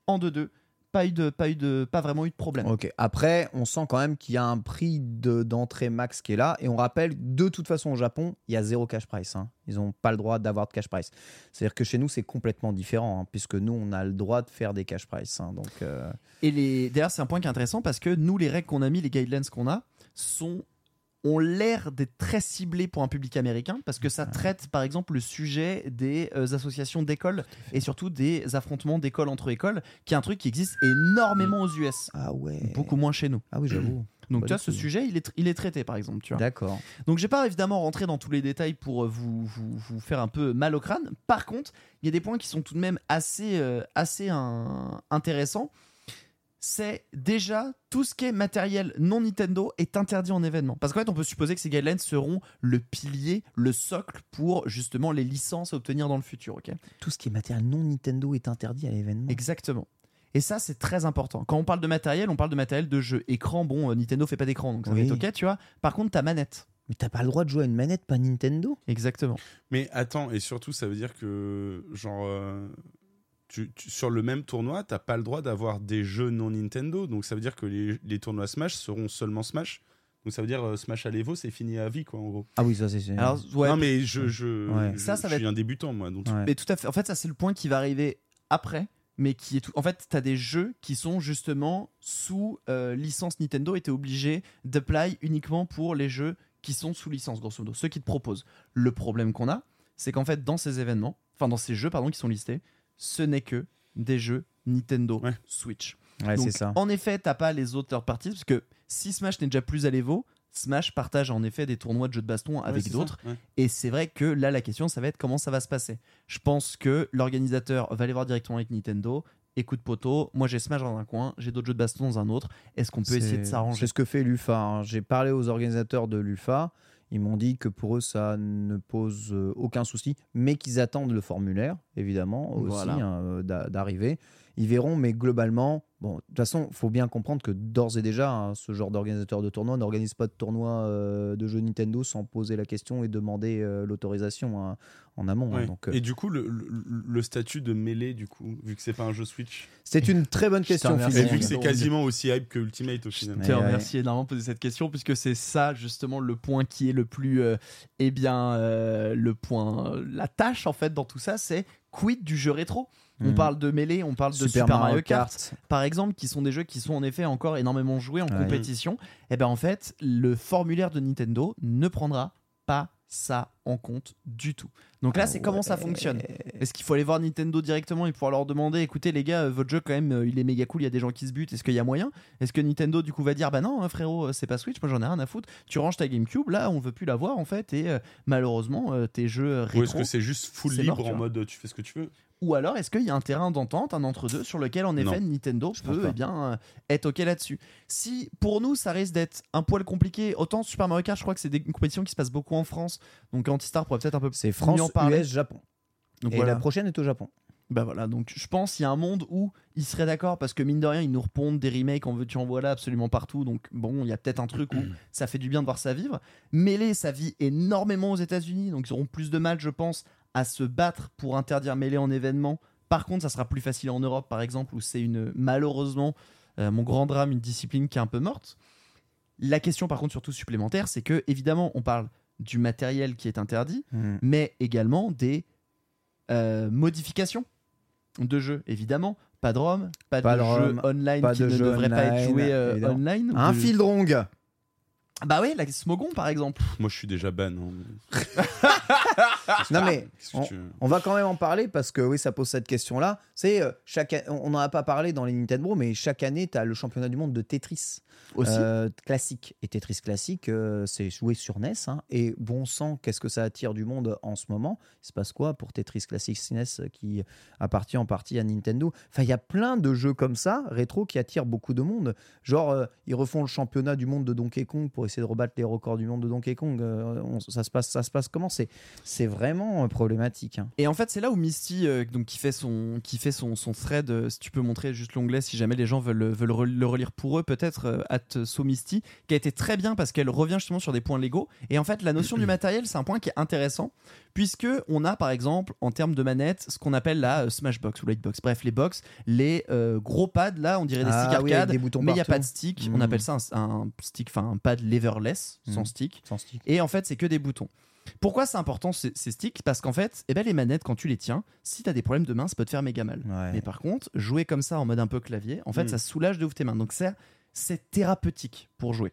en 2-2. Pas eu de, pas eu de, pas vraiment eu de problème.
Ok. Après, on sent quand même qu'il y a un prix de- d'entrée max qui est là. Et on rappelle, de toute façon, au Japon, il y a zéro cash price. hein. Ils n'ont pas le droit d'avoir de cash price. C'est-à-dire que chez nous, c'est complètement différent, hein, puisque nous, on a le droit de faire des cash price. hein. donc, euh,
Et les, d'ailleurs, c'est un point qui est intéressant parce que nous, les règles qu'on a mis, les guidelines qu'on a, sont ont l'air d'être très ciblés pour un public américain parce que ça traite par exemple le sujet des euh, associations d'écoles et surtout des affrontements d'écoles entre écoles qui est un truc qui existe énormément aux US
ah ouais.
beaucoup moins chez nous
Ah oui, j'avoue.
donc tu vois ce sujet il est, il est traité par exemple tu vois
D'accord.
donc j'ai pas évidemment rentré dans tous les détails pour euh, vous, vous, vous faire un peu mal au crâne. Par contre, il y a des points qui sont tout de même assez, euh, assez intéressants. C'est déjà tout ce qui est matériel non Nintendo est interdit en événement. Parce qu'en fait, on peut supposer que ces guidelines seront le pilier, le socle pour justement les licences à obtenir dans le futur. ok?
Tout ce qui est matériel non Nintendo est interdit à l'événement.
Exactement. Et ça, c'est très important. Quand on parle de matériel, on parle de matériel de jeu. Écran, bon, euh, Nintendo fait pas d'écran, donc ça
Oui.
va être ok, tu vois. Par contre, ta manette.
Mais t'as pas le droit de jouer à une manette, pas Nintendo?
Exactement.
Mais attends, et surtout, ça veut dire que, genre, euh, tu, tu- sur le même tournoi, t'as pas le droit d'avoir des jeux non Nintendo. Donc ça veut dire que les, les tournois Smash seront seulement Smash. Donc ça veut dire euh, Smash à l'Evo, c'est fini à vie, quoi, en gros.
Ah oui, ça c'est.
Alors, ouais,
non, mais je, je,
Ouais.
je-
Ça, ça
je
va
suis
être-
un débutant, moi. Donc
Ouais.
Mais tout à fait. En fait, ça, c'est le point qui va arriver après. Mais qui est tout. En fait, tu as des jeux qui sont justement sous euh, licence Nintendo et tu es obligé d'apply uniquement pour les jeux qui sont sous licence, grosso modo, ceux qui te proposent. Le problème qu'on a, c'est qu'en fait, dans ces événements, enfin, dans ces jeux, pardon, qui sont listés, ce n'est que des jeux Nintendo
Ouais.
Switch.
Ouais,
Donc,
c'est ça.
En effet, t'as pas les autres third parties, parce que si Smash n'est déjà plus à l'Evo, Smash partage en effet des tournois de jeux de baston avec d'autres.
ouais.
Et c'est vrai que là, la question, ça va être comment ça va se passer. Je pense que l'organisateur va aller voir directement avec Nintendo. Écoute, poteau, moi j'ai Smash dans un coin, j'ai d'autres jeux de baston dans un autre. Est-ce qu'on peut essayer de s'arranger?
C'est ce que fait l'UFA. hein. J'ai parlé aux organisateurs de l'UFA. Ils m'ont dit que pour eux, ça ne pose euh, aucun souci, mais qu'ils attendent le formulaire, évidemment, aussi,
Voilà.
hein, euh, d'a- d'arriver. Ils verront, mais globalement, bon, de toute façon, il faut bien comprendre que d'ores et déjà, hein, ce genre d'organisateur de tournoi n'organise pas de tournoi euh, de jeux Nintendo sans poser la question et demander euh, l'autorisation hein, en amont. hein. Donc, euh,
Et du coup, le, le- le statut de mêlée, du coup, vu que c'est pas un jeu Switch,
c'est une très bonne
Je
question,
et vu que c'est quasiment aussi hype que Ultimate au final.
Ouais,
te
ouais.
remercie énormément de poser cette question puisque c'est ça justement le point qui est le plus euh, eh bien euh, le point la tâche en fait dans tout ça c'est quid du jeu rétro? On
Mhm.
parle de Melee on parle de Super, Mario Kart, par exemple qui sont des jeux qui sont en effet encore énormément joués en
Ouais.
compétition. Et ben en fait le formulaire de Nintendo ne prendra pas ça en compte du tout. Donc là
Ah
c'est comment ça fonctionne. Est-ce qu'il faut aller voir Nintendo directement et pouvoir leur demander écoutez les gars, euh, votre jeu quand même euh, il est méga cool, il y a des gens qui se butent, est-ce qu'il y a moyen? Est-ce que Nintendo du coup va dire bah non hein, frérot, euh, c'est pas Switch, moi j'en ai rien à foutre, tu ranges ta GameCube, là on veut plus la voir en fait et euh, malheureusement euh, tes jeux euh,
Ou est-ce
rétro
que c'est juste full libre
mort,
en mode tu fais ce que tu veux?
Ou alors est-ce qu'il y a un terrain d'entente, un entre-deux sur lequel en effet
Non.
Nintendo
Je
peut eh bien euh, être ok là-dessus? Si pour nous ça risque d'être un poil compliqué, autant Super Mario Kart je crois que c'est des compétitions qui se passent beaucoup en France, donc Antistar pourrait peut-être un peu
C'est
mieux
France,
en parler.
US, Japon.
Donc
et
voilà.
la prochaine est au Japon.
Bah voilà, donc je pense qu'il y a un monde où ils seraient d'accord parce que mine de rien, ils nous repondent des remakes en veux-tu en voilà absolument partout. Donc bon, il y a peut-être un truc où ça fait du bien de voir ça vivre. Melee, ça vit énormément aux États-Unis, donc ils auront plus de mal, je pense, à se battre pour interdire Melee en événement. Par contre, ça sera plus facile en Europe, par exemple, où c'est une malheureusement euh, mon grand drame, une discipline qui est un peu morte. La question, par contre, surtout supplémentaire, c'est que évidemment, on parle du matériel qui est interdit, mais également des euh, modifications de jeux, évidemment. Pas de ROM, pas,
Pas
de,
de
jeu online
pas
qui
de
ne
jeu
devrait pas être joué euh, online.
Un
De-
fil drong.
Bah ouais, la Smogon par exemple.
Moi, je suis déjà ban. hein.
Non mais
Qu'est-ce que
on,
tu veux
on va quand même en parler parce que oui, ça pose cette question-là. C'est euh, chaque, on n'en a pas parlé dans les Nintendo, mais chaque année, tu as le championnat du monde de Tetris
Aussi.
euh, classique. Et Tetris classique, euh, c'est joué sur NES. hein. et bon sang, qu'est-ce que ça attire du monde en ce moment? Il se passe quoi pour Tetris classique NES euh, qui appartient en partie à Nintendo? Enfin, il y a plein de jeux comme ça, rétro, qui attirent beaucoup de monde. Genre, euh, ils refont le championnat du monde de Donkey Kong pour essayer de rebattre les records du monde de Donkey Kong. Euh, on- ça, se passe, ça se passe comment? C'est c'est vraiment euh, problématique. hein.
Et en fait, c'est là où Misty, euh, donc, qui fait son, qui fait son, son thread, si tu peux montrer juste l'onglet, si jamais les gens veulent, veulent le relire pour eux, peut-être, at So Misty, qui a été très bien parce qu'elle revient justement sur des points légaux. Et en fait, la notion du matériel, c'est un point qui est intéressant, puisque on a par exemple, en termes de manette, ce qu'on appelle la Smashbox ou Lightbox. Bref, les box, les gros pads, là, on dirait des
Ah
sticks
oui,
arcade,
des boutons
mais il n'y a pas de stick. On appelle ça un, un stick, enfin un pad leverless, sans
Mm.
stick.
Sans stick.
Et en fait, c'est que des boutons. Pourquoi c'est important ces, ces sticks? Parce qu'en fait, eh ben, les manettes, quand tu les tiens, si tu as des problèmes de main, ça peut te faire méga mal.
Ouais.
Mais par contre, jouer comme ça en mode un peu clavier, en fait,
Mm.
ça soulage de ouf tes mains. Donc c'est, thérapeutique pour jouer.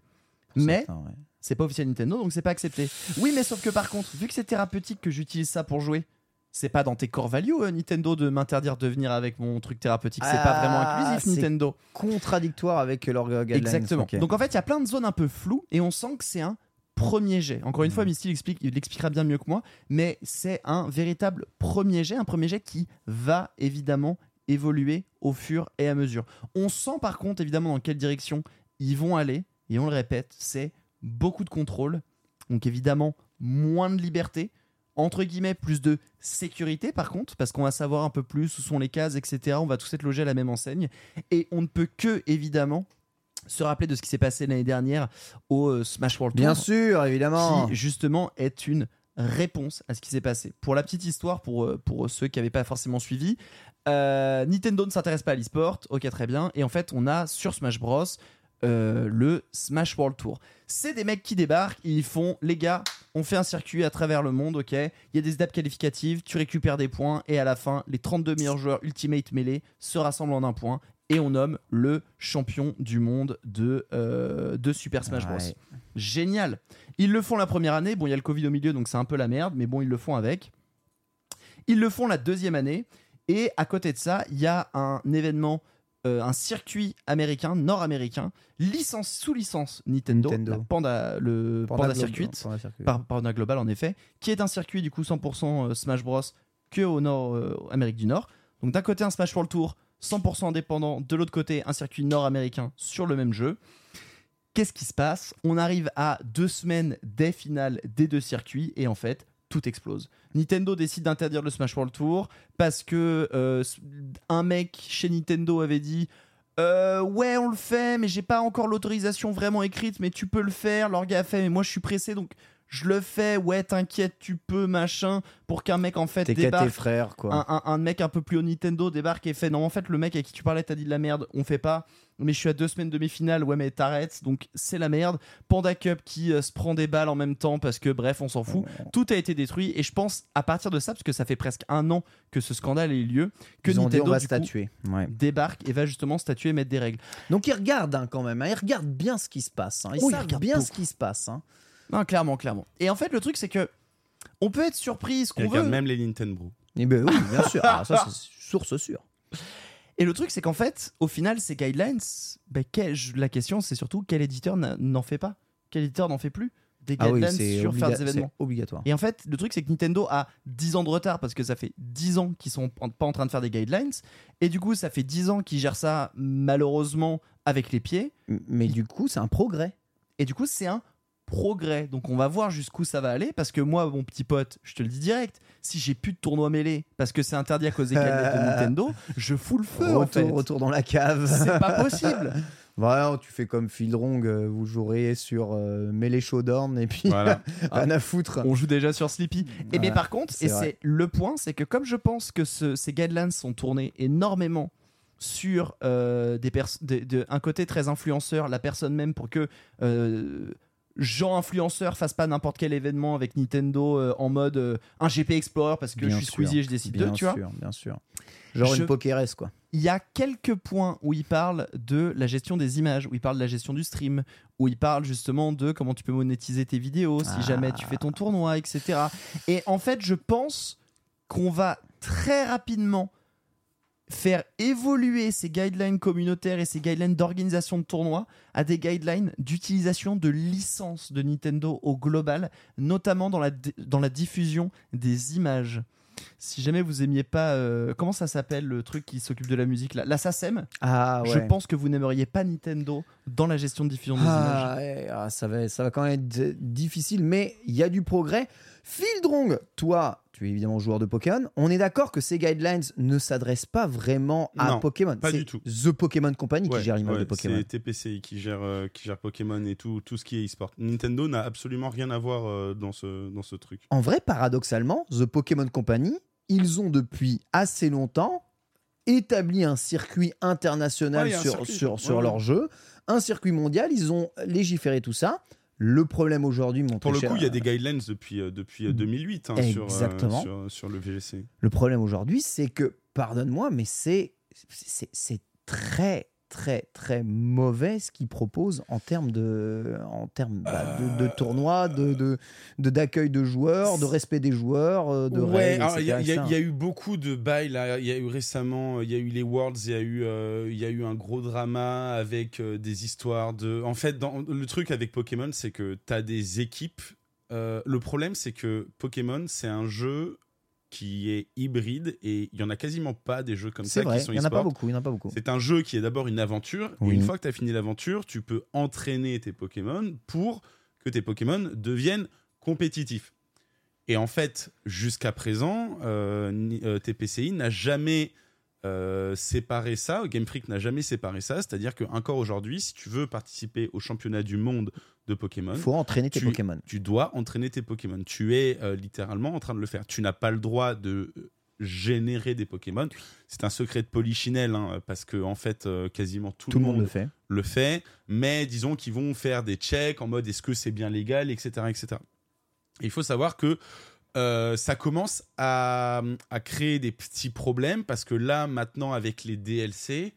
Mais
ouais.
c'est pas officiel Nintendo, donc c'est pas accepté. Oui, mais sauf que par contre, vu que c'est thérapeutique que j'utilise ça pour jouer, c'est pas dans tes core values euh, Nintendo de m'interdire de venir avec mon truc thérapeutique. C'est pas
Ah,
vraiment inclusif
c'est
Nintendo.
Contradictoire avec leur euh, guidelines.
Exactement. Donc en fait, il y a plein de zones un peu floues et on sent que c'est un premier jet. Encore une
Mm.
fois, Misty l'explique- il l'expliquera bien mieux que moi, mais c'est un véritable premier jet, un premier jet qui va évidemment évoluer au fur et à mesure. On sent par contre évidemment dans quelle direction ils vont aller et on le répète, c'est beaucoup de contrôle. Donc évidemment, moins de liberté. Entre guillemets, plus de sécurité par contre, parce qu'on va savoir un peu plus où sont les cases, etc. On va tous être logés à la même enseigne. Et on ne peut que, évidemment, se rappeler de ce qui s'est passé l'année dernière au euh, Smash World Tour
Bien sûr, évidemment.
qui justement est une réponse à ce qui s'est passé. Pour la petite histoire, pour, euh, pour ceux qui n'avaient pas forcément suivi, euh, Nintendo ne s'intéresse pas à l'e-sport, ok très bien, et en fait on a sur Smash Bros euh, le Smash World Tour. C'est des mecs qui débarquent, ils font, les gars, on fait un circuit à travers le monde, ok, il y a des étapes qualificatives, tu récupères des points, et à la fin, les 32 meilleurs joueurs Ultimate Melee se rassemblent en un point, et on nomme le champion du monde de, euh, de Super Smash Bros.
Ouais.
Génial. Ils le font la première année. Bon, il y a le Covid au milieu, donc c'est un peu la merde, mais bon, ils le font avec. Ils le font la deuxième année. Et à côté de ça, il y a un événement euh, un circuit américain, nord-américain, licence sous licence Nintendo,
Nintendo.
la Panda, le Panda, Circuit,
Panda Circuit.
par Panda Global en effet, qui est un circuit du coup 100% euh, Smash Bros que au nord, euh, Amérique du Nord. Donc d'un côté un Smash World Tour 100% indépendant, de l'autre côté un circuit nord-américain sur le même jeu. Qu'est-ce qui se passe? On arrive à deux semaines des finales des deux circuits et en fait tout explose. Nintendo décide d'interdire le Smash World Tour parce que euh, un mec chez Nintendo avait dit euh, ouais on le fait mais j'ai pas encore l'autorisation vraiment écrite mais tu peux le faire. Leur gars a fait mais moi je suis pressé donc je le fais. Ouais t'inquiète tu peux machin pour qu'un mec en fait
T'es qu'à tes
débarque
frères, quoi.
un, un- un mec un peu plus haut Nintendo débarque et fait non en fait le mec avec qui tu parlais t'as dit de la merde on fait pas mais je suis à deux semaines de mes finales ouais mais t'arrêtes donc c'est la merde Panda Cup qui euh, se prend des balles en même temps parce que bref on s'en fout tout a été détruit et je pense à partir de ça parce que ça fait presque un an que ce scandale ait eu lieu que
Ils ont dit,
Nintendo
on va
du coup,
statuer. Ouais.
débarque et va justement statuer et mettre des règles
Donc ils regardent hein, quand même, hein, ils regardent bien ce qui se passe. hein. Ils
Oh,
savent bien ce qui se passe. hein.
non clairement clairement et en fait le truc c'est que on peut être surpris ce
Il
qu'on
regarde
veut
même les Nintendo.
Eh ben oui, bien sûr. Ah, ça, c'est source sûre.
Et le truc, c'est qu'en fait, au final, ces guidelines, ben, quel- la question, c'est surtout quel éditeur n'en fait pas Quel éditeur n'en fait plus Des
Ah
guidelines sur faire des événements.
obligatoire.
Et en fait, le truc, c'est que Nintendo a 10 ans de retard parce que ça fait 10 ans qu'ils sont en- pas en train de faire des guidelines. Et du coup, ça fait 10 ans qu'ils gèrent ça malheureusement avec les pieds.
Mais du coup, c'est un progrès.
Et du coup, c'est un progrès. Donc, on va voir jusqu'où ça va aller. Parce que moi, mon petit pote, je te le dis direct, si j'ai plus de tournoi mêlé parce que c'est interdit à cause des guidelines de Nintendo, je fous le feu en
Retour,
fait.
retour dans la cave.
C'est pas possible.
Voilà, tu fais comme Fieldrong, euh, vous jouerez sur euh, Melee Showdown et puis
Voilà.
rien à foutre.
On joue déjà sur Sleepy. Et mais
Voilà,
par contre, et c'est le point, c'est que comme je pense que ce- ces guidelines sont tournés énormément sur euh, des pers- de- de- un côté très influenceur, la personne même pour que euh, Jean influenceur fasse pas n'importe quel événement avec Nintendo euh, en mode euh, un GP Explorer parce que
Bien
je suis Squeezie et je décide
Bien
tu vois.
sûr, bien sûr. Genre
Je-
une Pokéresse, quoi.
Il y a quelques points où il parle de la gestion des images, où il parle de la gestion du stream, où il parle justement de comment tu peux monétiser tes vidéos si
Ah.
jamais tu fais ton tournoi, etc. Et en fait, je pense qu'on va très rapidement faire évoluer ces guidelines communautaires et ces guidelines d'organisation de tournois à des guidelines d'utilisation de licences de Nintendo au global, notamment dans la, dans la diffusion des images. Si jamais vous aimiez pas, euh, comment ça s'appelle le truc qui s'occupe de la musique là? La SACEM?
Ah ouais.
Je pense que vous n'aimeriez pas Nintendo dans la gestion de diffusion des images.
Ah, ouais, ah, ça, va, ça va quand même être difficile, mais il y a du progrès. Fieldrong, toi, tu es évidemment joueur de Pokémon. On est d'accord que ces guidelines ne s'adressent pas vraiment à
Non,
Pokémon.
pas du tout.
The Pokémon Company
Ouais,
qui gère l'image
ouais,
de Pokémon.
C'est TPCI qui gère, euh, qui gère Pokémon et tout, tout ce qui est e-sport. Nintendo n'a absolument rien à voir euh, dans, ce, dans ce truc.
En vrai, paradoxalement, The Pokémon Company, ils ont depuis assez longtemps établi un circuit international
Ouais,
sur,
circuit.
sur, sur leur jeu, un circuit mondial, ils ont légiféré tout ça. Le problème aujourd'hui, mon
Pour le coup, il y a des guidelines depuis, euh, depuis euh, 2008 hein, sur, euh,
Exactement.
sur, sur le VGC.
Le problème aujourd'hui, c'est que, pardonne-moi, mais c'est très très très mauvais ce qu'ils proposent en termes de en termes bah, de, de tournois, de de de- d'accueil de, joueurs, de respect des joueurs, euh, de
Ouais, il y, a- y y eu beaucoup de bails là. Il y a eu récemment, euh, il y a eu les Worlds, il y a eu, euh, il y a eu un gros drama avec euh, des histoires de. En fait, dans, le truc avec Pokémon, c'est que tu as des équipes. euh, le problème, c'est que Pokémon, c'est un jeu qui est hybride et il y en a quasiment pas des jeux comme ça
vrai,
qui sont
il y en a pas beaucoup, il y en a pas beaucoup.
C'est un jeu qui est d'abord une aventure,
Oui.
et une fois que tu as fini l'aventure, tu peux entraîner tes Pokémon pour que tes Pokémon deviennent compétitifs. Et en fait, jusqu'à présent, euh, ni- euh, TPCI n'a jamais euh, séparé ça, Game Freak n'a jamais séparé ça, c'est-à-dire qu'encore aujourd'hui, si tu veux participer au championnat du monde de Pokémon,
Il faut entraîner tes
tu-
Pokémon.
tu dois entraîner tes Pokémon. Tu es euh, littéralement en train de le faire. Tu n'as pas le droit de euh, générer des Pokémon. C'est un secret de polichinelle, hein, parce que en fait, euh, quasiment tout,
Tout le monde le fait.
le fait. Mais disons qu'ils vont faire des checks en mode est-ce que c'est bien légal, etc., etc. Et il faut savoir que euh, ça commence à, à créer des petits problèmes parce que là, maintenant, avec les DLC,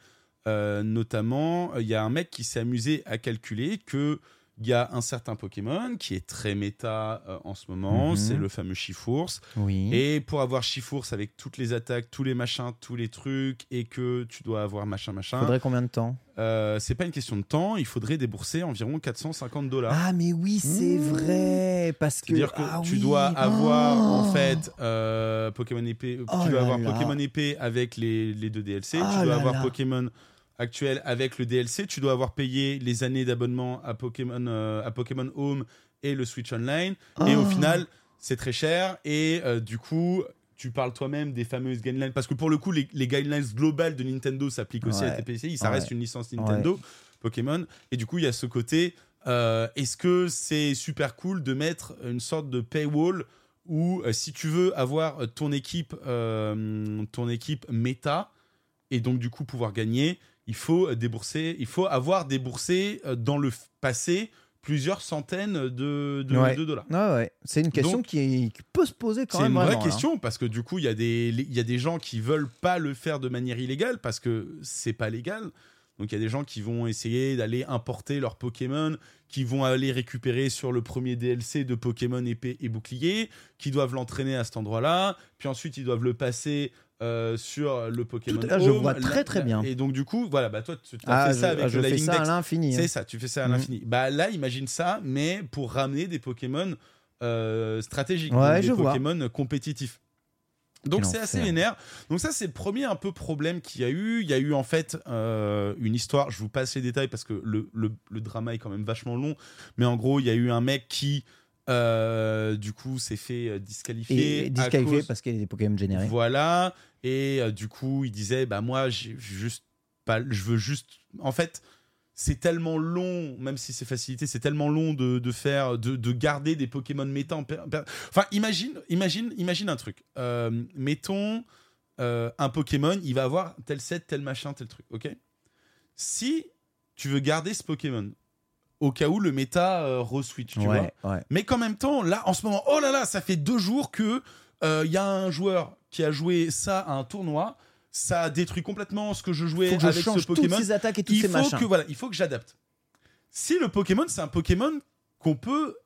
euh, notamment, il y a un mec qui s'est amusé à calculer que il y a un certain Pokémon qui est très méta euh, en ce moment,
Mhm.
c'est le fameux Chifours.
Oui.
Et pour avoir Chifours avec toutes les attaques, tous les machins, tous les trucs, et que tu dois avoir machin, machin,
Faudrait combien de temps?
euh, c'est pas une question de temps, il faudrait débourser environ 450 dollars.
Ah, mais oui, c'est vrai. Parce que.
C'est-à-dire que
ah
tu
oui.
dois avoir en
Oh.
fait euh, Pokémon épée,
Oh
tu dois
là
avoir
là.
Pokémon épée avec les, les deux DLC, tu dois
là
avoir
là.
Pokémon actuel avec le DLC, tu dois avoir payé les années d'abonnement à Pokémon euh, à Pokémon Home et le Switch Online et au
Oh.
final c'est très cher et euh, du coup tu parles toi-même des fameuses guidelines parce que pour le coup les, les guidelines globales de Nintendo s'appliquent aussi à. TPCI, ça
Ouais.
reste une licence Nintendo
Ouais.
Pokémon et du coup il y a ce côté euh, est-ce que c'est super cool de mettre une sorte de paywall où si tu veux avoir ton équipe, ton équipe méta et donc du coup pouvoir gagner, il faut euh, débourser, il faut avoir déboursé euh, dans le passé plusieurs centaines de, de,
Ouais.
de dollars.
Ouais. C'est une question
Donc-
qui, peut se poser quand
C'est
même.
une vraie
vraiment, là.
question parce que du coup il y a des y a des gens qui veulent pas le faire de manière illégale parce que c'est pas légal. Donc il y a des gens qui vont essayer d'aller importer leurs Pokémon, qui vont aller récupérer sur le premier DLC de Pokémon épée et bouclier, qui doivent l'entraîner à cet endroit-là, puis ensuite ils doivent le passer euh, sur le Pokémon
Tout- là, je
Home.
vois très, très bien.
Et donc du coup voilà bah toi tu as
Ah,
fait
je,
ça
ah,
avec
je
le
fais ça à l'infini. hein.
C'est ça, tu fais ça à
Mhm.
l'infini. Bah là, imagine ça, mais pour ramener des Pokémon euh, stratégiques,
Ouais,
des
je vois.
Pokémon compétitifs. Donc c'est assez vénère. Donc ça c'est le premier un peu problème qu'il y a eu. Il y a eu en fait euh, une histoire. Je vous passe les détails parce que le, le- le drama est quand même vachement long. Mais en gros il y a eu un mec qui euh, du coup s'est fait euh, disqualifier.
Et disqualifié
cause-
parce qu'il y a des Pokémon générés.
voilà. Et euh, du coup, il disait, bah moi, j'ai juste pas, je veux juste. En fait, c'est tellement long, même si c'est facilité, c'est tellement long de, de faire, de, de garder des Pokémon méta. en per- per- Enfin, imagine, imagine, imagine un truc. Euh, mettons un Pokémon, il va avoir tel set, tel machin, tel truc. Ok? Si tu veux garder ce Pokémon, au cas où le méta euh, re-switch, tu vois.
ouais, ouais.
Mais qu'en même temps, là, en ce moment, oh là là, ça fait deux jours que il y a un joueur qui a joué ça à un tournoi. Ça a détruit complètement ce que je jouais
Faut que je
avec
change
ce Pokémon.
toutes attaques et tous
Il
ces
faut
machins.
que voilà, il faut que j'adapte. Si le Pokémon, c'est un Pokémon qu'on peut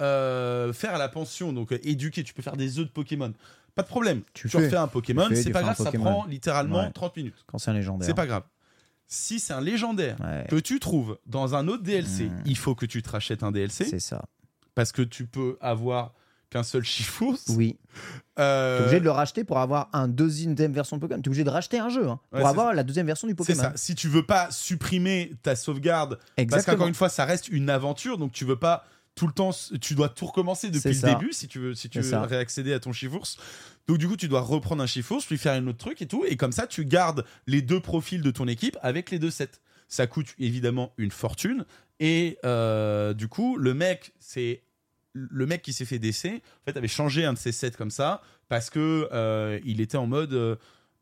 euh, faire à la pension, donc euh, éduquer, tu peux faire des œufs de Pokémon. Pas de problème.
Tu
Tu,
fais.
refais un Pokémon, c'est pas grave, ça prend littéralement
Ouais.
30 minutes.
Quand c'est un légendaire.
C'est pas grave. Si c'est un légendaire
Ouais,
que tu trouves dans un autre DLC,
Mm.
il faut que tu te rachètes un DLC
c'est ça.
parce que tu peux avoir qu'un seul Chifours.
Oui.
Euh,
T'es obligé de le racheter pour avoir un deuxième version de Pokémon. T'es obligé de racheter un jeu hein, pour avoir la deuxième version du
C'est
Pokémon.
ça. Si tu veux pas supprimer ta sauvegarde, parce qu'encore une fois, ça reste une aventure, donc tu veux pas tout le temps, tu dois tout recommencer depuis le début si tu veux, si tu veux
ça.
réaccéder à ton Chifours. Donc du coup, tu dois reprendre un Chifours, puis faire un autre truc et tout, et comme ça, tu gardes les deux profils de ton équipe avec les deux sets. Ça coûte évidemment une fortune, et euh, du coup, le mec, c'est le mec qui s'est fait décès, en fait, avait changé un de ses sets comme ça parce que euh, il était en mode. euh,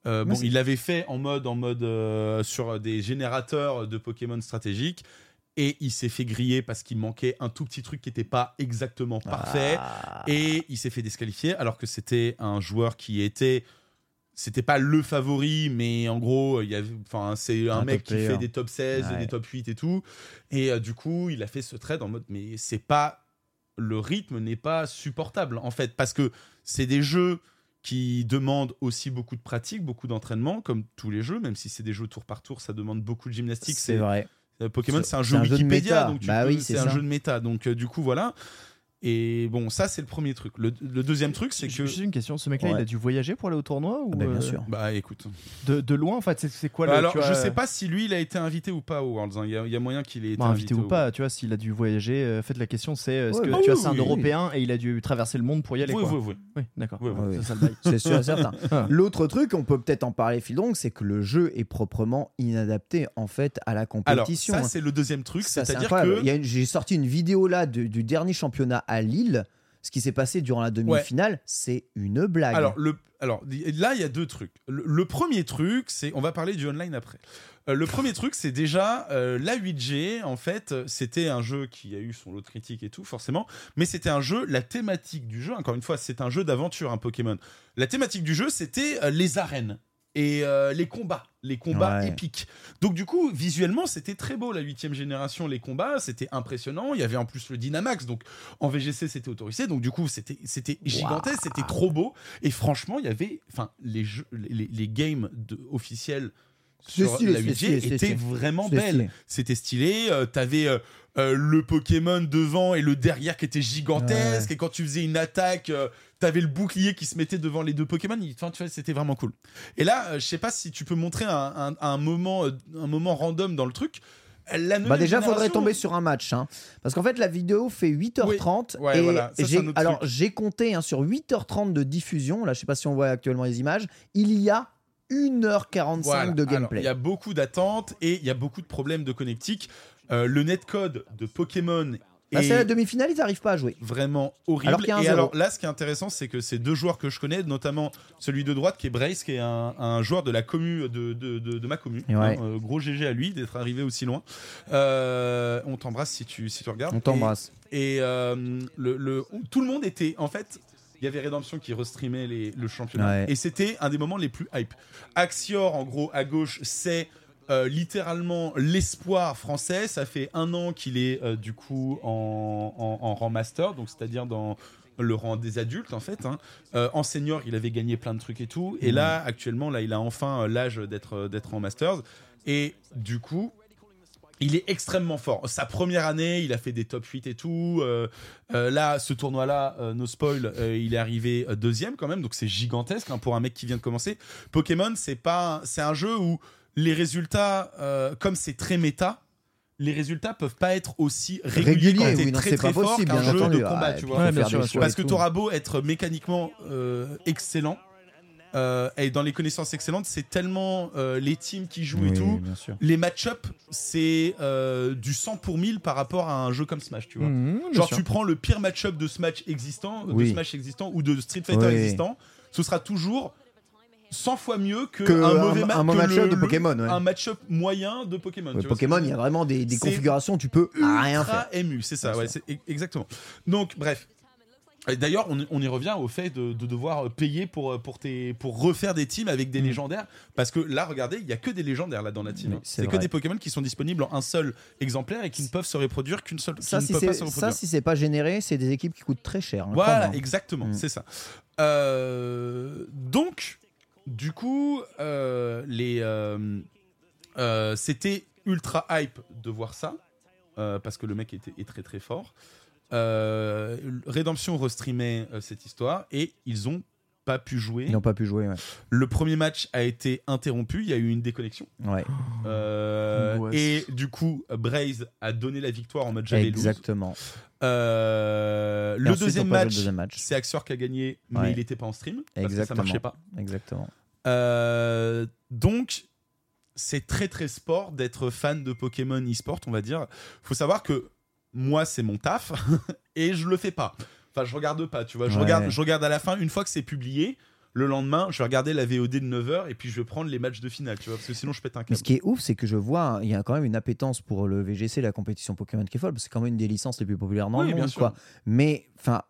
bon, il l'avait fait en mode, en mode sur des générateurs de Pokémon stratégiques et il s'est fait griller parce qu'il manquait un tout petit truc qui n'était pas exactement parfait
Ah.
et il s'est fait disqualifier alors que c'était un joueur qui était c'était pas le favori mais en gros il y avait enfin c'est un,
Un
mec qui fait des top 16
Ouais.
des top 8 et tout et euh, du coup il a fait ce trade en mode mais c'est pas le rythme n'est pas supportable en fait parce que c'est des jeux qui demandent aussi beaucoup de pratique, beaucoup d'entraînement, comme tous les jeux, même si c'est des jeux tour par tour, ça demande beaucoup de gymnastique.
C'est vrai.
Euh, Pokémon,
C'est-
un jeu Wikipédia, donc tu
Bah oui,
c'est
c'est
un
ça.
jeu de méta. Donc euh, du coup voilà. Et bon, ça c'est le premier truc. Le, le deuxième truc, c'est que
Juste une question, ce mec-là,
Ouais.
il a dû voyager pour aller au tournoi ou
Ah bah, bien
euh,
sûr.
bah écoute.
de, de loin en fait C'est c'est quoi le
Alors
tu vois,
je sais pas si lui il a été invité ou pas au Worlds. hein. Il y, a- il y a moyen qu'il ait été
Bon, invité ou
au-
pas, tu vois, s'il a dû voyager. euh, En fait, la question c'est est-ce
Ouais,
que
bah
tu
oui,
vois, c'est un
oui,
Européen et il a dû traverser le monde pour y aller
Oui,
quoi.
oui, oui.
Oui, d'accord.
Oui, oui.
Ouais,
C'est ça
sûr et certain.
Ah.
L'autre truc, on peut peut-être en parler fil donc, c'est que le jeu est proprement inadapté en fait à la
Alors
compétition.
ça
hein.
c'est le deuxième truc,
Ça, c'est
c'est-à-dire que
J'ai sorti une vidéo là du dernier championnat à Lille. Ce qui s'est passé durant la demi-finale, c'est une blague.
Alors, le, alors, là, il y a deux trucs. Le, le premier truc, c'est. On va parler du online après. Euh, le premier truc, c'est déjà euh, la 8G. En fait, euh, c'était un jeu qui a eu son lot de critiques et tout, forcément. Mais c'était un jeu. La thématique du jeu, encore une fois, c'est un jeu d'aventure, un Pokémon. La thématique du jeu, c'était euh, les arènes. Et euh, les combats, les combats
Ouais.
épiques. Donc du coup, visuellement, c'était très beau la huitième génération, les combats, c'était impressionnant. Il y avait en plus le Dynamax, donc en VGC c'était autorisé, donc du coup c'était c'était gigantesque, c'était trop beau. Et franchement, il y avait, enfin les jeux, les, les games de, officiels sur la
c'est
8
stylé, c'est
étaient
stylé.
vraiment belles. C'était stylé. euh, T'avais euh, euh, le Pokémon devant et le derrière qui était gigantesque. Et quand tu faisais une attaque, euh, t'avais le bouclier qui se mettait devant les deux Pokémon. Enfin, tu vois, c'était vraiment cool. Et là, euh, je sais pas si tu peux montrer un, un- un moment, euh, un moment random dans le truc. La
Bah déjà, faudrait
génération-
tomber sur un match. hein. Parce qu'en fait, la vidéo fait 8h30.
Oui. Ouais,
et
voilà. Ça, c'est
j'ai- alors, j'ai compté hein, sur 8h30 de diffusion. Là, je sais pas si on voit actuellement les images. Il y a 1h45
Voilà.
de gameplay.
Il y a beaucoup d'attentes et il y a beaucoup de problèmes de connectique. Euh, le netcode de Pokémon
Bah,
est
c'est la demi-finale, ils n'arrivent pas à jouer.
vraiment horrible.
Alors qu'il y a un
et
zéro.
alors là, ce qui est intéressant, c'est que c'est deux joueurs que je connais, notamment celui de droite qui est Brace, qui est un, un joueur de la commu de, de, de- de ma commu.
Ouais.
Hein, euh, gros GG à lui d'être arrivé aussi loin. Euh, on t'embrasse si tu, si tu regardes.
On t'embrasse.
Et, et, euh, le, le- tout le monde était en fait. Il y avait Redemption qui restreamait les- le championnat.
Ouais.
Et c'était un des moments les plus hype. Axior, en gros, à gauche, c'est euh, littéralement l'espoir français. Ça fait un an qu'il est euh, du coup en, en, en rang master, donc c'est-à-dire dans le rang des adultes en fait. hein. Euh, en senior, il avait gagné plein de trucs et tout. Et là, actuellement, là, il a enfin l'âge d'être d'être en masters. Et du coup, il est extrêmement fort. Sa première année, il a fait des top 8 et tout. Euh, euh, là, ce tournoi-là, euh, no spoil, il est arrivé deuxième quand même, donc c'est gigantesque hein, pour un mec qui vient de commencer. Pokémon, c'est pas, c'est un jeu où les résultats, euh, comme c'est très méta, les résultats peuvent pas être aussi réguliers
Régulier,
quand t'es
oui, non,
très très
pas
fort
possible,
qu'un
bien
jeu
entendu.
de combat,
Ah,
tu vois.
Ouais, bien sûr,
Parce que t'auras beau être mécaniquement euh, excellent. euh, et dans les connaissances excellentes, c'est tellement euh, les teams qui jouent et tout.
bien sûr.
Les match-up, c'est euh, du 100 pour 1000 par rapport à un jeu comme Smash, tu vois.
Mhm, bien
Genre,
sûr.
tu prends le pire match-up de Smash existant,
Oui.
de Smash existant ou de Street Fighter
Oui.
existant, ce sera toujours 100 fois mieux que,
Que
un
un-
mauvais ma-
un
que
match-up de Pokémon, ouais.
Un match-up moyen de Pokémon.
Ouais, Pokémon, il y a vraiment des, des configurations, tu peux rien faire.
ému, c'est ça, ouais, e- exactement. Donc, bref. D'ailleurs, on, on y revient au fait de, de devoir payer pour, pour, tes, pour refaire des teams avec des légendaires. Parce que là, regardez, il y a que des légendaires là dans la team.
Mm. Oui,
hein.
c'est
que des Pokémon qui sont disponibles en un seul exemplaire et qui ne peuvent se reproduire qu'une seule.
Ça, si c'est ça,
reproduire.
si c'est pas généré, c'est des équipes qui coûtent très cher. hein,
Voilà, exactement,
Mm.
c'est ça. Euh, donc, du coup, euh, euh, euh, c'était ultra hype de voir ça parce que le mec était est très très fort. Redemption restreamait cette histoire et ils ont pas pu jouer.
Ils n'ont pas pu jouer. Ouais.
Le premier match a été interrompu, il y a eu une déconnexion.
Ouais,
Euh, et du coup, Braze a donné la victoire en mode j'avais
exactement.
Euh, le,
ensuite,
deuxième match,
deuxième match.
c'est Axior qui a gagné, mais
Ouais.
il n'était pas en stream. Parce que ça
Exactement.
marchait pas.
Exactement.
Euh, donc, c'est très très sport d'être fan de Pokémon e-sport, on va dire. faut savoir que moi, c'est mon taf et je le fais pas. Enfin, je regarde pas, tu vois. Je,
Ouais.
regarde, je regarde à la fin, une fois que c'est publié. Le lendemain, je vais regarder la VOD de 9h et puis je vais prendre les matchs de finale, tu vois, parce que sinon je pète un
Mais
câble.
ce qui est ouf, c'est que je vois, il y a quand même une appétence pour le VGC, la compétition Pokémon qui est folle, parce que c'est quand même une des licences les plus populaires dans
Oui,
le
bien
monde. Quoi. Mais, enfin,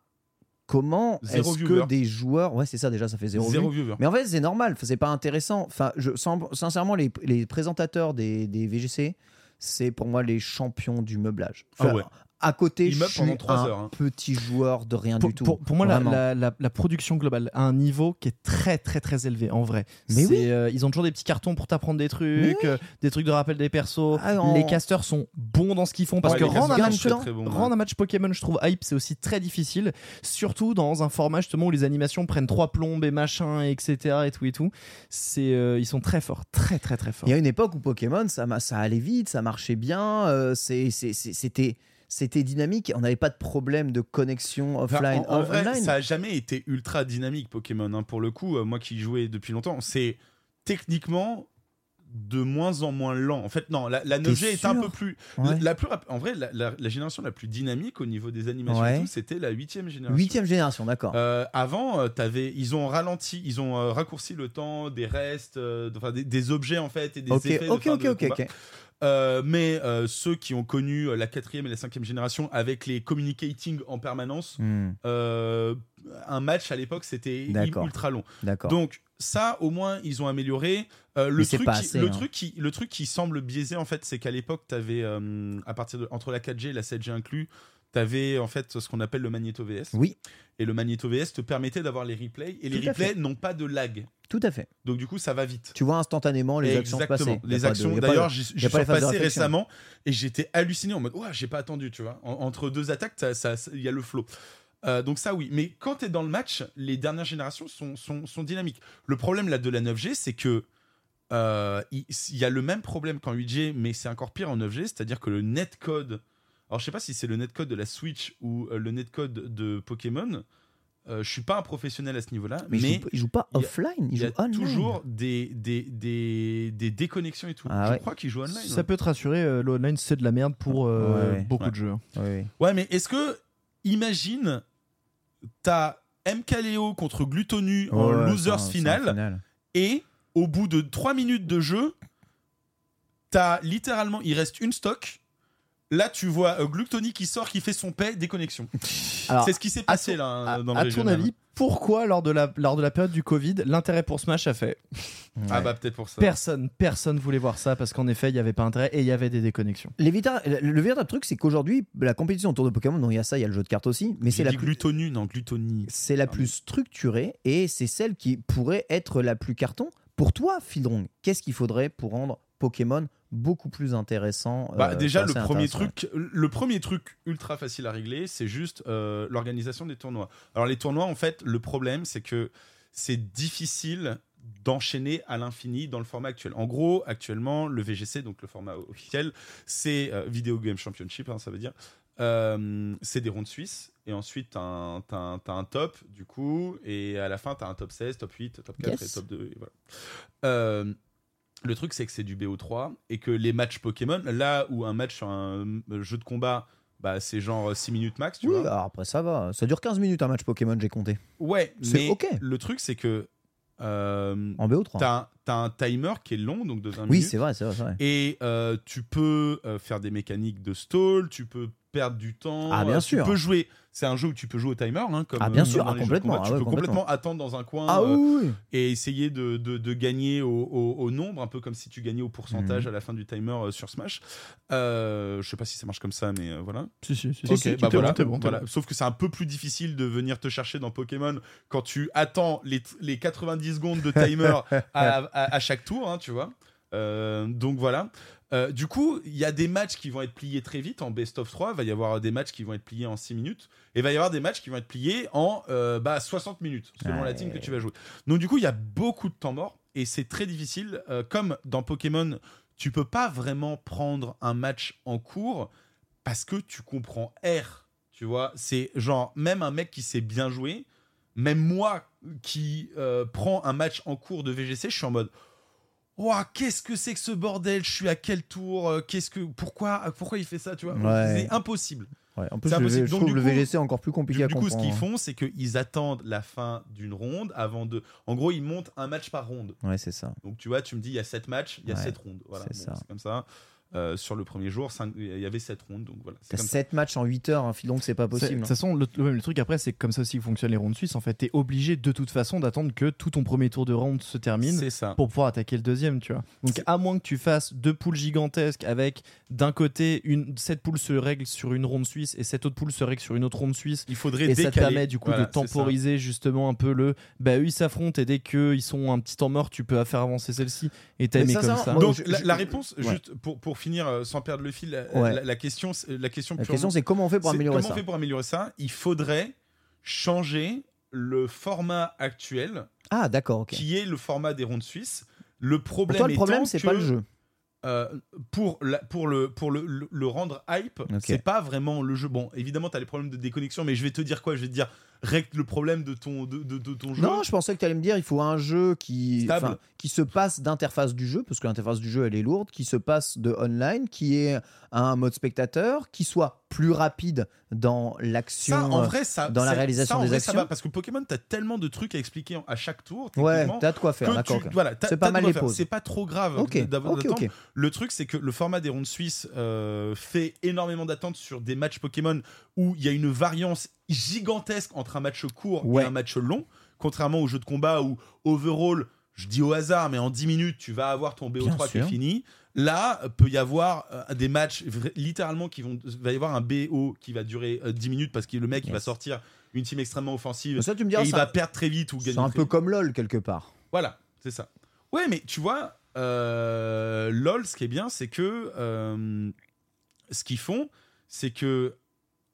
comment est-ce que des joueurs. Ouais, c'est ça, déjà, ça fait zéro,
Zéro viewer.
Mais en fait, c'est normal, c'est pas intéressant. Enfin, je, sin- sincèrement, les, les présentateurs des, des VGC, c'est pour moi les champions du meublage.
Ah ouais.
À côté, je suis
pendant trois
un
heures, hein.
petit joueur de rien
Pour,
du tout.
pour- pour moi, la,
Vraiment.
la- la- la production globale a un niveau qui est très très très élevé en vrai.
Mais oui.
euh, ils ont toujours des petits cartons pour t'apprendre des trucs,
oui.
euh, des trucs de rappel des persos.
Ah, en-
Les casters sont bons dans ce qu'ils font parce
Ouais,
que rendre un, match,
sont très, très bons,
rendre
ouais.
un match Pokémon, je trouve hype, c'est aussi très difficile. Surtout dans un format justement où les animations prennent trois plombes et machin, et etc. et tout et tout. C'est, euh, ils sont très forts, très très très forts.
Il y a une époque où Pokémon, ça, allait vite, ça marchait bien, euh, c'était c'était dynamique, on n'avait pas de problème de connexion
Enfin,
offline,
en, en vrai,
online.
ça a jamais été ultra dynamique Pokémon. hein, pour le coup, euh, moi qui jouais depuis longtemps, c'est techniquement de moins en moins lent. En fait, non, la, la 9G est un peu plus,
Ouais.
la plus En vrai, la, la- la génération la plus dynamique au niveau des animations,
Ouais.
c'était la huitième génération.
Huitième génération, d'accord.
Euh, avant, euh, t'avais, ils ont ralenti, ils ont euh, raccourci le temps des restes, enfin des, des objets en fait et des effets.
ok, ok,
de
ok, ok.
Euh, mais euh, ceux qui ont connu euh, la quatrième et la cinquième génération avec les communicating en permanence,
Hmm,
euh, un match à l'époque c'était ultra long. Donc ça, au moins, ils ont amélioré. Euh, le,
Mais c'est
truc
pas
qui,
assez,
le,
hein.
truc qui, le truc qui semble biaisé, en fait, c'est qu'à l'époque, tu avais, à partir de, entre la 4G et la 7G inclus, tu avais en fait ce qu'on appelle le Magneto VS.
Oui,
Et le Magneto VS te permettait d'avoir les replays. Et les
Tout
replays n'ont pas de lag.
tout à fait.
Donc du coup, ça va vite.
Tu vois instantanément les actions
Exactement.
Y a
Les actions.
y
D'ailleurs, j'y
y
suis passé récemment et j'étais halluciné en mode, ouais, j'ai pas attendu, tu vois. En- entre deux attaques, il ça, y a le flow. Euh, donc ça oui, mais quand tu es dans le match, les dernières générations sont, sont, sont dynamiques. Le problème là de la 9G, c'est que euh, il il y a le même problème qu'en 8G, mais c'est encore pire en 9G, c'est-à-dire que le netcode, alors je sais pas si c'est le netcode de la Switch ou euh, le netcode de Pokémon, euh, je suis pas un professionnel à ce niveau-là,
Mais,
mais,
il, joue, il joue pas offline, il, joue
a
online.
toujours des, des, des, des déconnexions et tout.
Ah
je
ouais.
crois qu'il joue online.
Ça
ouais.
peut te rassurer, euh, le online c'est de la merde pour euh,
Ouais,
beaucoup
Ouais.
de jeux. hein.
Ouais, mais est-ce que, imagine, t'as MKLeo contre Glutonu en losers
un
final, et au bout de 3 minutes de jeu, t'as littéralement, il reste une stock. Là, tu vois euh, Gluttony qui sort, qui fait son paix, déconnexion.
Alors,
C'est ce qui s'est passé là
à,
dans le
à ton
régional.
avis, pourquoi lors de, la, lors de la période du Covid, l'intérêt pour Smash a fait?
Ah bah peut-être pour ça.
Personne, personne voulait voir ça parce qu'en effet, il n'y avait pas intérêt et il y avait des déconnexions.
Les vita- le, le véritable truc, c'est qu'aujourd'hui, la compétition autour de Pokémon, donc il y a ça, il y a le jeu de cartes aussi, mais
J'ai
c'est la
dit
plus,
Glutonu, non Glutony.
c'est la plus structurée et c'est celle qui pourrait être la plus carton. Pour toi, Fildrong, qu'est-ce qu'il faudrait pour rendre Pokémon beaucoup plus intéressant
Bah,
euh,
déjà, le premier, truc, le premier truc ultra facile à régler, c'est juste euh, l'organisation des tournois. Alors, les tournois, en fait, le problème, c'est que c'est difficile d'enchaîner à l'infini dans le format actuel. En gros, actuellement, le VGC, donc le format officiel, c'est euh, Video Game Championship, hein, ça veut dire. Euh, c'est des rondes suisses et ensuite t'as un, t'as un, top du coup et à la fin t'as un top 16, top 8, top 4
Yes.
et top 2 et voilà. Euh, le truc, c'est que c'est du BO3 et que les matchs Pokémon, là où un match sur un jeu de combat, bah, c'est genre 6 minutes max, tu
Oui,
vois.
alors après ça va. Ça dure 15 minutes un match Pokémon, j'ai compté.
Ouais,
C'est
mais
ok.
le truc, c'est que euh,
En BO3.
t'as un- t'as un timer qui est long, donc de 20
Oui,
minutes.
c'est vrai, c'est vrai. c'est vrai.
Et euh, tu peux euh, faire des mécaniques de stall, tu peux perdre du temps.
Ah, bien
euh,
sûr.
Tu peux jouer. C'est un jeu où tu peux jouer au timer, hein, comme
Ah, bien
euh,
sûr, ah, complètement, ah
tu
ouais,
peux
complètement.
complètement attendre dans un coin.
Ah
euh,
oui, oui.
et essayer de, de- de gagner au, au- au nombre, un peu comme si tu gagnais au pourcentage
Mhm.
à la fin du timer euh, sur Smash. Euh, je sais pas si ça marche comme ça, mais euh, voilà.
Si, si, si.
Ok,
si,
bah voilà,
bon, t'es bon,
voilà.
bon.
Sauf que c'est un peu plus difficile de venir te chercher dans Pokémon quand tu attends les, les 90 secondes de timer à, à- à chaque tour, hein, tu vois. Euh, donc voilà. Euh, du coup, il y a des matchs qui vont être pliés très vite en best of 3. Il va y avoir des matchs qui vont être pliés en 6 minutes. Et il va y avoir des matchs qui vont être pliés en euh, bah, 60 minutes, selon la team que tu vas jouer. Donc du coup, il y a beaucoup de temps mort. Et c'est très difficile. Euh, comme dans Pokémon, tu peux pas vraiment prendre un match en cours parce que tu comprends R. Tu vois, c'est genre, même un mec qui sait bien jouer, même moi qui euh, prends un match en cours de VGC, je suis en mode. Ouah, qu'est-ce que c'est que ce bordel? Je suis à quel tour? Euh, Qu'est-ce que pourquoi pourquoi il fait ça Tu vois?
Ouais.
C'est impossible.
Ouais, En plus,
impossible.
je
Donc,
trouve
du
le
coup-
VGC encore plus compliqué
Du,
à
du coup, ce qu'ils font, c'est qu'ils attendent la fin d'une ronde avant de. En gros, ils montent un match par ronde.
Ouais, c'est ça.
Donc tu vois, tu me dis il y a 7 matchs, il y a
Ouais,
7 rondes. Voilà,
c'est
Bon,
ça.
c'est comme ça. Euh, sur le premier jour, cinq- il y avait 7 rondes, donc voilà.
T'as
comme ça.
7 matchs en 8 heures, un filon que c'est pas
C'est- De
possible.
toute façon, le, le- le truc après, c'est que comme ça aussi que fonctionnent les rondes suisses. En fait, t'es obligé de toute façon d'attendre que tout ton premier tour de ronde se termine
C'est ça.
pour pouvoir attaquer le deuxième, tu vois. Donc, à moins que tu fasses deux poules gigantesques avec d'un côté, une, cette poule se règle sur une ronde suisse et cette autre poule se règle sur une autre ronde suisse.
Il faudrait
Et ça te permet du coup
Voilà,
de
ça.
temporiser justement un peu le. Bah, eux ils s'affrontent et dès qu'ils sont un petit temps mort, tu peux faire avancer celle-ci et
Mais
timer comme ça.
Donc
je-
la,
je-
la réponse,
ouais.
juste pour, pour finir euh, sans perdre le fil, la,
Ouais.
la- la question, la question,
La question, c'est comment on fait pour améliorer
comment
ça
on fait pour améliorer ça? Il faudrait changer le format actuel,
Ah, d'accord,
qui est le format des rondes suisses. Le problème,
toi, le problème, c'est pas le jeu.
euh, pour, la- pour, le, pour le, le- le rendre hype, c'est pas vraiment le jeu. Bon, évidemment, tu as les problèmes de déconnexion, mais je vais te dire quoi? Je vais te dire, règle le problème de ton, de, de- de ton jeu.
Non, je pensais que tu allais me dire il faut un jeu qui, qui se passe d'interface du jeu, parce que l'interface du jeu elle est lourde, qui se passe de online, qui est un mode spectateur, qui soit plus rapide dans l'action.
en
euh,
vrai, ça,
dans la réalisation
ça, en
des
vrai, ça
actions.
va, parce que Pokémon, t'as tellement de trucs à expliquer à chaque tour.
Ouais, t'as de quoi faire, d'accord.
voilà,
C'est pas mal les pauses.
C'est pas trop grave
Ok,
d'avoir
ok,
d'attendre.
ok.
Le truc, c'est que le format des rondes suisses euh, fait énormément d'attentes sur des matchs Pokémon où il y a une variance gigantesque entre un match court
Ouais.
et un match long, contrairement aux jeux de combat où overall, je dis au hasard, mais en 10 minutes, tu vas avoir ton BO3
Bien
qui est fini. Là, euh, peut y avoir euh, des matchs littéralement qui vont. va y avoir un BO qui va durer euh, 10 minutes parce que le mec il va sortir une team extrêmement offensive
Ça, tu me
et
diras,
il
ça-
va perdre très vite ou
c'est
gagner
un
très
peu
vite.
comme LOL quelque part.
Voilà, c'est ça. Ouais, mais tu vois, euh, LOL, ce qui est bien, c'est que euh, ce qu'ils font, c'est que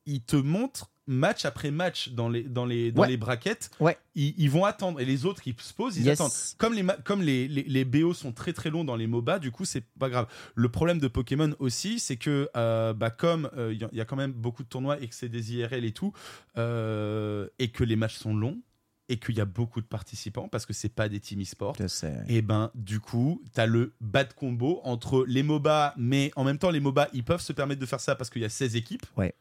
ils te montrent match après match dans les, dans les, dans
Ouais.
les brackets.
Ouais.
Ils, ils vont attendre. Et les autres, ils se posent, ils
Yes.
attendent. Comme, les, comme les, les, les BO sont très très longs dans les MOBA, du coup, c'est pas grave. Le problème de Pokémon aussi, c'est que euh, bah, comme il y, a- y a quand même beaucoup de tournois et que c'est des IRL et tout, euh, et que les matchs sont longs, et qu'il y a beaucoup de participants, parce que c'est pas des team e-sport, et ben du coup, t'as le bad combo entre les MOBA, mais en même temps, les MOBA, ils peuvent se permettre de faire ça parce qu'il y a 16 équipes.
Ouais.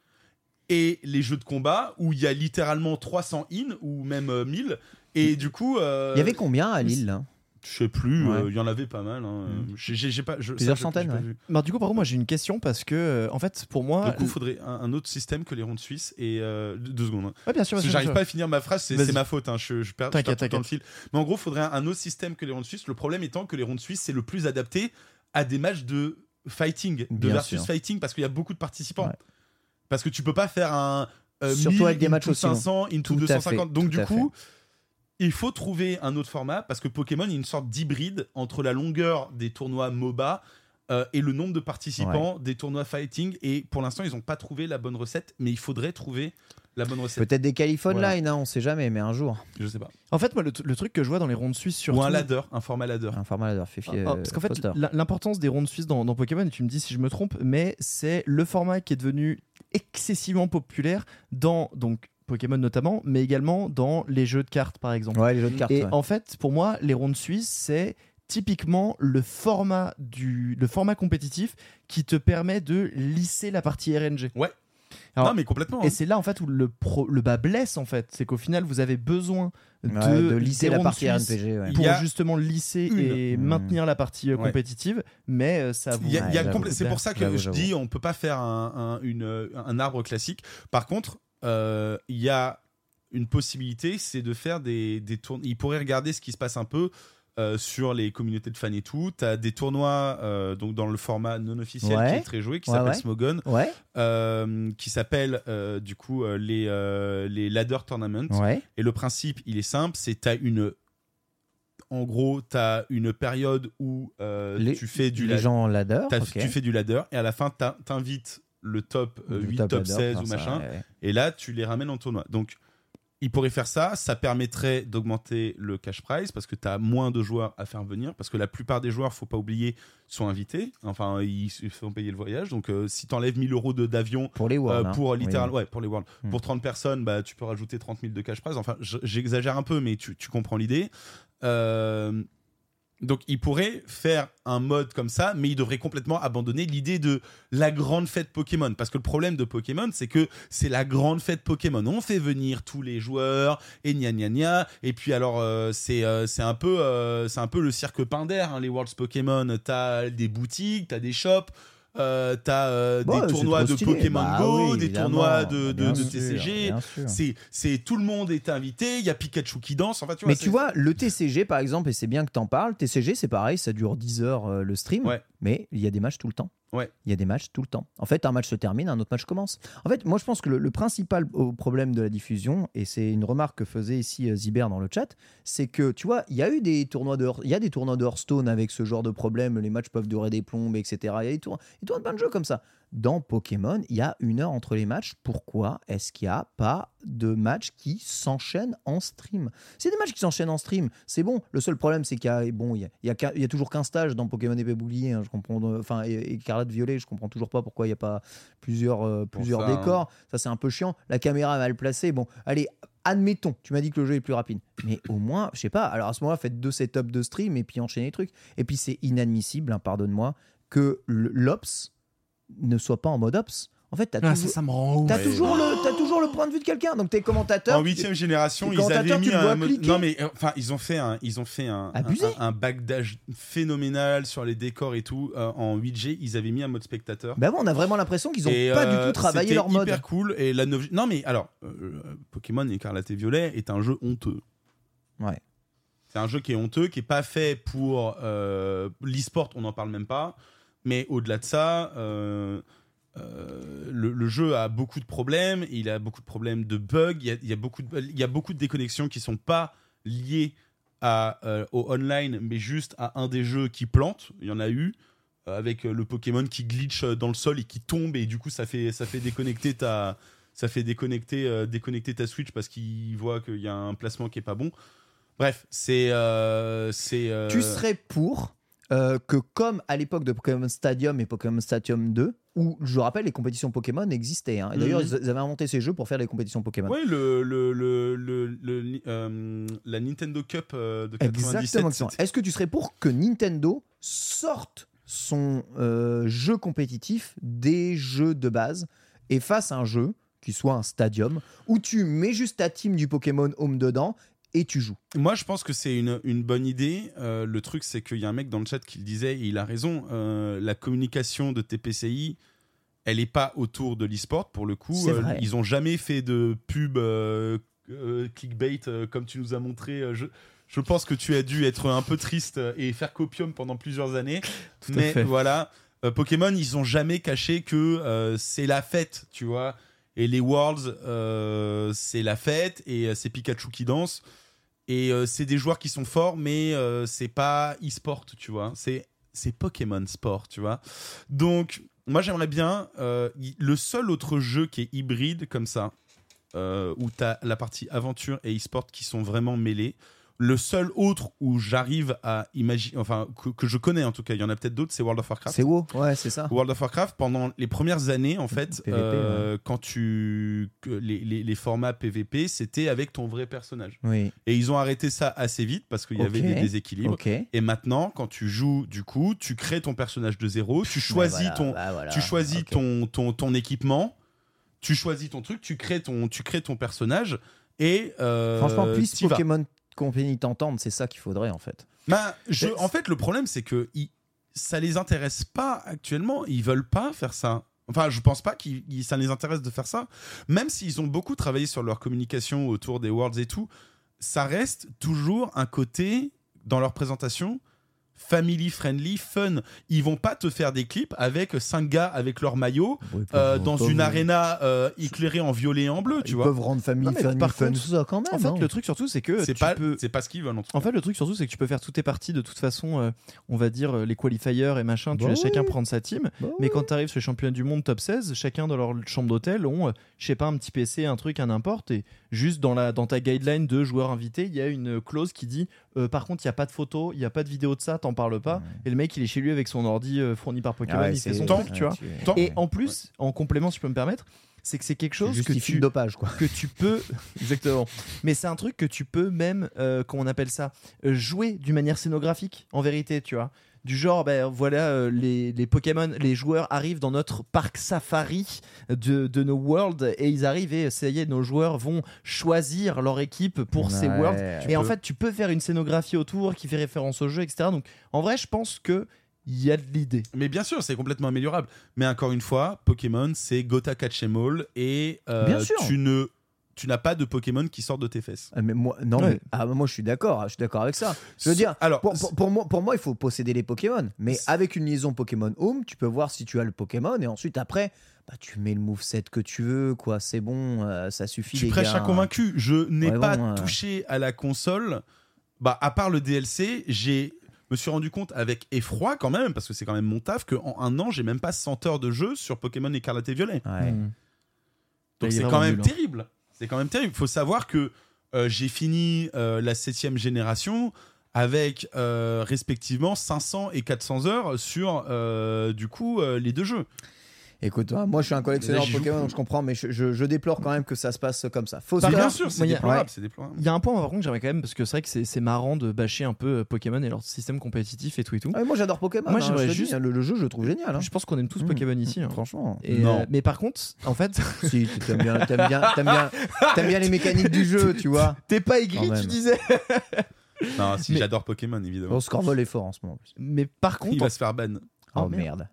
Et les jeux de combat où il y a littéralement 300 in ou même euh, 1000. Et du coup. euh,
Il y avait combien à Lille là?
Je sais plus,
Ouais.
euh, il y en avait pas mal. hein. J'ai- j'ai pas, je-
Plusieurs
ça,
centaines, ouais.
vu.
Bah, du coup, par contre, moi j'ai une question parce que, euh, en fait, pour moi.
Du coup, il faudrait un, un autre système que les rondes suisses. Et euh, deux secondes. hein.
Ouais, bien sûr,
j'arrive pas à finir ma phrase, c'est ma faute. hein, Je, je perds, je
T'inquiète,
perds tout le fil. Mais en gros, il faudrait un, un autre système que les rondes suisses. Le problème étant que les rondes suisses, c'est le plus adapté à des matchs de fighting, de
Bien
versus
sûr.
fighting, parce qu'il y a beaucoup de participants. Parce que tu peux pas faire un. euh,
Surtout
1000
avec des matchs
into
aussi longs.
500, into
Tout à
250.
fait,
Donc,
tout
du coup. Il faut trouver un autre format parce que Pokémon a une sorte d'hybride entre la longueur des tournois MOBA euh, et le nombre de participants des tournois fighting. Et pour l'instant, ils n'ont pas trouvé la bonne recette, mais il faudrait trouver la bonne recette.
Peut-être des online,
Voilà.
hein, on sait jamais, mais un jour.
Je sais pas.
En fait, moi, le, le truc que je vois dans les rondes suisses sur
Ou un ladder, un format ladder.
Un format ladder, fait fier.
Ah, parce qu'en fait, l'importance des rondes suisses dans, dans Pokémon, et tu me dis si je me trompe, mais c'est le format qui est devenu excessivement populaire dans donc Pokémon notamment, mais également dans les jeux de cartes par exemple.
Ouais, les jeux de cartes.
Et
ouais.
en fait, pour moi, les rondes suisses, c'est typiquement le format du le format compétitif qui te permet de lisser la partie RNG.
Ouais.
Alors,
non, mais complètement.
Et
hein.
c'est là en fait où le pro, le bas blesse en fait, c'est qu'au final vous avez besoin de,
Ouais, de lisser la partie RPG. ouais.
Pour justement lisser
une.
et
Mmh.
maintenir la partie euh,
Ouais.
compétitive, mais euh, ça vous
c'est pour ça que
J'avoue,
je dis on peut pas faire un, un- une, un arbre classique. Par contre, euh, il y a une possibilité, c'est de faire des, des tournois. Il pourrait regarder ce qui se passe un peu euh, sur les communautés de fans et tout. Tu as des tournois euh, donc dans le format non officiel
Ouais.
qui est très joué, qui s'appelle
ouais.
Smogon, euh, qui s'appelle du coup les, les Ladder Tournament. Et le principe, il est simple, c'est tu as une. En gros, tu as une période où
Les-
tu fais du
les
ladder.
gens.
Tu fais du ladder et à la fin, t'in- t'invites le top euh,
Le
8, top,
ladder,
16
non,
ou machin. Et là, tu les ramènes en tournoi. Donc, il pourrait faire ça. Ça permettrait d'augmenter le cash prize parce que tu as moins de joueurs à faire venir. Parce que la plupart des joueurs, faut pas oublier, sont invités. Enfin, ils font payer le voyage. Donc, euh, si t'enlèves 1000 euros d'avion
Pour les Worlds.
euh,
hein.
pour
Oui.
littéral, ouais, pour les Worlds.
Hmm.
Pour 30 personnes, bah, tu peux rajouter 30 000 de cash prize. Enfin, j'exagère un peu, mais tu, tu comprends l'idée. Euh, donc, il pourrait faire un mode comme ça, mais il devrait complètement abandonner l'idée de la grande fête Pokémon. Parce que le problème de Pokémon, c'est que c'est la grande fête Pokémon. On fait venir tous les joueurs et gna gna gna. Et puis alors, euh, c'est euh, c'est un peu euh, c'est un peu le cirque Pinder, hein, les Worlds Pokémon. T'as des boutiques, t'as des shops. Euh, t'as euh, des
c'est
tournois de
stylé.
Pokémon
Bah
Go,
oui,
des tournois de, TCG. C'est, c'est tout le monde est invité. Il y a Pikachu qui danse. Enfin, tu vois,
Mais tu vois, le TCG par exemple, et c'est bien que t'en parles, TCG c'est pareil, ça dure 10 heures euh, le stream,
Ouais.
mais il y a des matchs tout le temps.
Ouais.
Il y a des matchs tout le temps. En fait, un match se termine, un autre match commence. En fait, moi je pense que le, principal problème de la diffusion, et c'est une remarque que faisait ici euh, Ziber dans le chat, c'est que tu vois, il y a eu des tournois de, il y a des tournois de Hearthstone avec ce genre de problème, les matchs peuvent durer des plombes, etc. Il y a des tournois, des tournois de plein de jeux comme ça. Dans Pokémon, il y a une heure entre les matchs. Pourquoi est-ce qu'il n'y a pas de matchs qui s'enchaînent en stream? C'est des matchs qui s'enchaînent en stream, c'est bon. Le seul problème, c'est qu'il y a, bon, y a, y a y toujours qu'un stage dans Pokémon épée bouclier. hein, je comprends, euh, enfin, et- écarlate violet, je comprends toujours pas pourquoi il n'y a pas plusieurs, euh, plusieurs
ça, hein.
décors. Ça, c'est un peu chiant. La caméra est mal placée. Bon, allez, admettons, tu m'as dit que le jeu est plus rapide. Mais au moins, je sais pas, alors à ce moment-là, faites deux setups de stream et puis enchaînez les trucs. Et puis c'est inadmissible, hein, pardonne-moi, que l'Ops ne soit pas en mode Ops. En fait, t'as
Ah, ça,
toujours,
ça
Ouais.
toujours le, t'as toujours le point de vue de quelqu'un. Donc t'es commentateur.
En huitième génération, ils avaient mis un mode- non mais euh, enfin ils ont fait un ils ont fait un
Abusé.
un, un bagdage phénoménal sur les décors et tout Euh, en 8G ils avaient mis un mode spectateur.
Bah bon, on a vraiment l'impression qu'ils ont
Et,
pas
euh,
du tout travaillé leur mode.
hyper cool et la 9 non mais alors euh, Pokémon Écarlate et Violet est un jeu honteux.
Ouais.
C'est un jeu qui est honteux, qui est pas fait pour euh, l'e-sport, on n'en parle même pas. Mais au-delà de ça, euh, euh, le, jeu a beaucoup de problèmes. Il a beaucoup de problèmes de bugs. Il y a, beaucoup, de, de déconnexions qui sont pas liées euh, au online, mais juste à un des jeux qui plante. Il y en a eu avec le Pokémon qui glitch dans le sol et qui tombe et du coup ça fait ça fait déconnecter ta ça fait déconnecter déconnecter ta Switch parce qu'il voit qu'il y a un placement qui est pas bon. Bref, c'est c'est
Tu serais pour euh, que, comme à l'époque de Pokémon Stadium et Pokémon Stadium 2, où je rappelle, les compétitions Pokémon existaient. hein. Et d'ailleurs,
Mhm.
ils avaient inventé ces jeux pour faire les compétitions Pokémon.
Ouais, le, le, le, euh, la Nintendo Cup euh, de 97.
Exactement. Est-ce que tu serais pour que Nintendo sorte son euh, jeu compétitif des jeux de base et fasse un jeu qui soit un stadium où tu mets juste ta team du Pokémon Home dedans et tu joues
Moi, je pense que c'est une, une bonne idée. Euh, le truc, c'est qu'il y a un mec dans le chat qui le disait, et il a raison. euh, la communication de TPCI, elle n'est pas autour de l'e-sport pour le coup.
C'est
Euh,
vrai.
ils ont jamais fait de pub euh, euh, clickbait euh, comme tu nous as montré. Euh, Je, je pense que tu as dû être un peu triste et faire copium pendant plusieurs années.
Tout à
Mais
fait.
voilà, euh, Pokémon, ils ont jamais caché que euh, c'est la fête, tu vois. Et les Worlds, euh, c'est la fête et euh, c'est Pikachu qui danse. Et euh, c'est des joueurs qui sont forts, mais c'est pas e-sport, tu vois. C'est c'est Pokémon Sport, tu vois. Donc, moi, j'aimerais bien. le seul autre jeu qui est hybride comme ça, où tu as la partie aventure et e-sport qui sont vraiment mêlés. Le seul autre où j'arrive à imaginer, enfin, que, que je connais en tout cas, il y en a peut-être d'autres, c'est World of Warcraft.
C'est WoW Ouais, c'est ça.
World of Warcraft, pendant les premières années, en fait,
PVP,
euh, quand tu. les, les- les formats PVP, c'était avec ton vrai personnage.
Oui.
Et ils ont arrêté ça assez vite parce qu'il y avait des déséquilibres.
Ok.
Et maintenant, quand tu joues, du coup, tu crées ton personnage de zéro, tu choisis
voilà,
ton,
bah voilà.
tu choisis ton, ton, ton équipement, tu choisis ton truc, tu crées ton, tu crées ton personnage et. euh,
Franchement, plus. Pokémon Company t'entendent, c'est ça qu'il faudrait en fait.
Bah, je- en fait, le problème, c'est que ils- ça les intéresse pas actuellement. Ils veulent pas faire ça. Enfin, je pense pas que ça les intéresse de faire ça. Même s'ils ont beaucoup travaillé sur leur communication autour des Worlds et tout, ça reste toujours un côté dans leur présentation family friendly, fun. Ils vont pas te faire des clips avec cinq gars avec leur maillot euh, dans une arena euh, éclairée en violet et en bleu, tu
Ils
vois.
peuvent rendre famille
Non,
fun,
par
fun
contre-
ça quand même.
En fait,
hein.
le truc surtout, c'est que
C'est
tu
pas,
peux.
c'est pas ce qu'ils veulent en tout cas.
En fait, le truc surtout, c'est que tu peux faire toutes tes parties de toute façon. euh, on va dire les qualifiers et machin. Tu
Bah
laisses chacun
oui.
prendre sa team.
Bah
Mais
oui.
quand tu arrives sur les championnats du monde top 16, chacun dans leur chambre d'hôtel ont, euh, je sais pas, un petit PC, un truc, un n'importe. Et juste dans, la, dans ta guideline de joueurs invités, il y a une clause qui dit euh, par contre, il n'y a pas de photo, il n'y a pas de vidéo de ça, t'en parles pas. Et le mec, il est chez lui avec son ordi euh, fourni par Pokémon,
Ah ouais,
il fait son truc, tu vois. Et en plus, en complément, si je peux me permettre, c'est que c'est quelque chose que tu,
dopage quoi.
que tu peux exactement mais c'est un truc que tu peux même euh, comment on appelle ça euh, jouer d'une manière scénographique en vérité tu vois du genre ben voilà euh, les, les Pokémon les joueurs arrivent dans notre parc safari de, de nos worlds et ils arrivent et ça y est nos joueurs vont choisir leur équipe pour ces worlds et en fait tu peux faire une scénographie autour qui fait référence au jeu etc donc en vrai je pense que il y a de l'idée
Mais bien sûr, c'est complètement améliorable. Mais encore une fois, Pokémon, c'est Gotha Catch 'em All et euh,
Bien sûr.
tu ne tu n'as pas de Pokémon qui sortent de tes fesses.
Ah, mais moi, non,
Ouais.
mais, ah, moi je suis d'accord, je suis d'accord avec ça. Je veux dire,
alors
pour, pour- pour moi, pour moi, il faut posséder les Pokémon. Mais avec une liaison Pokémon Home, tu peux voir si tu as le Pokémon et ensuite après, bah, tu mets le moveset que tu veux, quoi. C'est bon, euh, ça suffit.
tu
les
prêches
gars.
un convaincu. Je n'ai
Ouais,
pas
bon, euh.
touché à la console. Bah, à part le DLC, j'ai me suis rendu compte avec effroi quand même, parce que c'est quand même mon taf, qu'en un an, j'ai même pas 100 heures de jeu sur Pokémon Écarlate et Violet.
Ouais.
Hmm.
Donc
Il est
c'est quand même
nul, hein.
terrible. C'est quand même terrible. Il faut savoir que euh, j'ai fini euh, la septième génération avec euh, respectivement 500 et 400 heures sur du coup les deux jeux.
Écoute, hein, moi je suis un collectionneur de Pokémon, donc je comprends, mais je, je- je déplore quand même que ça se passe comme ça. Faut
Par
se
Bien
dire-
sûr, c'est
il
déplorable,
ouais.
c'est déplorable.
Il y a un point par contre que j'aimerais quand même parce que c'est vrai que c'est c'est marrant de bâcher un peu euh, Pokémon et leur système compétitif et tout et tout.
Ah, moi j'adore Pokémon.
Moi,
hein,
j'aimerais
je te dis,
juste-
hein, le, le jeu, je le trouve génial. hein.
Je pense qu'on aime tous
Mmh.
Pokémon ici. hein.
Franchement.
Et,
Non.
euh, mais par contre, en fait,
si, t'aimes bien, t'aimes bien, t'aimes bien, t'aimes bien les mécaniques du jeu, tu vois.
t'es pas aigri, tu disais.
Non, si j'adore Pokémon, évidemment.
Bon, Scorvol est fort en ce moment. en plus.
Mais par contre,
Il va se faire ban.
Oh,
Oh, merde.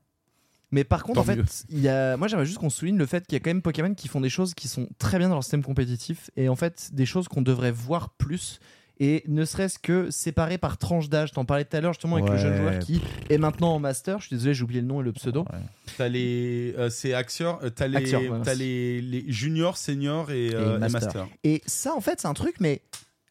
Mais par contre,
Tant
en fait,
mieux.
il y a... moi j'aimerais juste qu'on souligne le fait qu'il y a quand même Pokémon qui font des choses qui sont très bien dans leur système compétitif et en fait des choses qu'on devrait voir plus et ne serait-ce que séparées par tranche d'âge. T'en parlais tout à l'heure justement avec le jeune joueur qui est maintenant en master. Je suis désolé, j'ai oublié le nom et le pseudo.
Ouais.
T'as les. euh, c'est Axior, euh, t'as les,
Axior,
t'as les, les juniors, seniors et, euh, et
master.
master.
Et ça, en fait, c'est un truc, mais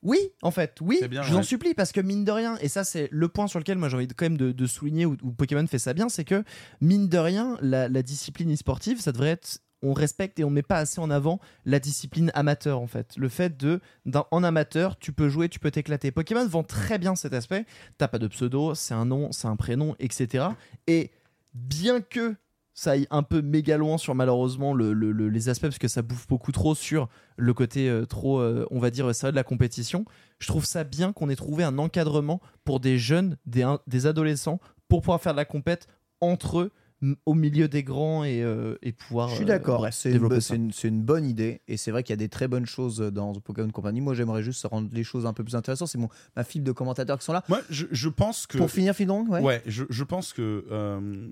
oui, en fait, oui,
bien,
je vous en supplie, parce que mine de rien, et ça, c'est le point sur lequel moi j'ai envie de- quand même de, de souligner où, où Pokémon fait ça bien, c'est que mine de rien, la, la discipline e-sportive, ça devrait être. On respecte et on met pas assez en avant la discipline amateur en fait. Le fait de, en amateur, tu peux jouer, tu peux t'éclater. Pokémon vend très bien cet aspect. T'as pas de pseudo, c'est un nom, c'est un prénom, etc. Et bien que ça aille un peu méga loin sur malheureusement le- le- le- les aspects parce que ça bouffe beaucoup trop sur le côté euh, trop euh, on va dire ça de la compétition je trouve ça bien qu'on ait trouvé un encadrement pour des jeunes des, un- des adolescents pour pouvoir faire de la compète entre eux au milieu des grands et, euh, et pouvoir
Je suis
euh,
d'accord, c'est une, une- une bonne idée et c'est vrai qu'il y a des très bonnes choses dans The Pokémon Company. Moi j'aimerais juste rendre les choses un peu plus intéressantes. C'est mon ma fibre de commentateurs qui sont là.
Moi, je, je pense que.
Pour finir, Fidon, ouais.
Ouais, je, je pense que euh,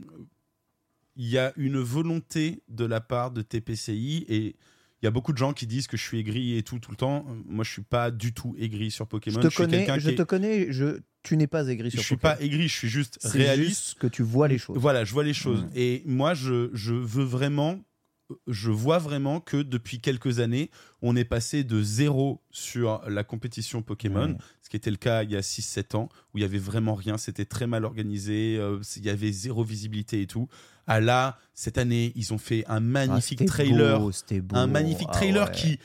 il y a une volonté de la part de TPCI et il y a beaucoup de gens qui disent que je suis aigri et tout tout le temps. Moi, je suis pas du tout aigri sur
Je
Pokémon.
te
suis
connais, je
qui
te
est-
connais, je, tu n'es pas aigri
je
sur
suis
Pokémon.
pas aigri, je suis juste
C'est
réaliste.
juste que tu vois les choses.
Voilà, je vois les choses. Et moi, je, je veux vraiment, je vois vraiment que depuis quelques années, on est passé de zéro sur la compétition Pokémon, ce qui était le cas il y a 6-7 ans, où il y avait vraiment rien, c'était très mal organisé, euh, il y avait zéro visibilité et tout. À là, cette année, ils ont fait un
Ah,
magnifique trailer,
beau, beau.
un magnifique
Ah
trailer
ouais.
qui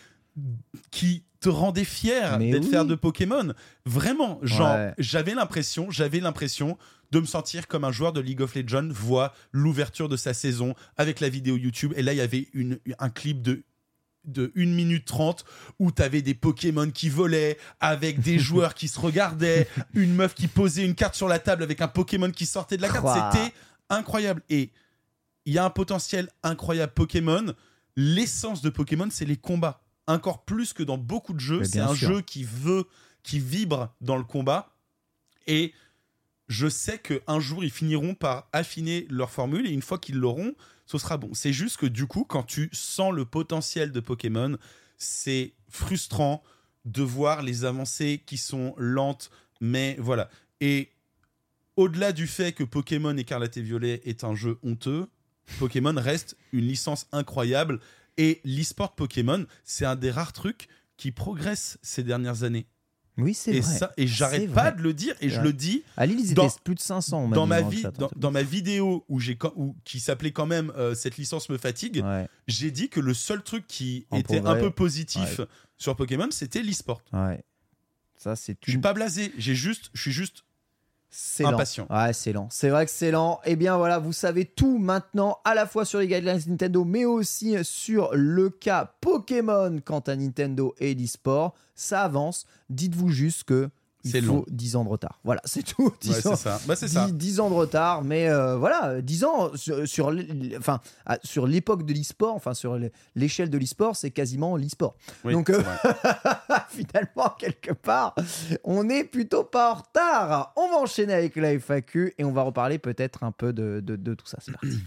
qui te rendait fier d'être
oui.
faire de Pokémon. Vraiment, genre,
Ouais.
j'avais l'impression, j'avais l'impression de me sentir comme un joueur de League of Legends voit l'ouverture de sa saison avec la vidéo YouTube. Et là, il y avait une, un clip de de 1 minute 30 où t'avais des Pokémon qui volaient avec des joueurs qui se regardaient, une meuf qui posait une carte sur la table avec un Pokémon qui sortait de la carte. C'était incroyable. Et il y a un potentiel incroyable Pokémon. L'essence de Pokémon, c'est les combats. Encore plus que dans beaucoup de jeux. C'est un
sûr.
jeu qui veut, qui vibre dans le combat. Et je sais qu'un jour, ils finiront par affiner leur formule. Et une fois qu'ils l'auront, ce sera bon. C'est juste que du coup, quand tu sens le potentiel de Pokémon, c'est frustrant de voir les avancées qui sont lentes. Mais voilà. Et au-delà du fait que Pokémon Écarlate et Violet est un jeu honteux, Pokémon reste une licence incroyable. Et l'e-sport Pokémon, c'est un des rares trucs qui progresse ces dernières années.
Oui, c'est vrai.
ça, et j'arrête pas
vrai.
de le dire, et je le dis
À Lille, ils
dans-
étaient plus de 500. on m'a
dans ma,
le
vie, dans,
hein.
dans ma vidéo où j'ai, qui s'appelait quand même euh, Cette licence me fatigue,
Ouais,
j'ai dit que le seul truc qui
En
était
progrès.
un peu positif sur Pokémon, c'était l'e-sport.
ouais. Ça, c'est
Je suis pas blasé, j'ai juste, je suis juste
C'est lent. Ouais, c'est lent. C'est vrai que c'est lent. Eh bien voilà, vous savez tout maintenant, à la fois sur les guidelines Nintendo, mais aussi sur le cas Pokémon quant à Nintendo et l'e-sport. Ça avance. Dites-vous juste que il faut
long.
10 ans de retard. Voilà, c'est tout. 10
Ouais,
ans.
ça. Bah, c'est ça.
10, 10 ans de retard, mais euh, voilà, 10 ans sur, sur enfin, l'époque de l'e-sport, enfin sur l'échelle de l'e-sport, c'est quasiment l'e-sport.
Oui,
Donc, euh. Finalement, quelque part, on est plutôt pas en retard. On va enchaîner avec la FAQ et on va reparler peut-être un peu de, de- de tout ça. C'est parti.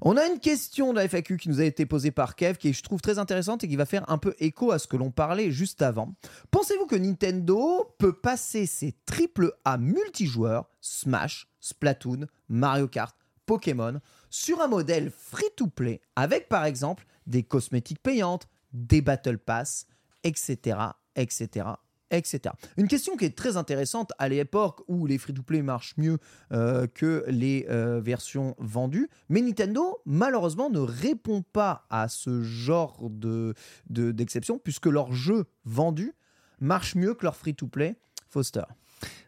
On a une question de la FAQ qui nous a été posée par Kev qui je trouve, très intéressante et qui va faire un peu écho à ce que l'on parlait juste avant. Pensez-vous que Nintendo peut passer ses triple A multijoueurs, Smash, Splatoon, Mario Kart, Pokémon, sur un modèle free-to-play avec par exemple des cosmétiques payantes, des Battle Pass, etc., etc., etc. Une question qui est très intéressante à l'époque où les free-to-play marchent mieux euh, que les euh, versions vendues, mais Nintendo malheureusement ne répond pas à ce genre de de- d'exception puisque leurs jeux vendus marchent mieux que leur free-to-play. Foster.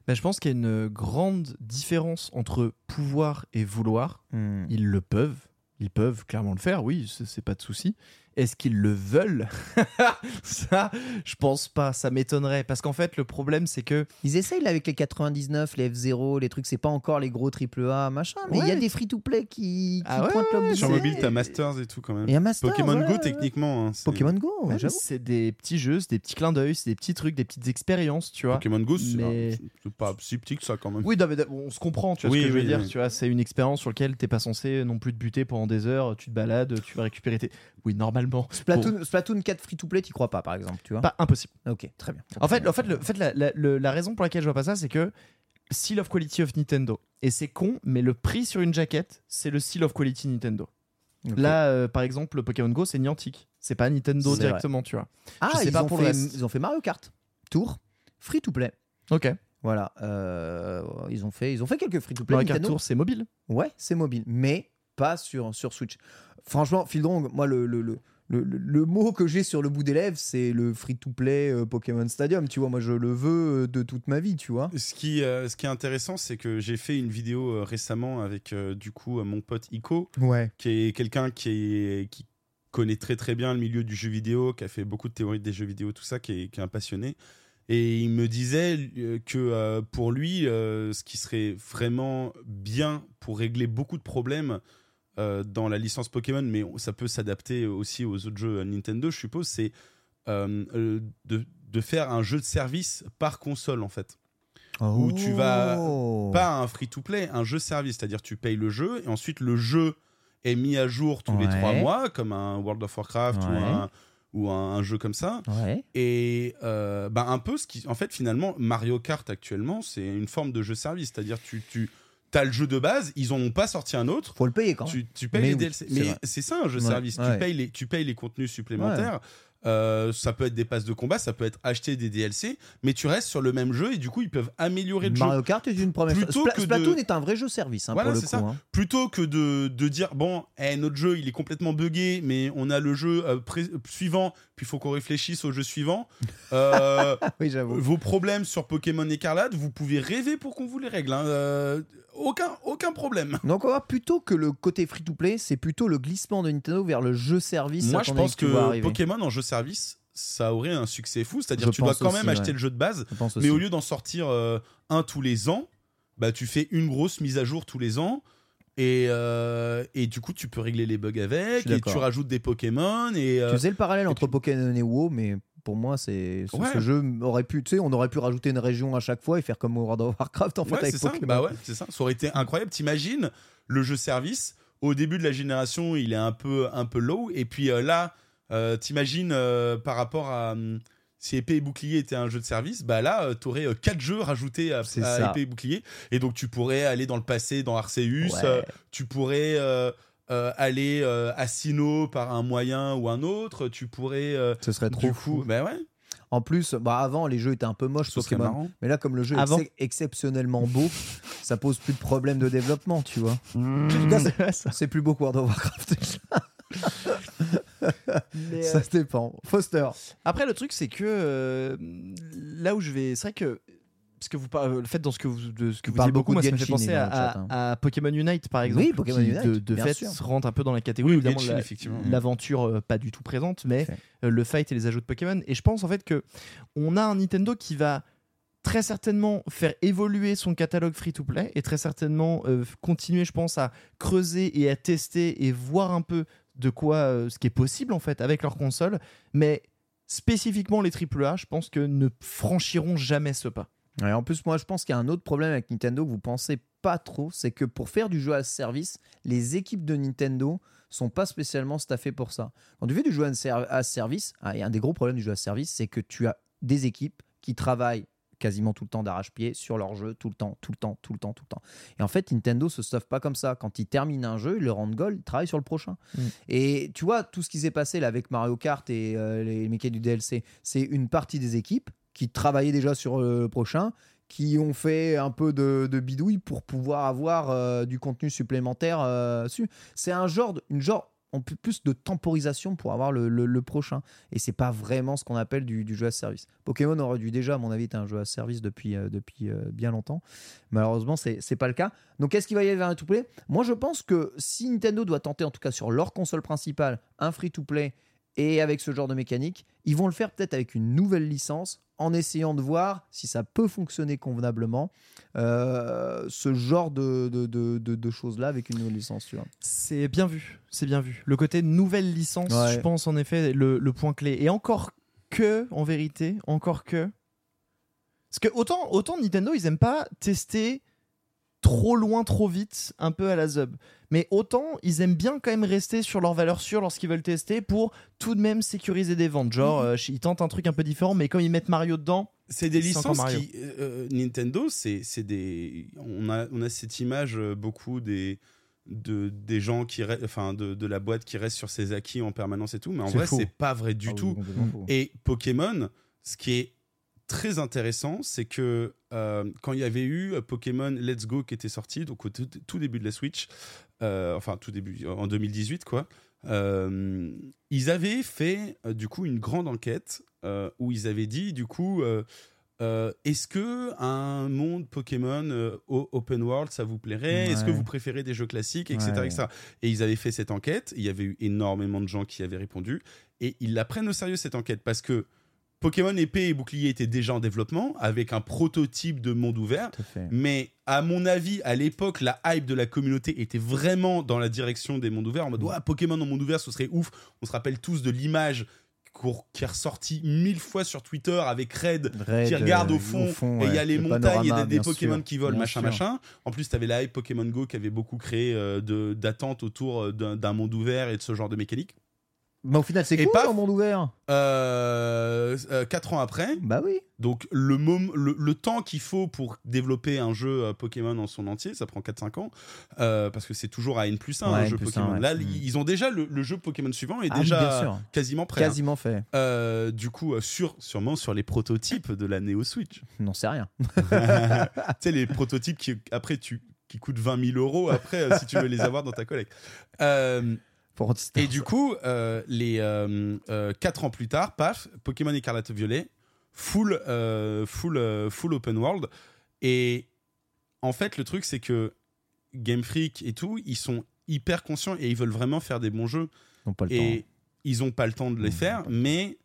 Bah, je pense qu'il y a une grande différence entre pouvoir et vouloir.
Hmm.
Ils le peuvent. Ils peuvent clairement le faire, oui, c'est c'est pas de souci. Est-ce qu'ils le veulent Ça, je pense pas, ça m'étonnerait. Parce qu'en fait, le problème, c'est que.
Ils essayent là avec les 99, les F0, les trucs, c'est pas encore les gros AAA, machin, mais il y a
Ouais.
des free-to-play qui, qui
Ah ouais,
pointent bout
Sur mobile, t'as Masters et tout quand même.
Et un Master,
Pokémon
voilà,
Go,
ouais.
techniquement. hein, c'est-
Pokémon Go,
Ouais, c'est des petits jeux, c'est des petits clins d'œil, c'est des petits trucs, des petites expériences, tu vois.
Pokémon Go, c'est
Mais-
pas si petit que ça quand même.
Oui, non, mais on se comprend, tu vois
Oui,
ce que je
oui,
veux dire.
oui.
Tu vois, c'est une expérience sur laquelle t'es pas censé non plus te buter pendant des heures. Tu te balades, tu vas récupérer tes. Oui, normalement.
Splatoon, Splatoon 4 free-to-play, t'y crois pas, par exemple, tu vois
Pas impossible.
Ok, très bien.
En fait, en fait, le, en fait la, la- le- la raison pour laquelle je vois pas ça, c'est que Seal of Quality of Nintendo. Et c'est con, mais le prix sur une jaquette, c'est le Seal of Quality Nintendo. Là, euh, par exemple, le Pokémon Go, c'est Niantic. C'est pas Nintendo directement, tu vois.
ah,
je sais
ils,
pas
ont
pour
fait,
reste.
ils ont fait Mario Kart Tour, free-to-play.
Ok.
Voilà, euh, ils, ont fait, ils ont fait quelques free-to-play.
Mario Kart. Tour, c'est mobile.
Ouais, c'est mobile, mais pas sur, sur Switch. Franchement, Fildrong, moi, le, le, le, le, mot que j'ai sur le bout des lèvres, c'est le free-to-play euh, Pokémon Stadium. Tu vois, moi, je le veux euh, de toute ma vie, tu vois.
Ce qui, euh, ce qui est intéressant, c'est que j'ai fait une vidéo récemment avec du coup mon pote Ico,
Ouais.
qui est quelqu'un qui, connaît très très bien le milieu du jeu vidéo, qui a fait beaucoup de théories des jeux vidéo, tout ça, qui est, qui est un passionné. Et il me disait que pour lui, ce qui serait vraiment bien pour régler beaucoup de problèmes euh, dans la licence Pokémon, mais ça peut s'adapter aussi aux autres jeux Nintendo, je suppose, c'est euh, euh, de, de faire un jeu de service par console en fait. Où tu vas-
Oh.
Pas un free-to-play, un jeu service, c'est-à-dire tu payes le jeu et ensuite le jeu est mis à jour tous les trois mois, comme un World of Warcraft ou, un, ou un, un jeu comme ça.
Ouais.
Et euh, bah, un peu ce qui. En fait, finalement, Mario Kart actuellement, c'est une forme de jeu service, c'est-à-dire tu. tu as le jeu de base, ils en ont pas sorti un autre.
Faut le payer quand même.
Tu, tu payes
Mais
les
oui,
DLC.
c'est
Mais c'est ça un jeu
Ouais,
service.
ouais.
Tu, payes les, tu payes les contenus supplémentaires. Euh, ça peut être des passes de combat, ça peut être acheter des DLC, mais tu restes sur le même jeu et du coup ils peuvent améliorer le jeu.
Mario Kart est une première
Plutôt que de-
Splatoon est un vrai jeu service hein,
Voilà, c'est ça.
hein.
Plutôt que de, de dire bon, eh, notre jeu il est complètement buggé, mais on a le jeu euh, suivant, puis il faut qu'on réfléchisse au jeu suivant. Euh,
Oui, j'avoue.
vos problèmes sur Pokémon Écarlate, vous pouvez rêver pour qu'on vous les règle. hein. Aucun, aucun problème.
Donc on va plutôt que le côté free-to-play, c'est plutôt le glissement de Nintendo vers le jeu service.
Moi je pense que. Pokémon en jeu service, ça aurait un succès fou. C'est-à-dire que tu dois quand même acheter le jeu de base,
Je
mais au lieu d'en sortir euh, un tous les ans, bah, tu fais une grosse mise à jour tous les ans. Et, euh, et du coup, tu peux régler les bugs avec, et tu rajoutes des Pokémon. Et, euh,
Tu faisais le parallèle entre Pokémon et WoW, mais pour moi, c'est ce,
Ouais.
ce jeu aurait pu, tu sais, on aurait pu rajouter une région à chaque fois et faire comme World of Warcraft en fait
Ouais,
avec
c'est ça.
Pokémon.
Bah ouais, c'est ça. Ça aurait été incroyable. T'imagines le jeu service au début de la génération, il est un peu un peu low, et puis euh, là, euh, t'imagines euh, par rapport à hum, si épée et bouclier était un jeu de service, bah là, t'aurais euh, quatre jeux rajoutés à, à épée et bouclier, et donc tu pourrais aller dans le passé, dans Arceus,
Ouais.
tu pourrais euh, aller euh, à Sinnoh par un moyen ou un autre, tu pourrais euh,
Ce serait trop
du
fou.
bah ouais,
En plus, bah avant les jeux étaient un peu moches
ce serait
Pokémon,
marrant.
mais là comme le jeu
Avant.
est ex- exceptionnellement beau, ça pose plus de problèmes de développement, tu vois.
Mmh.
C'est- plus beau que World of Warcraft.
Mais,
ça dépend. Foster.
Après, le truc, c'est que euh, là où je vais. C'est vrai que. Parce que vous parlez, le fait dans ce que vous, de ce que vous dites beaucoup, moi, ça me fait penser à,
chat, hein.
à- à Pokémon Unite, par exemple.
Oui, Pokémon
qui,
Unite,
de, de fait,
sûr.
se rentre un peu dans la catégorie.
Oui,
évidemment, la-
effectivement.
l'aventure euh, pas du tout présente, mais euh, le fight et les ajouts de Pokémon. Et je pense en fait que on a un Nintendo qui va très certainement faire évoluer son catalogue free-to-play et très certainement euh, continuer, je pense, à creuser et à tester et voir un peu de quoi euh, ce qui est possible en fait avec leur console. Mais spécifiquement les AAA, je pense que ne franchiront jamais ce pas.
Ouais, en plus, moi, je pense qu'il y a un autre problème avec Nintendo que vous pensez pas trop, c'est que pour faire du jeu à service, les équipes de Nintendo sont pas spécialement staffées pour ça. Quand tu fais du jeu à ser- à service, ah, et un des gros problèmes du jeu à service, c'est que tu as des équipes qui travaillent quasiment tout le temps d'arrache-pied sur leur jeu, tout le temps, tout le temps, tout le temps, tout le temps. Et en fait, Nintendo se staffe pas comme ça. Quand ils terminent un jeu, ils le rendent goal, ils travaillent sur le prochain.
Mm.
Et tu vois, tout ce qui s'est passé là avec Mario Kart et euh, les mécaniques du DLC, c'est une partie des équipes qui travaillaient déjà sur le prochain, qui ont fait un peu de, bidouille pour pouvoir avoir euh, du contenu supplémentaire euh. C'est un genre, une genre ont plus- de temporisation pour avoir le, prochain. Et c'est pas vraiment ce qu'on appelle du, jeu à service. Pokémon aurait dû déjà, à mon avis, être un jeu à service depuis, euh, depuis euh, bien longtemps. Malheureusement, c'est pas le cas. Donc, est-ce qu'il va y avoir un free-to-play Moi, je pense que si Nintendo doit tenter, en tout cas sur leur console principale, un free-to-play et avec ce genre de mécanique, ils vont le faire peut-être avec une nouvelle licence en essayant de voir si ça peut fonctionner convenablement euh, ce genre de, de, de- choses-là avec une nouvelle licence.
C'est bien vu, c'est bien vu. Le côté nouvelle licence,
Ouais.
je pense en effet le, le point clé. Et encore que, en vérité, encore que. Parce que autant, autant Nintendo, ils aiment pas tester trop loin, trop vite, un peu à la zub. Mais autant, ils aiment bien quand même rester sur leur valeur sûre lorsqu'ils veulent tester pour tout de même sécuriser des ventes. Genre, euh, ils tentent un truc un peu différent, mais comme ils mettent Mario dedans,
C'est des licences qui. euh, Nintendo, c'est des. On a, on a cette image, euh, beaucoup des. De, des gens qui enfin de, de la boîte qui reste sur ses acquis en permanence et tout mais en vrai c'est pas vrai du
Ah
tout. Et Pokémon, ce qui est très intéressant, c'est que euh, quand il y avait eu euh, Pokémon Let's Go qui était sorti, donc au tout, début de la Switch, euh, enfin tout début, en 2018 quoi, euh, ils avaient fait du coup une grande enquête où ils avaient dit du coup. Est-ce que un monde Pokémon open world ça vous plairait? Est-ce que vous préférez des jeux classiques, etc.,
Ouais.
etc. Et ils avaient fait cette enquête. Il y avait eu énormément de gens qui avaient répondu et ils la prennent au sérieux cette enquête parce que Pokémon épée et bouclier étaient déjà en développement avec un prototype de monde ouvert. Mais à mon avis, à l'époque, la hype de la communauté était vraiment dans la direction des mondes ouverts. En mode, Ouah, Pokémon en monde ouvert, ce serait ouf. On se rappelle tous de l'image qui est ressortie mille fois sur Twitter avec Red qui regarde
euh,
au fond, et il y
ouais,
a les
le
montagnes et des, des Pokémon
sûr,
qui volent, machin,
sûr.
machin. En plus, tu avais la hype Pokémon Go qui avait beaucoup créé euh, d'attentes autour euh, d'un monde ouvert et de ce genre de mécanique.
Mais au final, c'est cool
paf
en monde ouvert.
Euh, euh, quatre ans après,
Bah oui.
donc le, mom- le, le temps qu'il faut pour développer un jeu euh, Pokémon en son entier, ça prend 4-5 ans, euh, parce que c'est toujours à N plus 1 un
Ouais,
jeu
N+1,
Pokémon.
ouais.
Là,
Mm.
ils ont déjà le, le jeu Pokémon suivant est
Ah
déjà quasiment prêt. hein.
Quasiment fait.
Euh, du coup, euh, sur, sûrement sur les prototypes de la Neo Switch.
Non, c'est rien.
tu sais, les prototypes qui, après, tu, qui coûtent 20 000 euros après, euh, si tu veux les avoir dans ta collecte. Euh,
Pour
et du coup, euh, les euh, euh, quatre ans plus tard, paf, Pokémon Écarlate Violet, full, euh, full, euh, full open world. Et en fait, le truc, c'est que Game Freak et tout, ils sont hyper conscients et ils veulent vraiment faire des bons jeux.
Non, pas le
Et ils n'ont pas le temps de les
Mmh.
faire, mais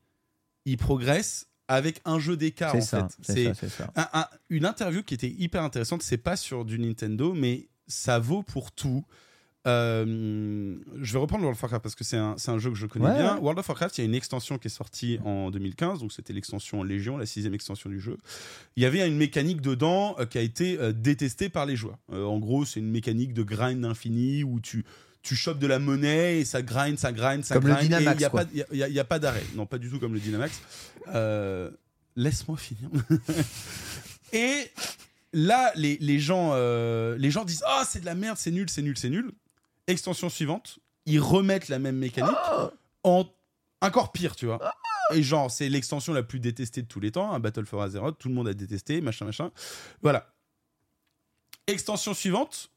ils progressent avec un jeu d'écart,
temps.
en
ça.
fait.
C'est
un- une interview qui était hyper intéressante. C'est pas sur du Nintendo, mais ça vaut pour tout. Euh, je vais reprendre World of Warcraft parce que c'est un, jeu que je connais
Ouais,
bien.
ouais.
World of Warcraft, il y a une extension qui est sortie en 2015, donc c'était l'extension Légion, la sixième extension du jeu. Il y avait une mécanique dedans euh, qui a été euh, détestée par les joueurs. Euh, en gros, c'est une mécanique de grind infini où tu tu chopes de la monnaie et ça grind, ça grind, ça
Comme le
grind.
Dynamax,
il n'y a, pas- a- a- d'arrêt. Non, pas du tout comme le Dynamax. Euh, Laisse-moi finir. et là, les, les gens, euh, les gens disent Ah, c'est de la merde, c'est nul, c'est nul, c'est nul. Extension suivante, ils remettent la même mécanique en encore pire, tu vois. Et genre, c'est l'extension la plus détestée de tous les temps, un Battle for Azeroth, tout le monde a détesté, machin, machin. Voilà. Extension suivante,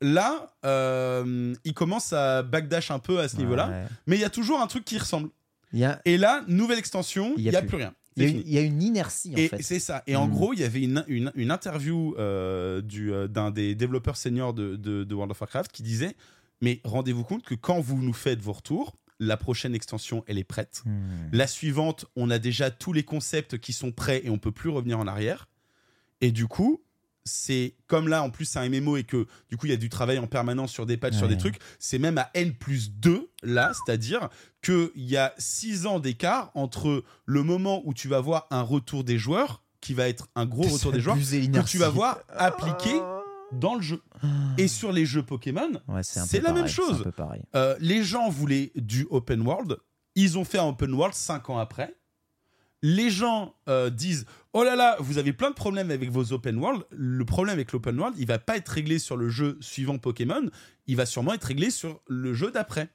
là, euh, il commence à backdash un peu à ce niveau-là, mais il y a toujours un truc qui ressemble.
Il y a,
Et là, nouvelle extension, il n'y
a plus
rien.
Il y a une,
fini.
il y a une inertie, en
Et
fait.
c'est ça. Et en
Mm.
gros, il y avait une, une, une interview euh, du, euh, d'un des développeurs seniors de, de, de World of Warcraft qui disait Mais rendez-vous compte que quand vous nous faites vos retours, la prochaine extension, elle est prête.
Hmm.
La suivante, on a déjà tous les concepts qui sont prêts et on peut plus revenir en arrière. Et du coup, c'est comme là, en plus, c'est un MMO et que du coup, il y a du travail en permanence sur des patchs, sur des trucs. C'est même à N plus 2, là, c'est-à-dire qu'il y a 6 ans d'écart entre le moment où tu vas voir un retour des joueurs, qui va être un gros retour des joueurs, que tu vas voir appliqué dans le jeu. Et sur les jeux Pokémon,
Ouais, c'est
la même
pareil,
chose.
Peu pareil.
euh, les gens voulaient du open world. Ils ont fait un open world 5 ans après. Les gens euh, disent Oh là là, vous avez plein de problèmes avec vos open world. Le problème avec l'open world, il va pas être réglé sur le jeu suivant Pokémon. Il va sûrement être réglé sur le jeu d'après.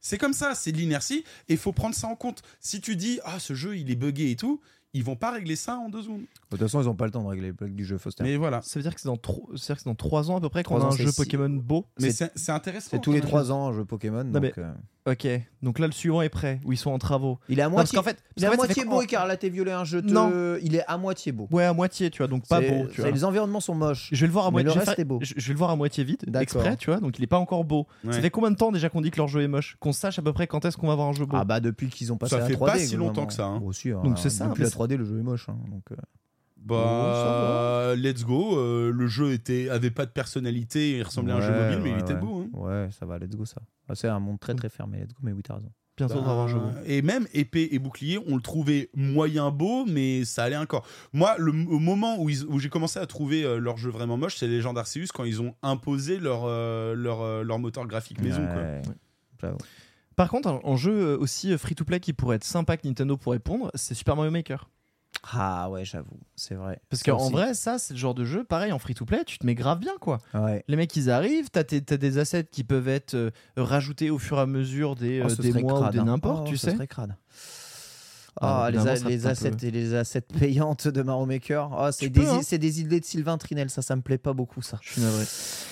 C'est comme ça, c'est de l'inertie et il faut prendre ça en compte. Si tu dis Ah, ce jeu il est buggé et tout, ils vont pas régler ça en deux secondes.
De toute façon, ils ont pas le temps de régler les bugs du jeu Foster.
Mais voilà.
Ça veut dire que c'est dans, tro- c'est-à-dire que c'est dans 3 ans à peu près qu'on
Trois
a un jeu
six-
Pokémon beau?
Mais
C'est-
intéressant.
C'est tous les. 3 ans un jeu Pokémon.
Non,
donc,
mais-
euh,
Ok, donc là le suivant est prêt, où ils sont en travaux.
Il est à
parce
moitié.
qu'en fait-
il est
parce
à
ça
moitié
fait
beau,
en-
car là, t'es violé un jeu. de-
Non.
Il est à moitié beau.
Ouais, à moitié, tu vois, donc pas beau. Tu vois.
Les environnements sont moches.
Je vais le voir à moitié.
le
je vais
reste est beau.
Je, vais le voir à moitié vite,
D'accord.
exprès, tu vois. Donc il est pas encore beau. Ça fait combien de temps déjà qu'on dit que leur jeu est moche? Qu'on sache à peu près quand est-ce qu'on va avoir un jeu beau.
Ah bah depuis qu'ils ont passé
Ça
à la
fait
3D.
pas si longtemps que ça, hein.
Si, hein,
Donc c'est ça,
Depuis
mais
la
c'est-
3D, le jeu est moche. hein, donc, euh,
Bah, let's go. euh, le jeu était avait pas de personnalité, il ressemblait à un jeu
ouais,
mobile, mais il
ouais,
était
ouais.
beau. hein.
Ouais, ça va, let's go ça. Ah, c'est un monde très très fermé, let's go, mais oui, t'as raison.
Bientôt on va avoir un jeu beau.
Bah, Et même épée et bouclier, on le trouvait moyen beau, mais ça allait encore. Moi, le, au moment où, ils- où j'ai commencé à trouver euh, leur jeu vraiment moche, c'est Legend Arceus quand ils ont imposé leur, euh, leur, euh, leur moteur graphique maison. quoi.
Par contre, un, un jeu euh, aussi free to play qui pourrait être sympa que Nintendo pourrait pondre, c'est Super Mario Maker.
Ah ouais, j'avoue, c'est vrai.
Parce qu'en vrai, ça, c'est le genre de jeu, pareil, en free to play, tu te mets grave bien, quoi.
Ouais.
Les mecs, ils arrivent, t'as, t'as des assets qui peuvent être euh, rajoutés au fur et à mesure des,
Oh,
euh, des mois
crade,
ou des
hein.
n'importe,
Oh,
tu sais.
crade.
Ah,
les, a- les assets
peu-
et les assets payantes de Mario Maker. Ah, c'est des,
hein.
des idées de Sylvain Trinel, ça, ça me plaît pas beaucoup, ça.
Je suis navré.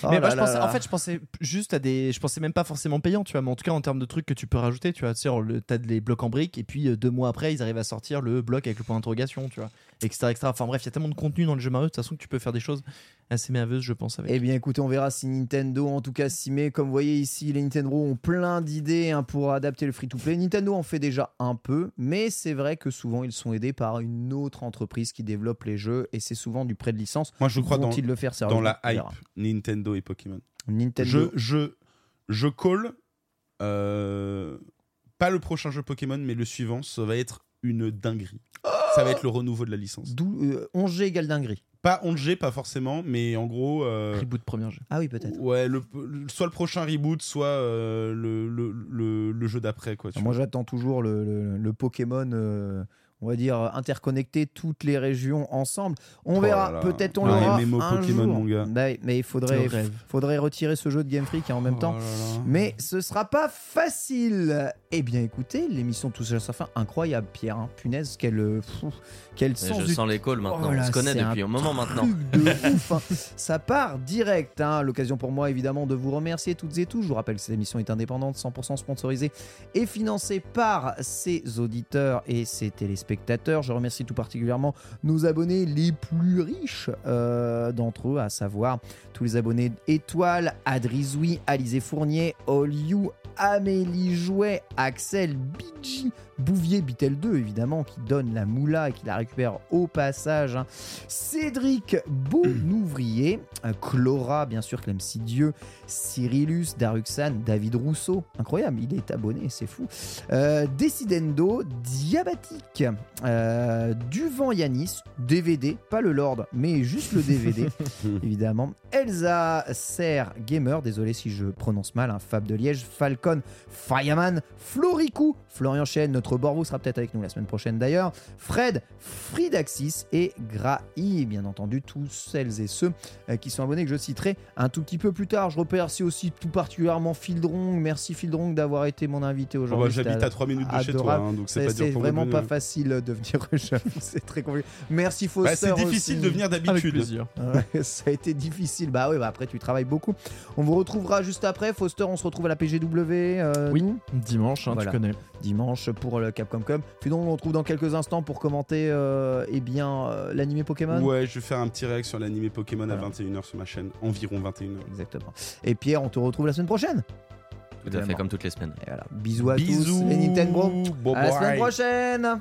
Oh
mais moi,
là
je pensais,
là.
en fait, je pensais juste à des. Je pensais même pas forcément payant, tu vois, mais en tout cas, en termes de trucs que tu peux rajouter, tu vois, tu sais, le- t'as les blocs en briques, et puis euh, deux mois après, ils arrivent à sortir le bloc avec le point d'interrogation, tu vois, etc. etc. Enfin bref, il y a tellement de contenu dans le jeu Mario, de toute façon, que tu peux faire des choses assez merveilleuses, je pense, avec.
Eh bien, écoutez, on verra si Nintendo, en tout cas, s'y met. Comme vous voyez ici, les Nintendo ont plein d'idées hein, pour adapter le free-to-play. Nintendo en fait déjà un peu, mais c'est vrai que souvent, ils sont aidés par une autre entreprise qui développe les jeux, et c'est souvent du prêt de licence.
Moi, je crois dans,
le faire
dans la hype. Nintendo et Pokémon.
Nintendo.
Je, je, je call euh, pas le prochain jeu Pokémon, mais le suivant, ça va être une dinguerie. Ça va être le renouveau de la licence.
Euh, 11G égale dinguerie.
Pas 11G, pas forcément, mais en gros. euh,
Reboot premier jeu.
Ah oui, peut-être.
Ouais, le, le- soit le prochain reboot, soit euh, le, le, le, le jeu d'après. quoi. tu
Moi, j'attends toujours le, le- le Pokémon, euh, on va dire, interconnecté toutes les régions ensemble. On
Oh
verra, peut-être on l'aura un
Pokémon,
jour.
mon gars.
Bah mais il faudrait, faudrait retirer ce jeu de Game Freak hein, en même temps.
Oh là là.
Mais ce sera pas facile. Eh bien, écoutez, l'émission touche à sa fin. Incroyable, Pierre. hein. Punaise, quel, euh, pfff, quel sens
je
du
sens les calls maintenant.
Oh là,
on se connaît depuis un, moment maintenant.
truc de ouf, hein. Ça part direct. hein. L'occasion pour moi, évidemment, de vous remercier toutes et tous. Je vous rappelle que cette émission est indépendante, 100% sponsorisée et financée par ses auditeurs et ses téléspectateurs. Je remercie tout particulièrement nos abonnés les plus riches euh, d'entre eux, à savoir tous les abonnés étoiles, Adrizoui, Alizé Fournier, All You, Amélie Jouet, Axel, Bidji, Bouvier, Bitel 2 évidemment, qui donne la moula et qui la récupère au passage. hein. Cédric Bonouvrier, euh, Clora, bien sûr, Clem Dieu, Cyrillus, Daruxan, David Rousseau, incroyable, il est abonné, c'est fou. Euh, Decidendo, Diabatique, euh, Duvant Yanis, DVD, pas le Lord, mais juste le DVD, évidemment. Elsa Serre Gamer, désolé si je prononce mal, un Fab de Liège, Falcon, Fireman, Floricou, Florian Chen, notre Borvo sera peut-être avec nous la semaine prochaine d'ailleurs, Fred, Fridaxis et Grahi, bien entendu, tous celles et ceux euh, qui sont abonnés que je citerai un tout petit peu plus tard. Je remercie aussi tout particulièrement Fildrong. Merci Fildrong d'avoir été mon invité
Oh, bah,
aujourd'hui.
J'habite à 3 minutes de chez toi, hein, donc c'est pas dur pour
vraiment pas
de-
facile de venir, c'est très compliqué. Merci Foster.
Bah, c'est difficile
aussi.
de venir d'habitude.
Ouais, ça a été difficile. Bah oui, bah après tu travailles beaucoup. On vous retrouvera juste après. Foster, on se retrouve à la PGW. euh,
Oui. Dimanche, hein,
Voilà.
tu connais.
dimanche pour le Capcom Com. Puis donc on se retrouve dans quelques instants pour commenter euh, eh bien euh, l'animé Pokémon.
Ouais, je vais faire un petit réact sur l'animé Pokémon
Voilà.
à 21h sur ma chaîne. Environ 21h.
Exactement. Et Pierre, on te retrouve la semaine prochaine.
Tout à fait comme toutes les semaines.
Et voilà. Bisous à
Bisous,
tous les Nintendo.
bon
À la semaine prochaine.